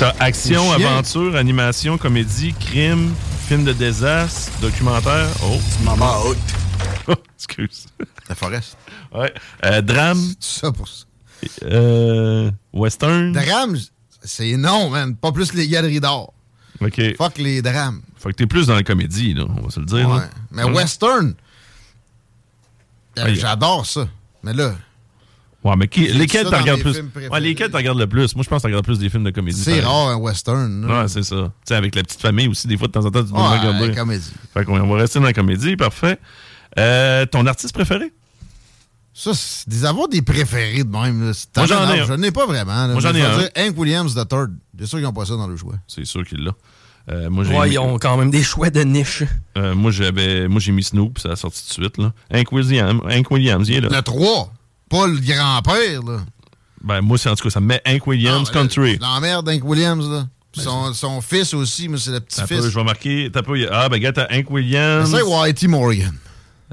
T'as action, aventure, animation, comédie, crime, film de désastre, documentaire. Oh, tu m'en Oh, excuse. La Forrest. Ouais. Euh, drame. C'est ça pour ça. Euh, western. Drame, c'est non, man. Pas plus les galeries d'or. OK. Fuck les drames. Fait que t'es plus dans la comédie, là, on va se le dire. Ouais. là. Mais western, euh, Ouais. j'adore ça. Mais là, Ouais, mais qui, lesquels dans regardes plus? Ouais, lesquels t'en regardes le plus? Moi, je pense que t'en regardes plus des films de comédie. c'est rare un western. là. Ouais, c'est ça. Tu sais, avec la petite famille aussi, des fois, de temps en temps, tu dois Ouais, regarder. comédie. Fait qu'on on va rester dans la comédie, parfait. Euh, ton artiste préféré? Ça, c'est des avoir des préférés de même. là, Moi, j'en ai. Je n'ai pas vraiment. là. Moi, j'en Je ai vais un. dire Hank Williams the Third. C'est sûr qu'ils n'ont pas ça dans le choix. C'est sûr qu'il l'a. Euh, moi, j'ai Ouais, mis- ils ont quand même des choix de niche. euh, moi, j'avais, moi, j'ai mis Snoop, ça a sorti tout de suite, là. Hank Williams, Hank Williams, il est là. Le 3. Pas le grand-père, là. Ben, moi, c'est en tout cas, ça me met Hank Williams Ah, Country. C'est l'emmerde d'Hank Williams, là. Son, son fils aussi, mais c'est le petit-fils. je vais marquer. t'as peu, ah, ben, gars, t'as Hank Williams. C'est Whitey Morgan.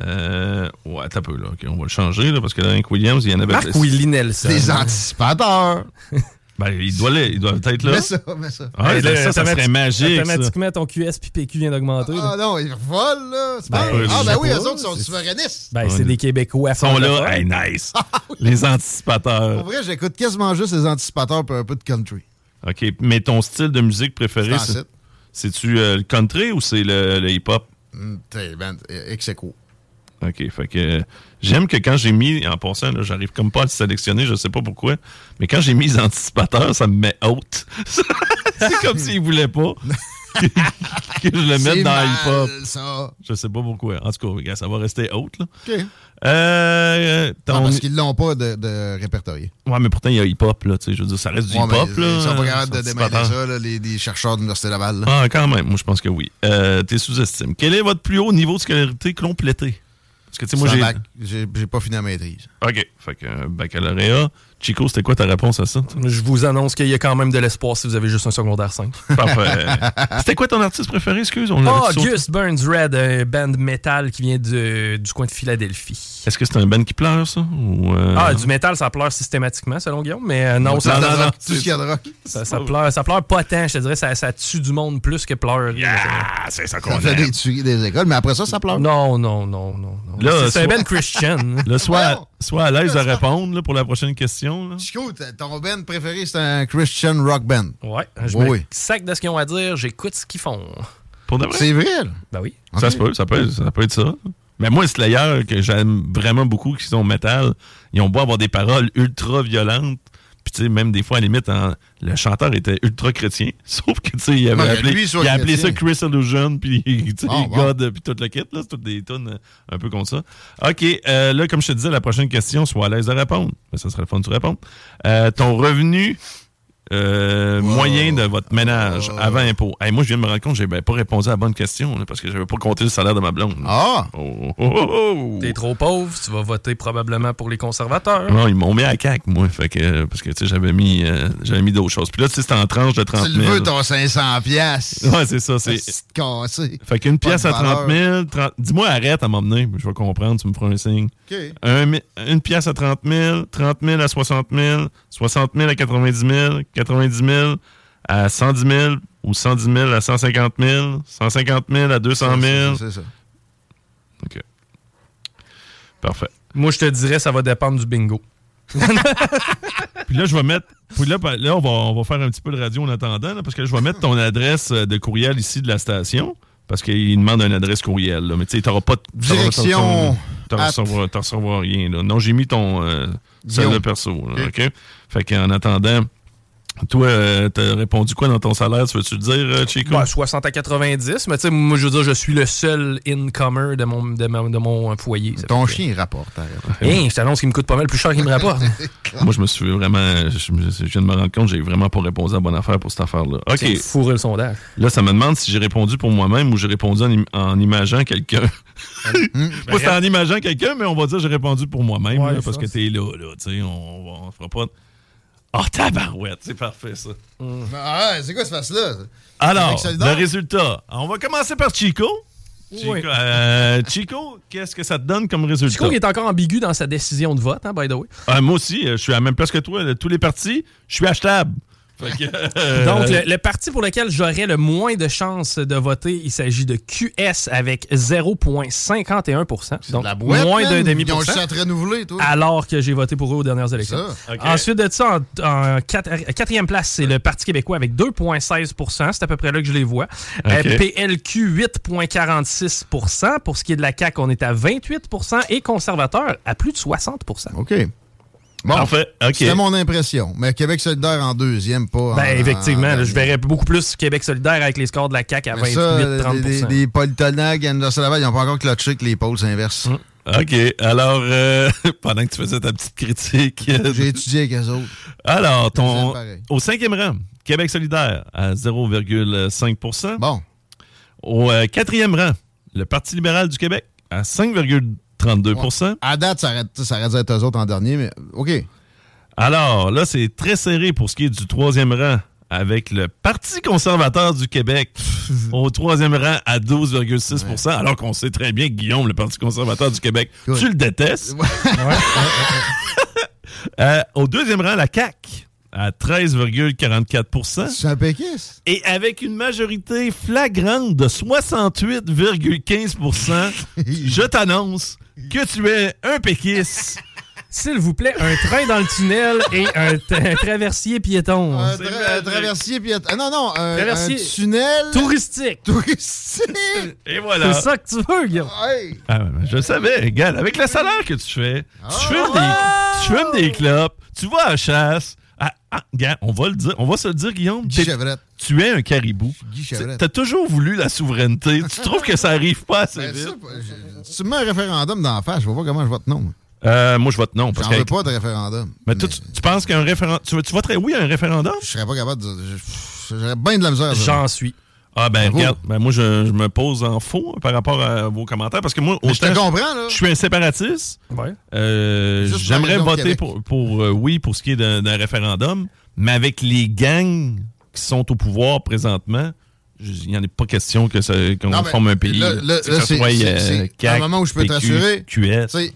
Euh, ouais, t'as peu, là. OK, on va le changer, là, parce que là, Hank Williams, il y en avait. Marc Willie Nelson. Des anticipateurs. Ben, il doit, il doit être là. Mets ça, mets ça. Ah, ça, là, ça, ça serait magique. ça. Automatiquement, ton QS puis PQ vient d'augmenter. là. Ah non, ils volent, là. C'est Ben, pas- ah, ben oui, eux autres sont souverainistes. Ben, c'est des Québécois. Ils sont là. Hey, nice. Les anticipateurs. Pour vrai, j'écoute quasiment juste les anticipateurs et un peu de country. OK, mais ton style de musique préféré, C'est en c'est- site. c'est-tu euh, le country ou c'est le, le hip-hop? T'es, ben, ex aequo. OK. Fait que euh, j'aime que quand j'ai mis, en passant, là, j'arrive comme pas à le sélectionner, je sais pas pourquoi, mais quand j'ai mis les anticipateurs, ça me met haute. c'est comme s'il voulait pas que, je le mette dans hip-hop. Je sais pas pourquoi. En tout cas, ça va rester haute, là. OK. Euh, ton- Non, parce qu'ils l'ont pas de, de répertorié. Ouais, mais pourtant, il y a hip-hop, là. tu sais, Je veux dire, ça reste du Ouais, hip-hop, là. Ils sont pas capables de Anticipateur. démêler ça, là, les, les chercheurs de l'Université Laval. là. Ah, quand même. Moi, je pense que oui. Euh, T'es sous-estime. Quel est votre plus haut niveau de scolarité complété? Parce que, tu sais, moi, Sans j'ai. bac, J'ai j'ai pas fini la maîtrise. OK. Fait que euh, baccalauréat. Chico, c'était quoi ta réponse à ça? Je vous annonce qu'il y a quand même de l'espoir si vous avez juste un secondaire 5. Parfait. c'était quoi ton artiste préféré, excuse? On Ah, sauté. Gus Burns Red, un band metal qui vient de- du coin de Philadelphie. Est-ce que c'est un band qui pleure, ça? Ou, euh, Ah, du métal, ça pleure systématiquement, selon Guillaume, mais euh, non, Non, ça, non, ça- non, Tout ce qu'il y a de rock. ça, ça pleure, ça pleure pas tant, je te dirais, ça, ça tue du monde plus que pleurer. Ah, c'est ça qu'on Ça fait des tueries des écoles, mais après ça, ça pleure. Non, non, non, non. non. Là, C'est- c'est un band Christian. Là, soit, soit à l'aise de répondre là, pour la prochaine question. Là. Chico, ton band préféré, c'est un Christian rock band. Ouais, je Oui, me sac de ce qu'ils ont à dire, j'écoute ce qu'ils font. Pour de vrai? C'est vrai, là? Ben oui. Ça se peut, ça peut, être- ça peut être ça. Mais moi, Slayer, que j'aime vraiment beaucoup, qui sont métal, ils ont beau avoir des paroles ultra violentes. Puis, tu sais, même des fois, à la limite, en- le chanteur était ultra chrétien. Sauf que, tu sais, il avait Ouais, appelé, lui, il a appelé ça. Chris Illusion, puis, tu sais, bon. God, puis tout le kit, là. C'est toutes des tonnes un peu comme ça. OK, euh, là, comme je te disais, la prochaine question, sois à l'aise de répondre. Ça serait le fun de répondre. Euh, ton revenu euh, moyen de votre ménage avant impôt. Hey, moi, je viens de me rendre compte que j'ai ben, pas répondu à la bonne question, là, parce que j'avais pas compté le salaire de ma blonde. Ah! Oh, oh, oh, oh. T'es trop pauvre, tu vas voter probablement pour les conservateurs. Non, ils m'ont mis à CAC, moi. Fait que, parce que, tu sais, j'avais mis, euh, j'avais mis d'autres choses. Puis là, tu sais, c'était en tranche de 30 Tu 000. le veux, ton 500 piastres. Ouais, c'est ça. C'est... C'est cassé. Fait qu'une pièce à 30 valeur. 000, 30 dis-moi arrête à m'emmener, je vais comprendre, tu me feras un signe. OK. Un mi- une pièce à 30 000, 30 000 à 60 000, 60 000 à 90 000, 90 000 à 110 000 ou 110 000 à 150 000, 150 000 à 200 000. C'est ça. OK. Parfait. Moi, je te dirais, ça va dépendre du bingo. Puis là, je vais mettre. Puis là, pa- là on, va, on va faire un petit peu de radio en attendant, là, parce que je vais mettre ton adresse euh, de courriel ici de la station. Parce qu'il demande une adresse courriel. Là. Mais tu sais, t'auras pas de. Direction Tu at- recevras rien. Là. Non, j'ai mis ton. Euh, celle de perso. là, OK? Fait qu'en attendant. Toi, euh, t'as répondu quoi dans ton salaire? Tu veux-tu le dire, euh, Chico? Ouais, 60 à 90, mais tu sais, moi, je veux dire, je suis le seul incomer de mon, de ma- de mon foyer. Ton chien, il rapporte. arrête. Hein, je t'annonce qu'il me coûte pas mal plus cher qu'il me rapporte. Moi, je me suis vraiment. Je, viens de me rendre compte, j'ai vraiment pas répondu à la bonne affaire pour cette affaire-là. OK. Fourré le sondage. Là, ça me demande si j'ai répondu pour moi-même ou j'ai répondu en, im- en imageant quelqu'un. moi, c'est en imageant quelqu'un, mais on va dire que j'ai répondu pour moi-même, Ouais, parce ça, que t'es là, là. Tu sais, on, on, on fera pas. Oh, tabarouette, c'est parfait, ça. Ah, ouais, c'est quoi ce face-là? Alors, le résultat. On va commencer par Chico. Chico, Oui. euh, Chico, qu'est-ce que ça te donne comme résultat? Chico, il est encore ambigu dans sa décision de vote, hein, by the way. Ah, moi aussi, euh, je suis à la même place que toi. Tous les partis, je suis achetable. Euh, Donc, le, le parti pour lequel j'aurais le moins de chances de voter, il s'agit de QS avec 0,51% Donc, La boîte, moins d'un demi pour cent. Alors que j'ai voté pour eux aux dernières élections. Ensuite de ça, en, en quatre- quatrième place, c'est le Parti québécois avec 2,16% C'est à peu près là que je les vois. Euh. PLQ, 8,46% Pour ce qui est de la CAQ, on est à 28% et conservateur à plus de 60% OK. Bon, Parfait, c'était mon impression. Mais Québec solidaire en deuxième, pas en- Ben, effectivement, en là, je verrais beaucoup plus Québec solidaire avec les scores de la CAQ à Mais ça, 28-30 les, les politologues à l'Université Laval, ils n'ont pas encore clutché que les pôles s'inversent. OK. Alors, euh, pendant que tu faisais ta petite critique. J'ai étudié avec eux autres. Alors, ton, au cinquième rang, Québec solidaire à 0,5% Bon. Au euh, quatrième rang, le Parti libéral du Québec à 5,32% À date, ça aurait, ça aurait dû être eux autres en dernier, mais OK. Alors, là, c'est très serré pour ce qui est du troisième rang avec le Parti conservateur du Québec au troisième rang à 12,6% alors qu'on sait très bien que Guillaume, le Parti conservateur du Québec, tu le détestes. Euh, au deuxième rang, la CAQ à 13,44 C'est un péquiste. et avec une majorité flagrante de 68,15% je t'annonce que tu es un péquiste S'il vous plaît, un train dans le tunnel et un, traversier piéton. Un, tra- un traversier puis ah, non non un, Traversier un tunnel touristique. touristique. Et voilà. C'est ça que tu veux, Guillaume. Ouais. Ah, ben, je le savais, regarde, avec le salaire que tu fais, Ah. tu, fumes des, tu fumes des clopes, tu vas à la chasse. Ah, ah, regarde, on va le dire, on va se le dire, Guillaume. Guy. Tu es un caribou. Guy Chevrette. T'as toujours voulu la souveraineté. tu trouves que ça arrive pas assez Ben, vite? ça, je- Si tu me mets un référendum d'en face, je vois pas comment je vote non. Euh, moi, je vote non. Parce J'en veux pas de référendum. mais toi, tu, tu penses qu'un référendum. Tu, tu voterais oui à un référendum? Je serais pas capable de J'aurais bien de la misère. à dire. J'en suis. Ah, ben, regarde, ben, moi, je, je me pose en faux par rapport à vos commentaires parce que moi, Mais je te autant comprends, là. Je suis un séparatiste. Ouais. Euh, J'aimerais voter pour, pour, euh, oui pour ce qui est d'un référendum, mais avec les gangs qui sont au pouvoir présentement, il n'y en a pas question que qu'on forme un pays. Là, là. c'est euh, un moment où je peux te rassurer.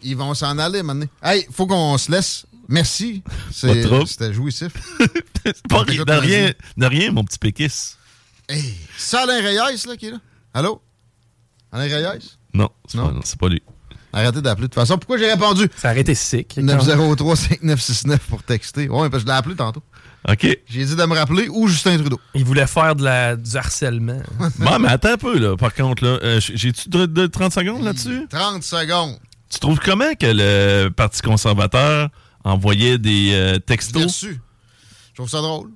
Ils vont s'en aller maintenant. Hey, faut qu'on se laisse. Merci. C'était jouissif. Pas de rien, de rien, mon petit péquisse. Hey, c'est Alain Reyes là, qui est là? Allô? Alain Reyes? Non, c'est Non? pas, non, c'est pas lui. Arrêtez d'appeler. De toute façon, pourquoi j'ai répondu? Ça a été sick. 903-5969 pour texter. Ouais, parce que je l'ai appelé tantôt. OK. J'ai dit de me rappeler ou Justin Trudeau. Il voulait faire de la, du harcèlement. bon, mais attends un peu, là. Par contre, là, euh, j'ai-tu de, de 30 secondes là-dessus? 30 secondes. Tu trouves comment que le Parti conservateur envoyait des euh, textos? reçu. Je trouve ça drôle.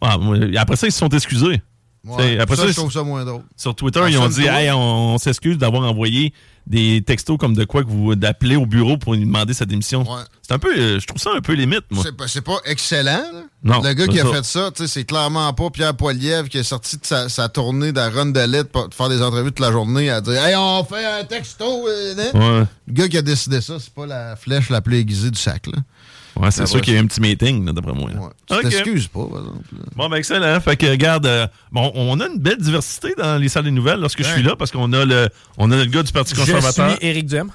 Ah, après ça, ils se sont excusés. Ouais, après ça, ça, je trouve ça moins drôle. Sur Twitter, ils ont dit. Hey, on, on s'excuse d'avoir envoyé des textos comme de quoi que vous d'appeler au bureau pour lui demander sa démission. Ouais. C'est un peu, euh, je trouve ça un peu limite, moi. C'est pas, pas excellent. là. Non, Le gars qui a ça. fait ça, c'est clairement pas Pierre Poilievre qui est sorti de sa, sa tournée de la run de lettres pour faire des entrevues toute la journée à dire Hey, on fait un texto. euh, hein? Ouais. Le gars qui a décidé ça, c'est pas la flèche la plus aiguisée du sac. Là. Ouais, c'est Ah, sûr qu'il y a eu un petit meeting, d'après moi. Tu t'excuses pas, par exemple. là. Bon, ben excellent. Fait que, regarde, euh, bon, on a une belle diversité dans les salles des nouvelles lorsque je suis là, parce qu'on a le, on a le gars du Parti Je conservateur. suis Éric Duhem.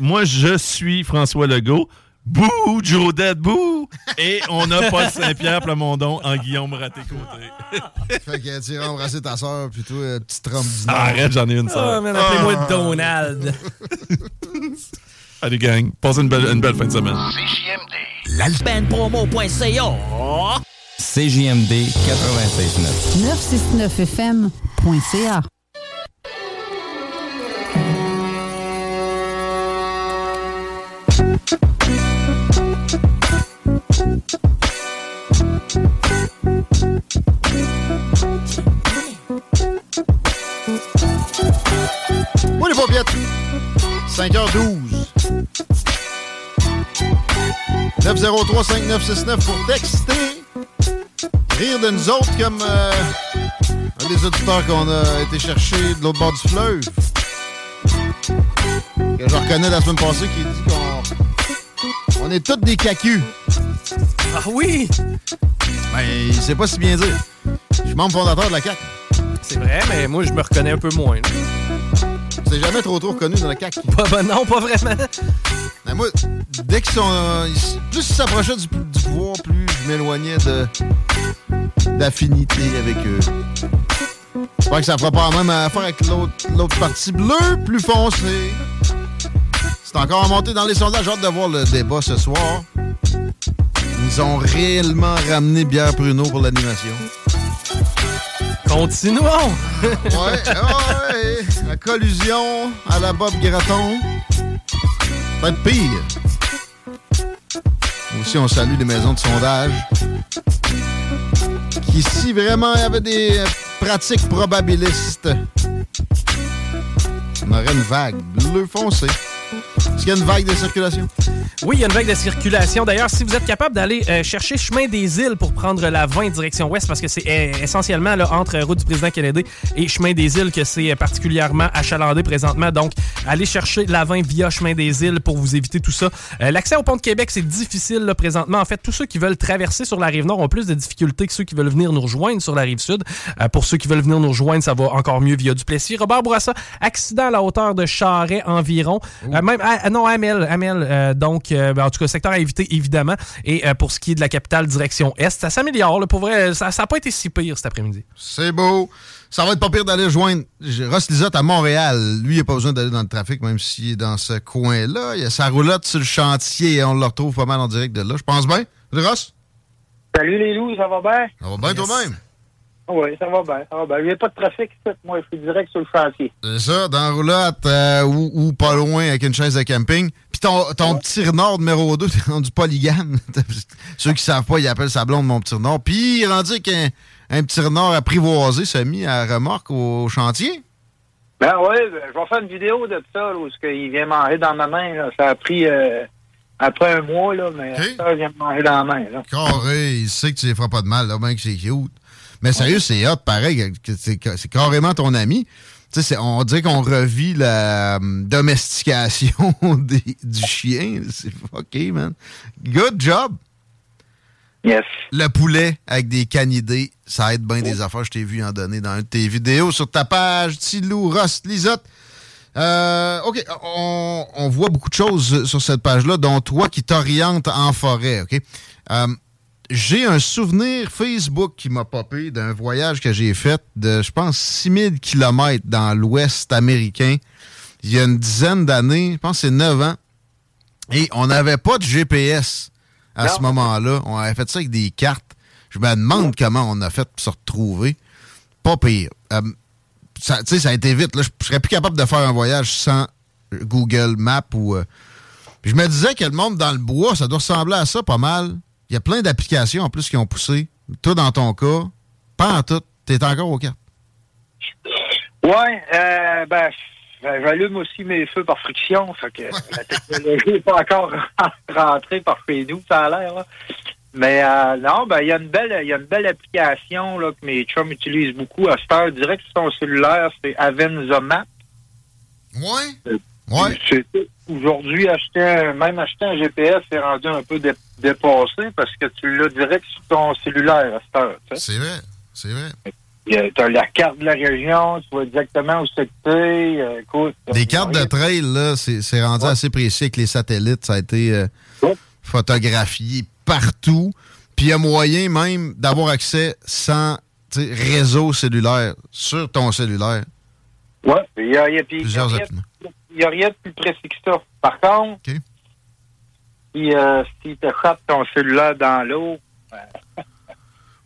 Moi, je suis François Legault. Bouh, Joe Dead, bouh! Et on a Paul Saint-Pierre Plamondon en Guillaume Raté-Côté. fait que tu iras embrasser ta soeur, puis toi, euh, petit trempe du Nord. Arrête, j'en ai une Ah, seule. man, appelez-moi Donald. Allez, gang, passez une belle, une belle fin de semaine. Benpromo.ca. CJMD 96.9. 969fm.ca. Moi, les paupiètes. 5h12. 903-5969 pour texter. Rire de nous autres comme euh, un des auditeurs qu'on a été chercher de l'autre bord du fleuve. Que je reconnais la semaine passée qui dit qu'on on est tous des cacus. Ah oui! Ben, il sait pas si bien dire. Je suis membre fondateur de la CAQ. C'est vrai, mais moi, je me reconnais un peu moins. là. C'est jamais trop trop reconnu dans la CAQ. Pas, ben non, pas vraiment. Mais moi, dès qu'ils sont. euh, plus ils s'approchaient du, du pouvoir, plus je m'éloignais de d'affinité avec eux. J'espère que ça fera pas la même affaire avec l'autre partie bleue, plus foncée. C'est encore monté dans les sondages. J'ai hâte de voir le débat ce soir. Ils ont réellement ramené Bière Pruneau pour l'animation. Continuons! Ouais, ouais, collusion à la Bob Graton. Peut-être pire. Aussi, on salue les maisons de sondage qui, si vraiment il y avait des pratiques probabilistes, on aurait une vague bleu foncé. Est-ce qu'il y a une vague de circulation? Oui, il y a une vague de circulation. D'ailleurs, si vous êtes capable d'aller euh, chercher chemin des îles pour prendre la 20 direction ouest, parce que c'est euh, essentiellement là, entre route du président Kennedy et chemin des îles que c'est euh, particulièrement achalandé présentement. Donc, allez chercher la 20 via chemin des îles pour vous éviter tout ça. L'accès au pont de Québec, c'est difficile présentement. En fait, tous ceux qui veulent traverser sur la rive nord ont plus de difficultés que ceux qui veulent venir nous rejoindre sur la rive sud. Pour ceux qui veulent venir nous rejoindre, ça va encore mieux via Duplessis. Robert Bourassa, accident à la hauteur de Charret environ. Même, ah, non, Amel, Amel. euh, donc, euh, ben, en tout cas, secteur à éviter, évidemment. Et euh, pour ce qui est de la capitale, direction Est, ça s'améliore. Pour vrai, ça n'a pas été si pire cet après-midi. C'est beau. Ça va être pas pire d'aller joindre Ross Lisotte à Montréal. Lui, il n'a pas besoin d'aller dans le trafic, même s'il est dans ce coin-là. Il y a sa roulotte sur le chantier et on le retrouve pas mal en direct de là. Je pense bien. Ross? Salut les loups, ça va bien? Ça va bien toi-même? Oui, ça va bien, ça va bien. Il n'y a pas de trafic moi, je suis direct sur le chantier. C'est ça, dans la roulotte euh, ou, ou pas loin avec une chaise de camping. Puis ton, ton petit renard numéro 2, t'es rendu polygame. Ceux qui savent pas, ils appellent sa blonde mon petit renard. Puis il est rendu qu'un un petit renard apprivoisé s'est mis à remorque au chantier. Ben oui, ben, je vais faire une vidéo de ça, là, où ce qu'il vient manger dans ma main. Là. Ça a pris euh, après un mois, là, mais ça, il vient manger dans la main. Là. Carré, il sait que tu ne feras pas de mal, là, bien que c'est cute. Mais sérieux, c'est hot, pareil, c'est carrément ton ami. Tu sais, c'est- on dirait qu'on revit la euh, domestication des- du chien. C'est fucké, man. Good job. Yes. Le poulet avec des canidés, ça aide bien des affaires. Je t'ai vu en donner dans une de tes vidéos sur ta page. Tilou, Ross, Lisotte. Euh, OK, on, on voit beaucoup de choses sur cette page-là, dont toi qui t'orientes en forêt, OK? Euh, j'ai un souvenir Facebook qui m'a popé d'un voyage que j'ai fait de, je pense, 6000 kilomètres dans l'Ouest américain il y a une dizaine d'années, je pense que c'est 9 ans, et on n'avait pas de GPS à ce moment-là. On avait fait ça avec des cartes. Je me demande comment on a fait pour se retrouver. Pas pire. Euh, ça, tu sais, ça a été vite. Là. Je, je serais plus capable de faire un voyage sans Google Maps ou. euh, je me disais que le monde dans le bois, ça doit ressembler à ça pas mal. Il y a plein d'applications en plus qui ont poussé. Toi, dans ton cas, pas en tout. T'es encore au cartes. Ouais, euh, ben, j'allume aussi mes feux par friction, fait que la technologie n'est pas encore rentrée par chez nous, ça a l'air. Mais euh, non, ben il y a une belle, il y a une belle application là, que mes chums utilisent beaucoup à cette heure, direct sur ton cellulaire, c'est Avenza Map. Ouais. Ouais. Aujourd'hui, acheter un- même acheter un GPS, c'est rendu un peu dé- dépassé parce que tu l'as direct sur ton cellulaire à cette heure. C'est vrai, c'est vrai. Tu as la carte de la région, tu vois exactement où c'est que euh, écoute, Des cartes de trail, là, c'est c'est rendu assez précis avec les satellites. Ça a été euh, photographié partout. Puis il y a moyen même d'avoir accès sans réseau cellulaire sur ton cellulaire. Ouais, il y a, il y a- puis il y a Plusieurs rien- applis. il y a rien de plus précis que ça. Par contre, si, euh, si tu frappes ton cellulaire dans l'eau, euh,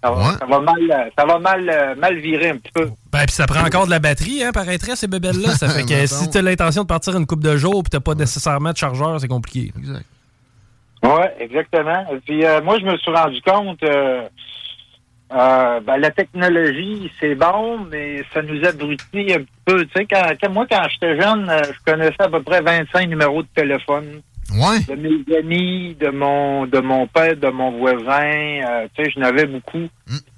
ça va, ça va mal, ça va mal, euh, mal virer un petit peu. Ben, puis ça prend encore de la batterie, hein, paraîtrait, ces bébelles-là. Ça fait que si tu as l'intention de partir une coupe de jours et tu pas nécessairement de chargeur, c'est compliqué. Exact. Oui, exactement. Et Puis euh, moi, je me suis rendu compte, euh, euh, ben, la technologie, c'est bon, mais ça nous abrutit un peu. Tu sais, quand, quand- moi, quand j'étais jeune, euh, je connaissais à peu près 25 numéros de téléphone. Ouais. De mes amis, de mon de mon père, de mon voisin. euh, tu sais, je n'avais beaucoup.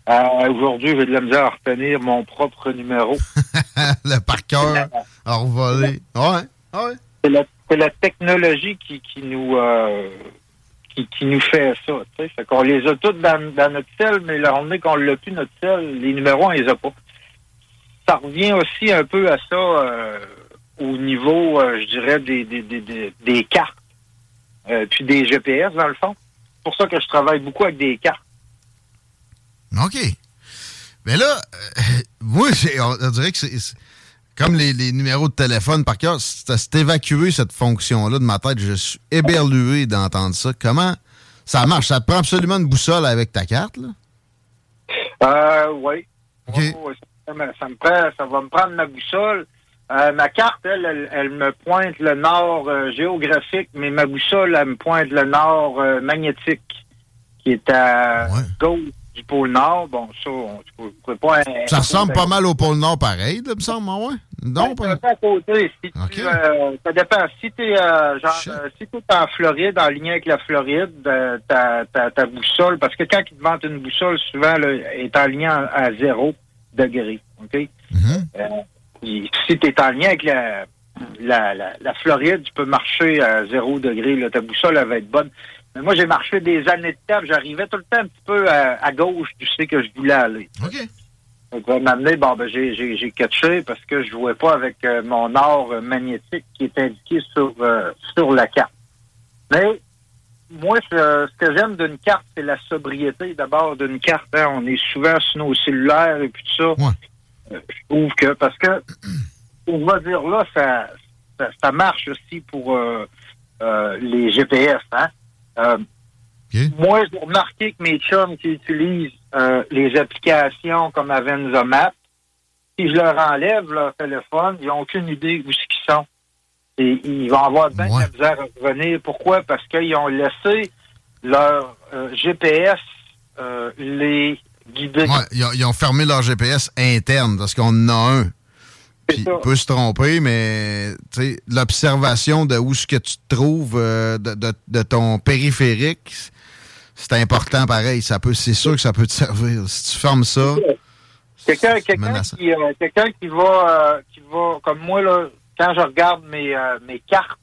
Euh, Aujourd'hui, j'ai de la misère à retenir mon propre numéro. le par cœur revoler. Ouais. ouais. c'est la, la technologie qui, qui nous euh, qui, nous fait ça. tu sais. Fait qu'on les a toutes dans, notre cell, mais la journée qu'on l'a plus notre cell, les numéros, on les a pas. Ça revient aussi un peu à ça euh, au niveau, euh, je dirais, des, des, des, des, cartes, euh, puis des GPS, dans le fond. C'est pour ça que je travaille beaucoup avec des cartes. OK. Mais là, euh, moi, on, on dirait que c'est- comme les, les numéros de téléphone par cœur, c'est évacué cette fonction-là de ma tête. Je suis éberlué d'entendre ça. Comment ça marche? Ça te prend absolument une boussole avec ta carte, là? Euh, oui. Ça, me- ça me prend, ça va me prendre ma boussole. Euh, ma carte, elle, elle, elle me pointe le nord euh, géographique, mais ma boussole, elle me pointe le nord euh, magnétique, qui est à gauche du pôle nord. Bon, ça, on ne pourrait pas... Ça ressemble pas mal au pôle Nord pareil, là, me semble, ah ouais? Non, Ben, à côté. Si tu, euh, ça dépend. Si tu es, genre, euh, si t'es en Floride, en lien avec la Floride, euh, ta, boussole, parce que quand ils te vendent une boussole, souvent, là, elle est en lien à zéro degré. OK? Euh, puis si tu es en lien avec la, la, la, la Floride, tu peux marcher à zéro degré. Là, ta boussole, elle va être bonne. Mais moi, j'ai marché des années de puis J'arrivais tout le temps un petit peu à, à gauche du sais que je voulais aller. OK. Donc, va m'amener, bon, ben, j'ai, catché parce que je jouais pas avec euh, mon or euh, magnétique qui est indiqué sur, euh, sur la carte. Mais moi, ce, ce que j'aime d'une carte, c'est la sobriété d'abord d'une carte. hein. On est souvent sur nos cellulaires et puis tout ça. Euh, je trouve que, parce que, on va dire là, ça, ça, ça marche aussi pour euh, euh, les GPS. Hein? Euh, Moi, j'ai remarqué que mes chums qui utilisent euh, les applications comme Avenza Map, si je leur enlève leur téléphone, ils n'ont aucune idée où ce qu'ils sont. Et ils vont avoir bien de la misère à revenir. Pourquoi? Parce qu'ils ont laissé leur euh, GPS les guider. Ouais, ils, ont, ils ont fermé leur GPS interne parce qu'on en a un. Puis il peut se tromper, mais tu sais, l'observation de où ce que tu te trouves euh, de, de- de ton périphérique, c'est important pareil. Ça peut, c'est sûr que ça peut te servir. Si tu fermes ça, Quelqu'un quelqu'un menaçant. qui, euh, quelqu'un qui va, euh, qui va, comme moi, là, quand je regarde mes, mes cartes,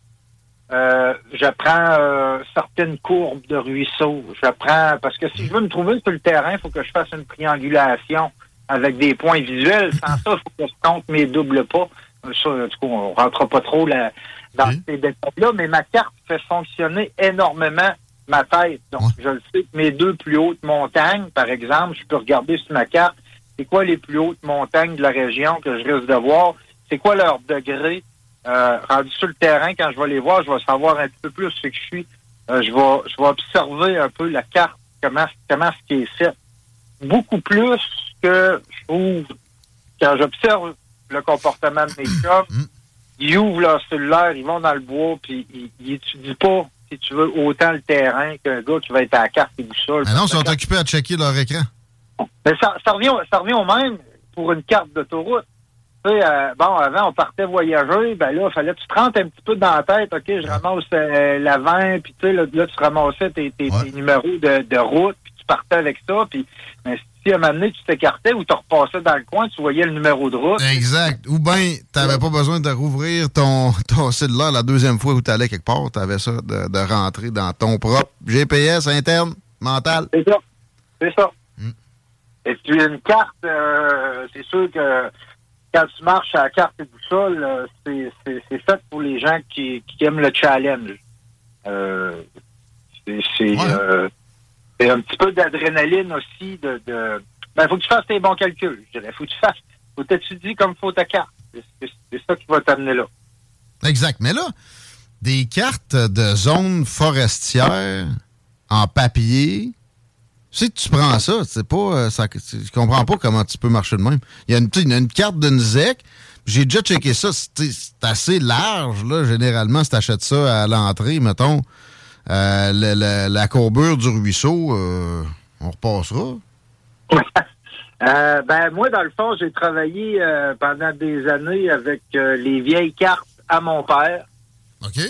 je prends certaines courbes de ruisseaux. Je prends, parce que si je veux me trouver sur le terrain, il faut que je fasse une triangulation avec des points visuels. Sans ça, il faut que je compte mes doubles pas. Ça, en tout cas, on rentre pas trop là, dans ces détails-là, mais ma carte fait fonctionner énormément ma tête. Donc, je le sais que mes deux plus hautes montagnes, par exemple, je peux regarder sur ma carte, c'est quoi les plus hautes montagnes de la région que je risque de voir, c'est quoi leur degré? Euh, rendu sur le terrain, quand je vais les voir, je vais savoir un petit peu plus ce que je suis. Euh, je vais je vais observer un peu la carte, comment comment ce qui est fait. Beaucoup plus que je trouve quand j'observe le comportement de mes chums, ils ouvrent leur cellulaire, ils vont dans le bois, puis ils, ils étudient pas, si tu veux, autant le terrain qu'un gars qui va être à la carte et boussole. Ah non, ils sont occupés à checker leur écran. Mais ça, ça, revient, ça revient au même pour une carte d'autoroute. Tu sais, euh, bon, avant, on partait voyager, ben là, il fallait que tu te rentres un petit peu dans la tête, OK, je ramasse euh, la 20, puis tu sais, là, là, tu ramassais tes, tes, tes numéros de, de route, puis tu partais avec ça, puis ben, si à un moment donné, tu t'écartais ou tu repassais dans le coin, tu voyais le numéro de route. Exact. Ou bien, t'avais pas besoin de rouvrir ton, ton cellulaire la deuxième fois où t'allais quelque part. T'avais ça de, de rentrer dans ton propre GPS interne, mental. C'est ça. C'est ça. Et puis une carte, euh, c'est sûr que quand tu marches à la carte et boussole, euh, c'est, fait pour les gens qui, qui aiment le challenge. Euh, c'est, c'est, euh, un petit peu d'adrénaline aussi. De. Ben, faut que tu fasses tes bons calculs, je dirais. Faut que tu fasses, faut t'étudier comme faut ta carte. C'est, ça qui va t'amener là. Exact. Mais là, des cartes de zones forestières en papier, si tu prends ça, c'est pas, euh, ça, comprends pas comment tu peux marcher de même. Il y a une, tu sais, une carte d'une ZEC. J'ai déjà checké ça. C'est tu sais, assez large, là, généralement, si tu achètes ça à l'entrée, mettons, euh, la courbure du ruisseau, euh, on repassera. Euh, ben moi, dans le fond, j'ai travaillé euh, pendant des années avec les vieilles cartes à mon père. OK.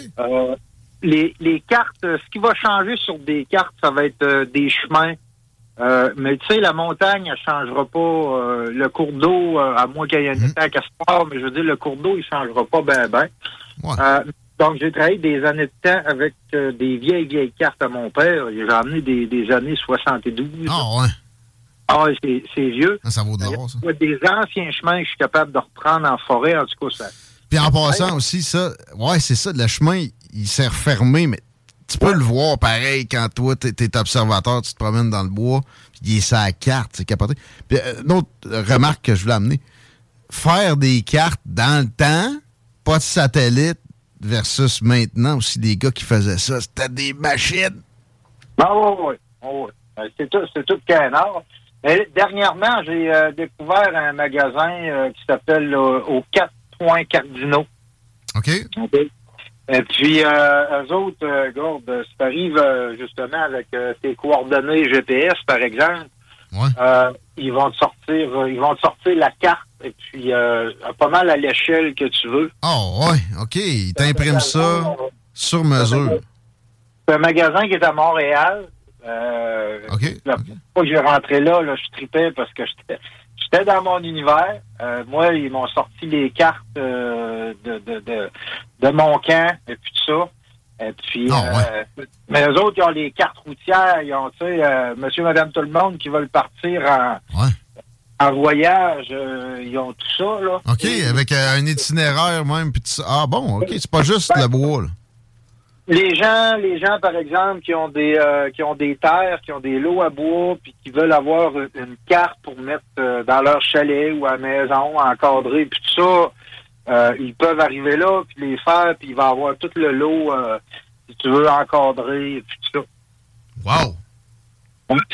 Les, les cartes, ce qui va changer sur des cartes, ça va être des chemins. Mais tu sais, la montagne, elle changera pas. le cours d'eau, à moins qu'il y ait un étang à se part, mais je veux dire, le cours d'eau, il changera pas ben ben. Donc, j'ai travaillé des années de temps avec euh, des vieilles, vieilles cartes à mon père. J'ai amené des, des années 72. Ah ouais. Ah, c'est vieux. Ça vaut de l'or, ça. Des anciens chemins que je suis capable de reprendre en forêt. En tout cas, ça. Puis en passant aussi, ça, ouais, c'est ça, le chemin, il, s'est refermé, mais tu peux le voir pareil quand toi, t'es, t'es observateur, tu te promènes dans le bois, puis il est la carte, c'est capoté. Puis euh, une autre remarque que je voulais amener, faire des cartes dans le temps, pas de satellite, versus maintenant aussi des gars qui faisaient ça, c'était des machines. Ah oui, oui, oui. Euh, C'est tout, c'est tout canard. Mais dernièrement, j'ai euh, découvert un magasin euh, qui s'appelle euh, aux quatre points cardinaux. OK. Et puis, euh, eux autres, euh, regarde, euh, si t'arrives euh, justement avec euh, tes coordonnées GPS, par exemple, euh, ils vont te sortir, euh, ils vont te sortir la carte et puis euh, pas mal à l'échelle que tu veux. Oh, ouais, OK, ils t'impriment ça sur mesure. C'est un magasin qui est à Montréal. Euh, La première fois que j'ai rentré là, là, je tripais parce que j'étais dans mon univers. Euh, moi, ils m'ont sorti les cartes de, de, de, de mon camp et puis tout ça. Et puis, euh, mais eux autres, ils ont les cartes routières. Ils ont, tu sais, euh, monsieur, madame, tout le monde qui veulent partir en, en voyage. euh, ils ont tout ça, là. OK, avec euh, un itinéraire même, puis. Ah bon, OK, c'est pas juste le bois, là. les gens, les gens, par exemple, qui ont des euh, qui ont des terres, qui ont des lots à bois, puis qui veulent avoir une, carte pour mettre dans leur chalet ou à la maison, encadrer, puis tout ça, euh, ils peuvent arriver là, puis les faire, puis il va avoir tout le lot, si tu veux, encadrer, puis tout ça. Wow!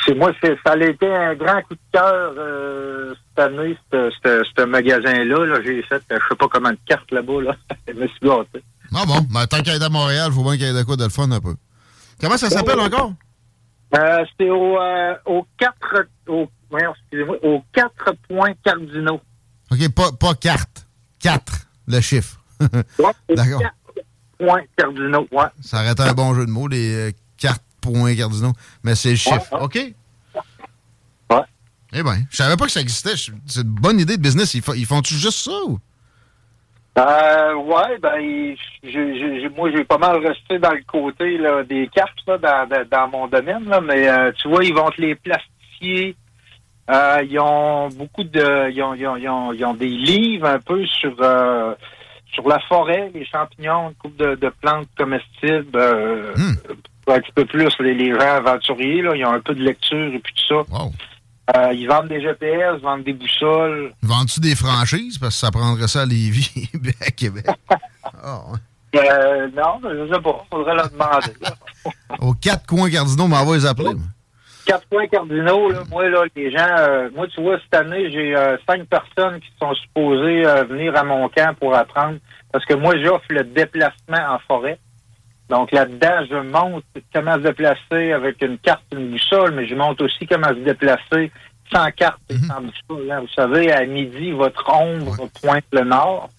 C'est moi, c'est, ça a été un grand coup de cœur euh, cette année, ce- magasin-là. Là, J'ai fait, euh, je sais pas comment de cartes là-bas. Là. je me suis gâté. Ah bon, ben, tant qu'il est à Montréal, il faut bien qu'il y ait de quoi de le fun un peu. Comment ça s'appelle encore? Euh, c'était au, euh, au 4 au, voyons, excusez-moi, aux quatre points cardinaux. OK, pas, pas carte. 4, le chiffre. D'accord. Points cardinaux, ouais. Ça aurait été un bon jeu de mots, les euh, cartes points cardinaux. Mais c'est le chiffre. Ouais, ouais. OK. Ouais. Eh bien, je savais pas que ça existait. C'est une bonne idée de business. Ils, ils font-tu juste ça ou? Euh, ouais, ben, moi, j'ai pas mal resté dans le côté là, des cartes là, dans, dans, dans mon domaine, là, mais euh, tu vois, ils vont te les plastifier. Euh, ils ont beaucoup de. Ils ont, ils, ont, ils, ont, ils ont des livres un peu sur euh, sur la forêt, les champignons, une couple de, de plantes comestibles. euh, pour Un petit peu plus les, les gens aventuriers, là, ils ont un peu de lecture et puis tout ça. Euh, ils vendent des GPS, ils vendent des boussoles. Vendent-tu des franchises? Parce que ça prendrait ça à Lévis, à Québec. Ah. Euh, non, je sais pas. Faudrait leur demander. Aux quatre coins cardinaux, m'en va les appeler. quatre points cardinaux, là, moi, là, les gens, euh, moi, tu vois, cette année, j'ai cinq personnes qui sont supposées venir à mon camp pour apprendre, parce que moi, j'offre le déplacement en forêt. Donc, là-dedans, je montre comment se déplacer avec une carte, une boussole, mais je montre aussi comment se déplacer sans carte et sans boussole. hein. Vous savez, à midi, votre ombre pointe le nord.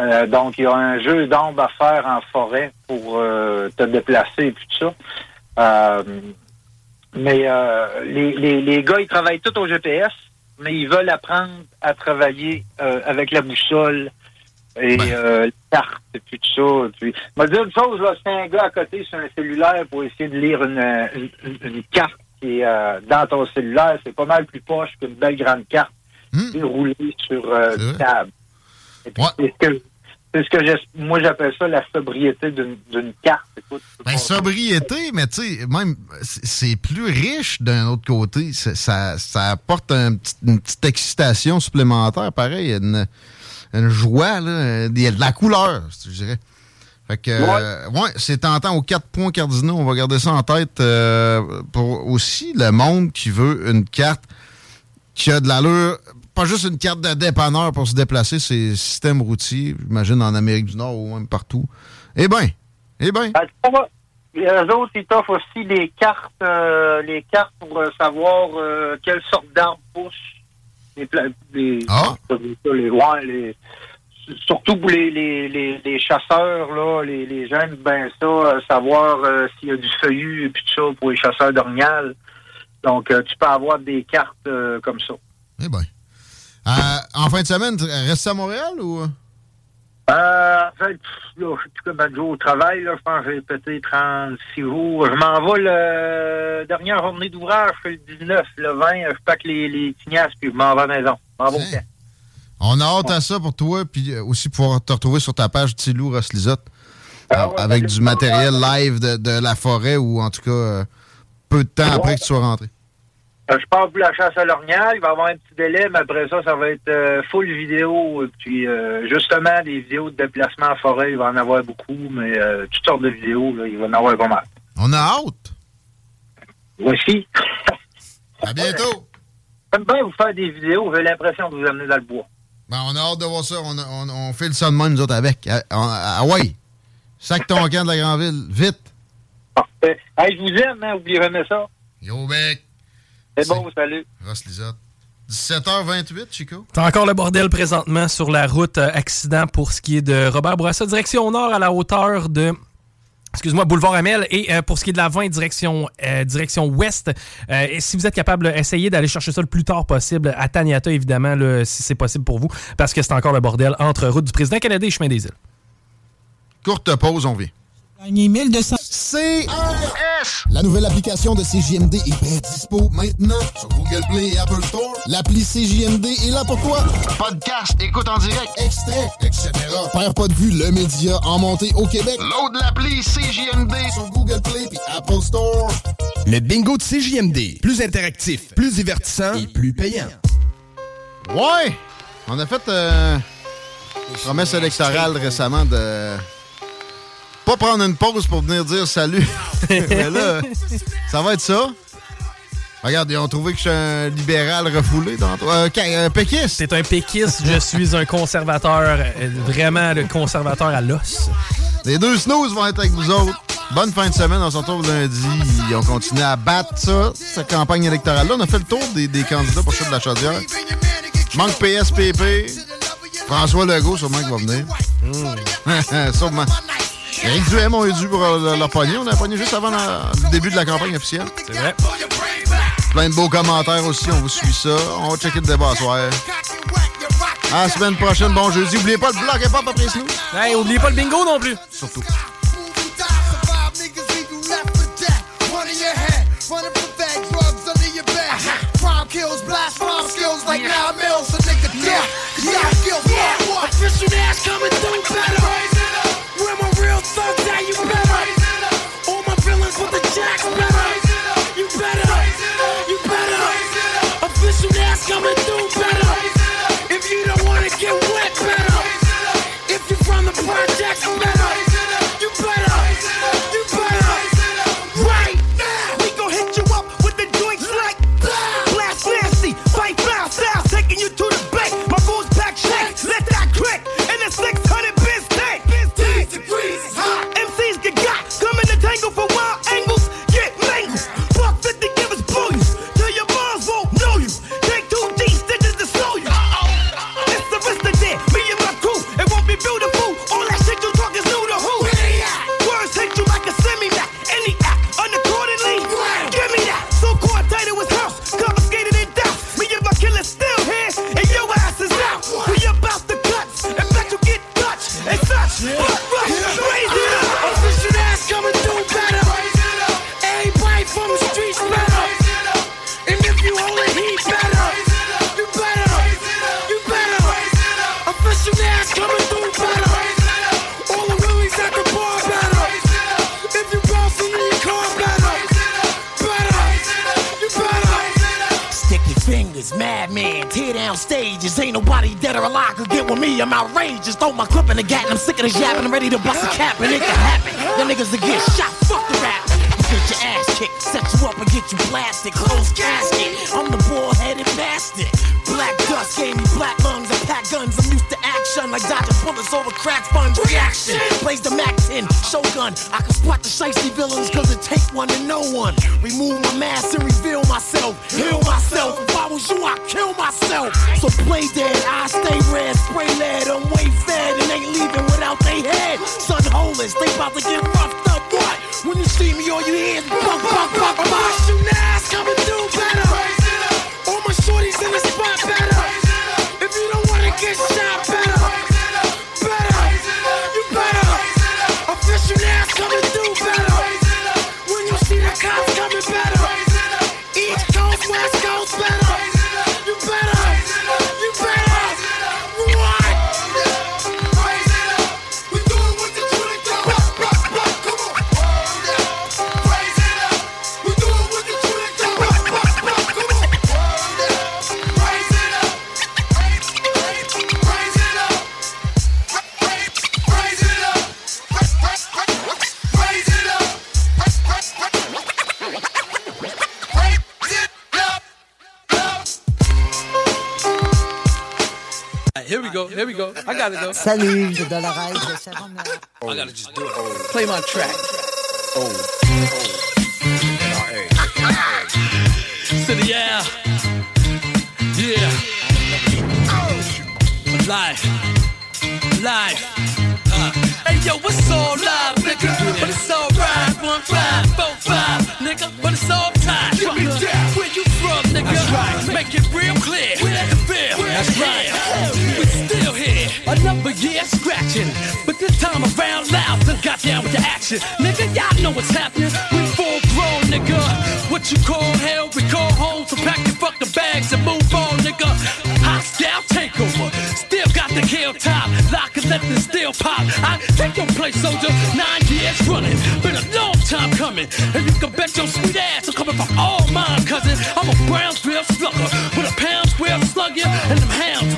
Euh, donc, il y a un jeu d'ombre à faire en forêt pour euh, te déplacer et puis tout ça. Euh, mais euh, les, les, les gars, ils travaillent tout au GPS, mais ils veulent apprendre à travailler avec la boussole et euh, les cartes tout ça. Puis, m'a dit une chose, là, c'est un gars à côté sur un cellulaire pour essayer de lire une, une, une carte qui est euh, dans ton cellulaire. C'est pas mal plus poche qu'une belle grande carte déroulée sur euh, une table. C'est ce que, c'est ce que moi j'appelle ça la sobriété d'une d'une carte. Écoute, Ben, sobriété, mais tu sais, même, c'est plus riche d'un autre côté. Ça, ça apporte un une petite excitation supplémentaire, pareil, une, une joie, là, il y a de la couleur, je dirais. Fait que, euh, ouais, c'est tentant aux quatre points cardinaux. On va garder ça en tête euh, pour aussi le monde qui veut une carte qui a de l'allure. Pas juste une carte de dépanneur pour se déplacer, c'est système routier, j'imagine en Amérique du Nord ou même partout. Eh bien, eh bien. Ben, les autres, ils t'offrent aussi les cartes, euh, les cartes pour euh, savoir euh, quelle sorte d'arbre pousse. Les, pla- les, les, ouais, les- surtout pour les, les, les, les chasseurs, là, les, les gens bien ça, euh, savoir euh, s'il y a du feuillu et puis tout ça pour les chasseurs d'orignal. Donc, euh, tu peux avoir des cartes comme ça. Eh bien. En fin de semaine, tu restes à Montréal ou? Euh, en fait, là, je sais plus combien de jours au travail, là, je pense que j'ai pété 36 jours. Je m'en vais le dernière journée d'ouvrage, je fais le 19, le 20, je pack les, les tignasses, puis je m'en vais à la maison. On a hâte à ça pour toi, puis euh, aussi pouvoir te retrouver sur ta page Tilou Ross Lisotte, Ah euh, avec du matériel live de, de la forêt ou en tout cas euh, peu de temps après que tu sois rentré. Euh, je pars pour la chasse à l'orignal, il va y avoir un petit délai, mais après ça, ça va être euh, full vidéo. Et puis, euh, justement, des vidéos de déplacement en forêt, il va en avoir beaucoup, mais euh, toutes sortes de vidéos, là, il va en avoir pas mal. On a hâte. Voici. À bientôt. J'aime bien vous faire des vidéos, j'ai l'impression de vous amener dans le bois. Ben, on a hâte de voir ça. On, a- on, on fait le son de même, nous autres, avec. Ah ah, ouais. Sac ton camp de la Grande-Ville. Vite. Parfait. Hey, je vous aime, hein, oubliez jamais ça. Yo, bec. C'est bon, salut. Ross Lisotte. 17h28, Chico. T'as encore le bordel présentement sur la route euh, accident pour ce qui est de Robert Bourassa, direction nord à la hauteur de excuse-moi, boulevard Amel. Et euh, pour ce qui est de la 20, direction, euh, direction ouest, euh, et si vous êtes capable, essayez d'aller chercher ça le plus tard possible à Taniata, évidemment, là, si c'est possible pour vous, parce que c'est encore le bordel entre route du président canadien et chemin des îles. Courte pause, on vient. Gagné 1200. CRS. La nouvelle application de CJMD est prête dispo maintenant sur Google Play et Apple Store. L'appli CJMD est là pour toi. Podcast, écoute en direct, extrait, etc. Père pas de vue, le média en montée au Québec. Load l'appli CJMD sur Google Play et Apple Store. Le bingo de CJMD. Plus interactif, plus divertissant et plus payant. Ouais! On a fait euh, une promesse électorale récemment de pas prendre une pause pour venir dire salut. Mais là, ça va être ça. Regarde, ils ont trouvé que je suis un libéral refoulé dans toi. un péquiste. T'es un péquiste, je suis un conservateur, euh, vraiment le conservateur à l'os. Les deux snooze vont être avec vous autres. Bonne fin de semaine, on se retrouve lundi. Ils ont continué à battre ça, cette campagne électorale-là. On a fait le tour des, des candidats pour chute de la chaudière. Manque PSPP. François Legault, sûrement qui va venir. Mm. sûrement. Eric Duhem ont eu dû pour euh, leur pogner. On a pogné juste avant le début de la campagne officielle. C'est vrai. Plein de beaux commentaires aussi. On vous suit ça. On va checker le débat ce soir. À la semaine prochaine, bon jeudi. Oubliez pas le bloc et pas après nous. Hey, oubliez pas le bingo non plus. Surtout. kills, blast bomb skills like nine mils, so nigga duck. Cause I feel fuck what? Official ass coming through better. Fingers, madman, tear down stages. Ain't nobody dead or alive could get with me. I'm outrageous. Throw my clip in the gat and I'm sick of the yapping. I'm ready to bust a cap and it can happen. The niggas that get shot, fuck the rap. Get your ass kicked, set you up and get you blasted. Close casket. I'm the bald-headed bastard. Black dust gave me black lungs and pack guns. I'm used to action like dodging bullets over crack sponge. Reaction. Plays the Mac 10, Shogun. I can spot the shiesty villains cause it take one to know one. Remove my mask and reveal myself. Heal myself. If I was you, I'd kill myself. So play dead, I stay red, spray lead. I'm way fed and ain't leaving without they head. Son homeless, they about to get roughed up. What? When you see me, all you hear is buck, buck, buck, buck. You ass coming through better. Here we go. Here we go. I got it though. Salut, c'est Dolores de Sharon. I gotta just do it. Play my track. Oh. City, yeah. Yeah. Live. Live. Uh. Hey, yo, it's all live, nigga. But it's all right. One, five, four, five, nigga. But it's all time. Give me that. Where you from, nigga? That's right. Make it real clear. Where the feel? Another year scratching. But this time around, loud. Done got down with the action. Nigga, y'all know what's happening. We full grown, nigga. What you call hell, we call home. So pack your fucking bags and move on, nigga. Hostile takeover. Still got the kill top. Lock and let the steel pop. I take your place, soldier. Nine years running. Been a long time coming. And you can bet your sweet ass I'm coming from all mine, cousin. I'm a Brownsville slugger. With a pounds will slug you. And them hounds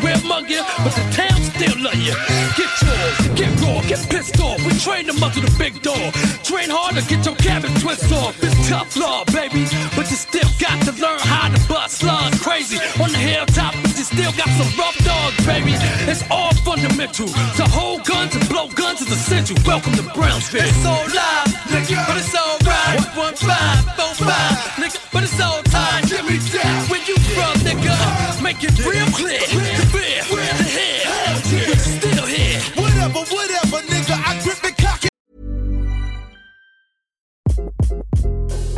you. Get yours, get raw, get pissed off. We train them up to the big door. Train hard to get your cabin twist off. It's tough law, baby. But you still got to learn how to bust slugs crazy. On the hilltop, but you still got some rough dogs, baby. It's all fundamental. To hold guns and blow guns is essential. Welcome to Brownsville. It's so live, nigga, but it's all right. One, five, four, five, nigga, but it's all time. Give me that. Where you from, nigga? Make it real clear.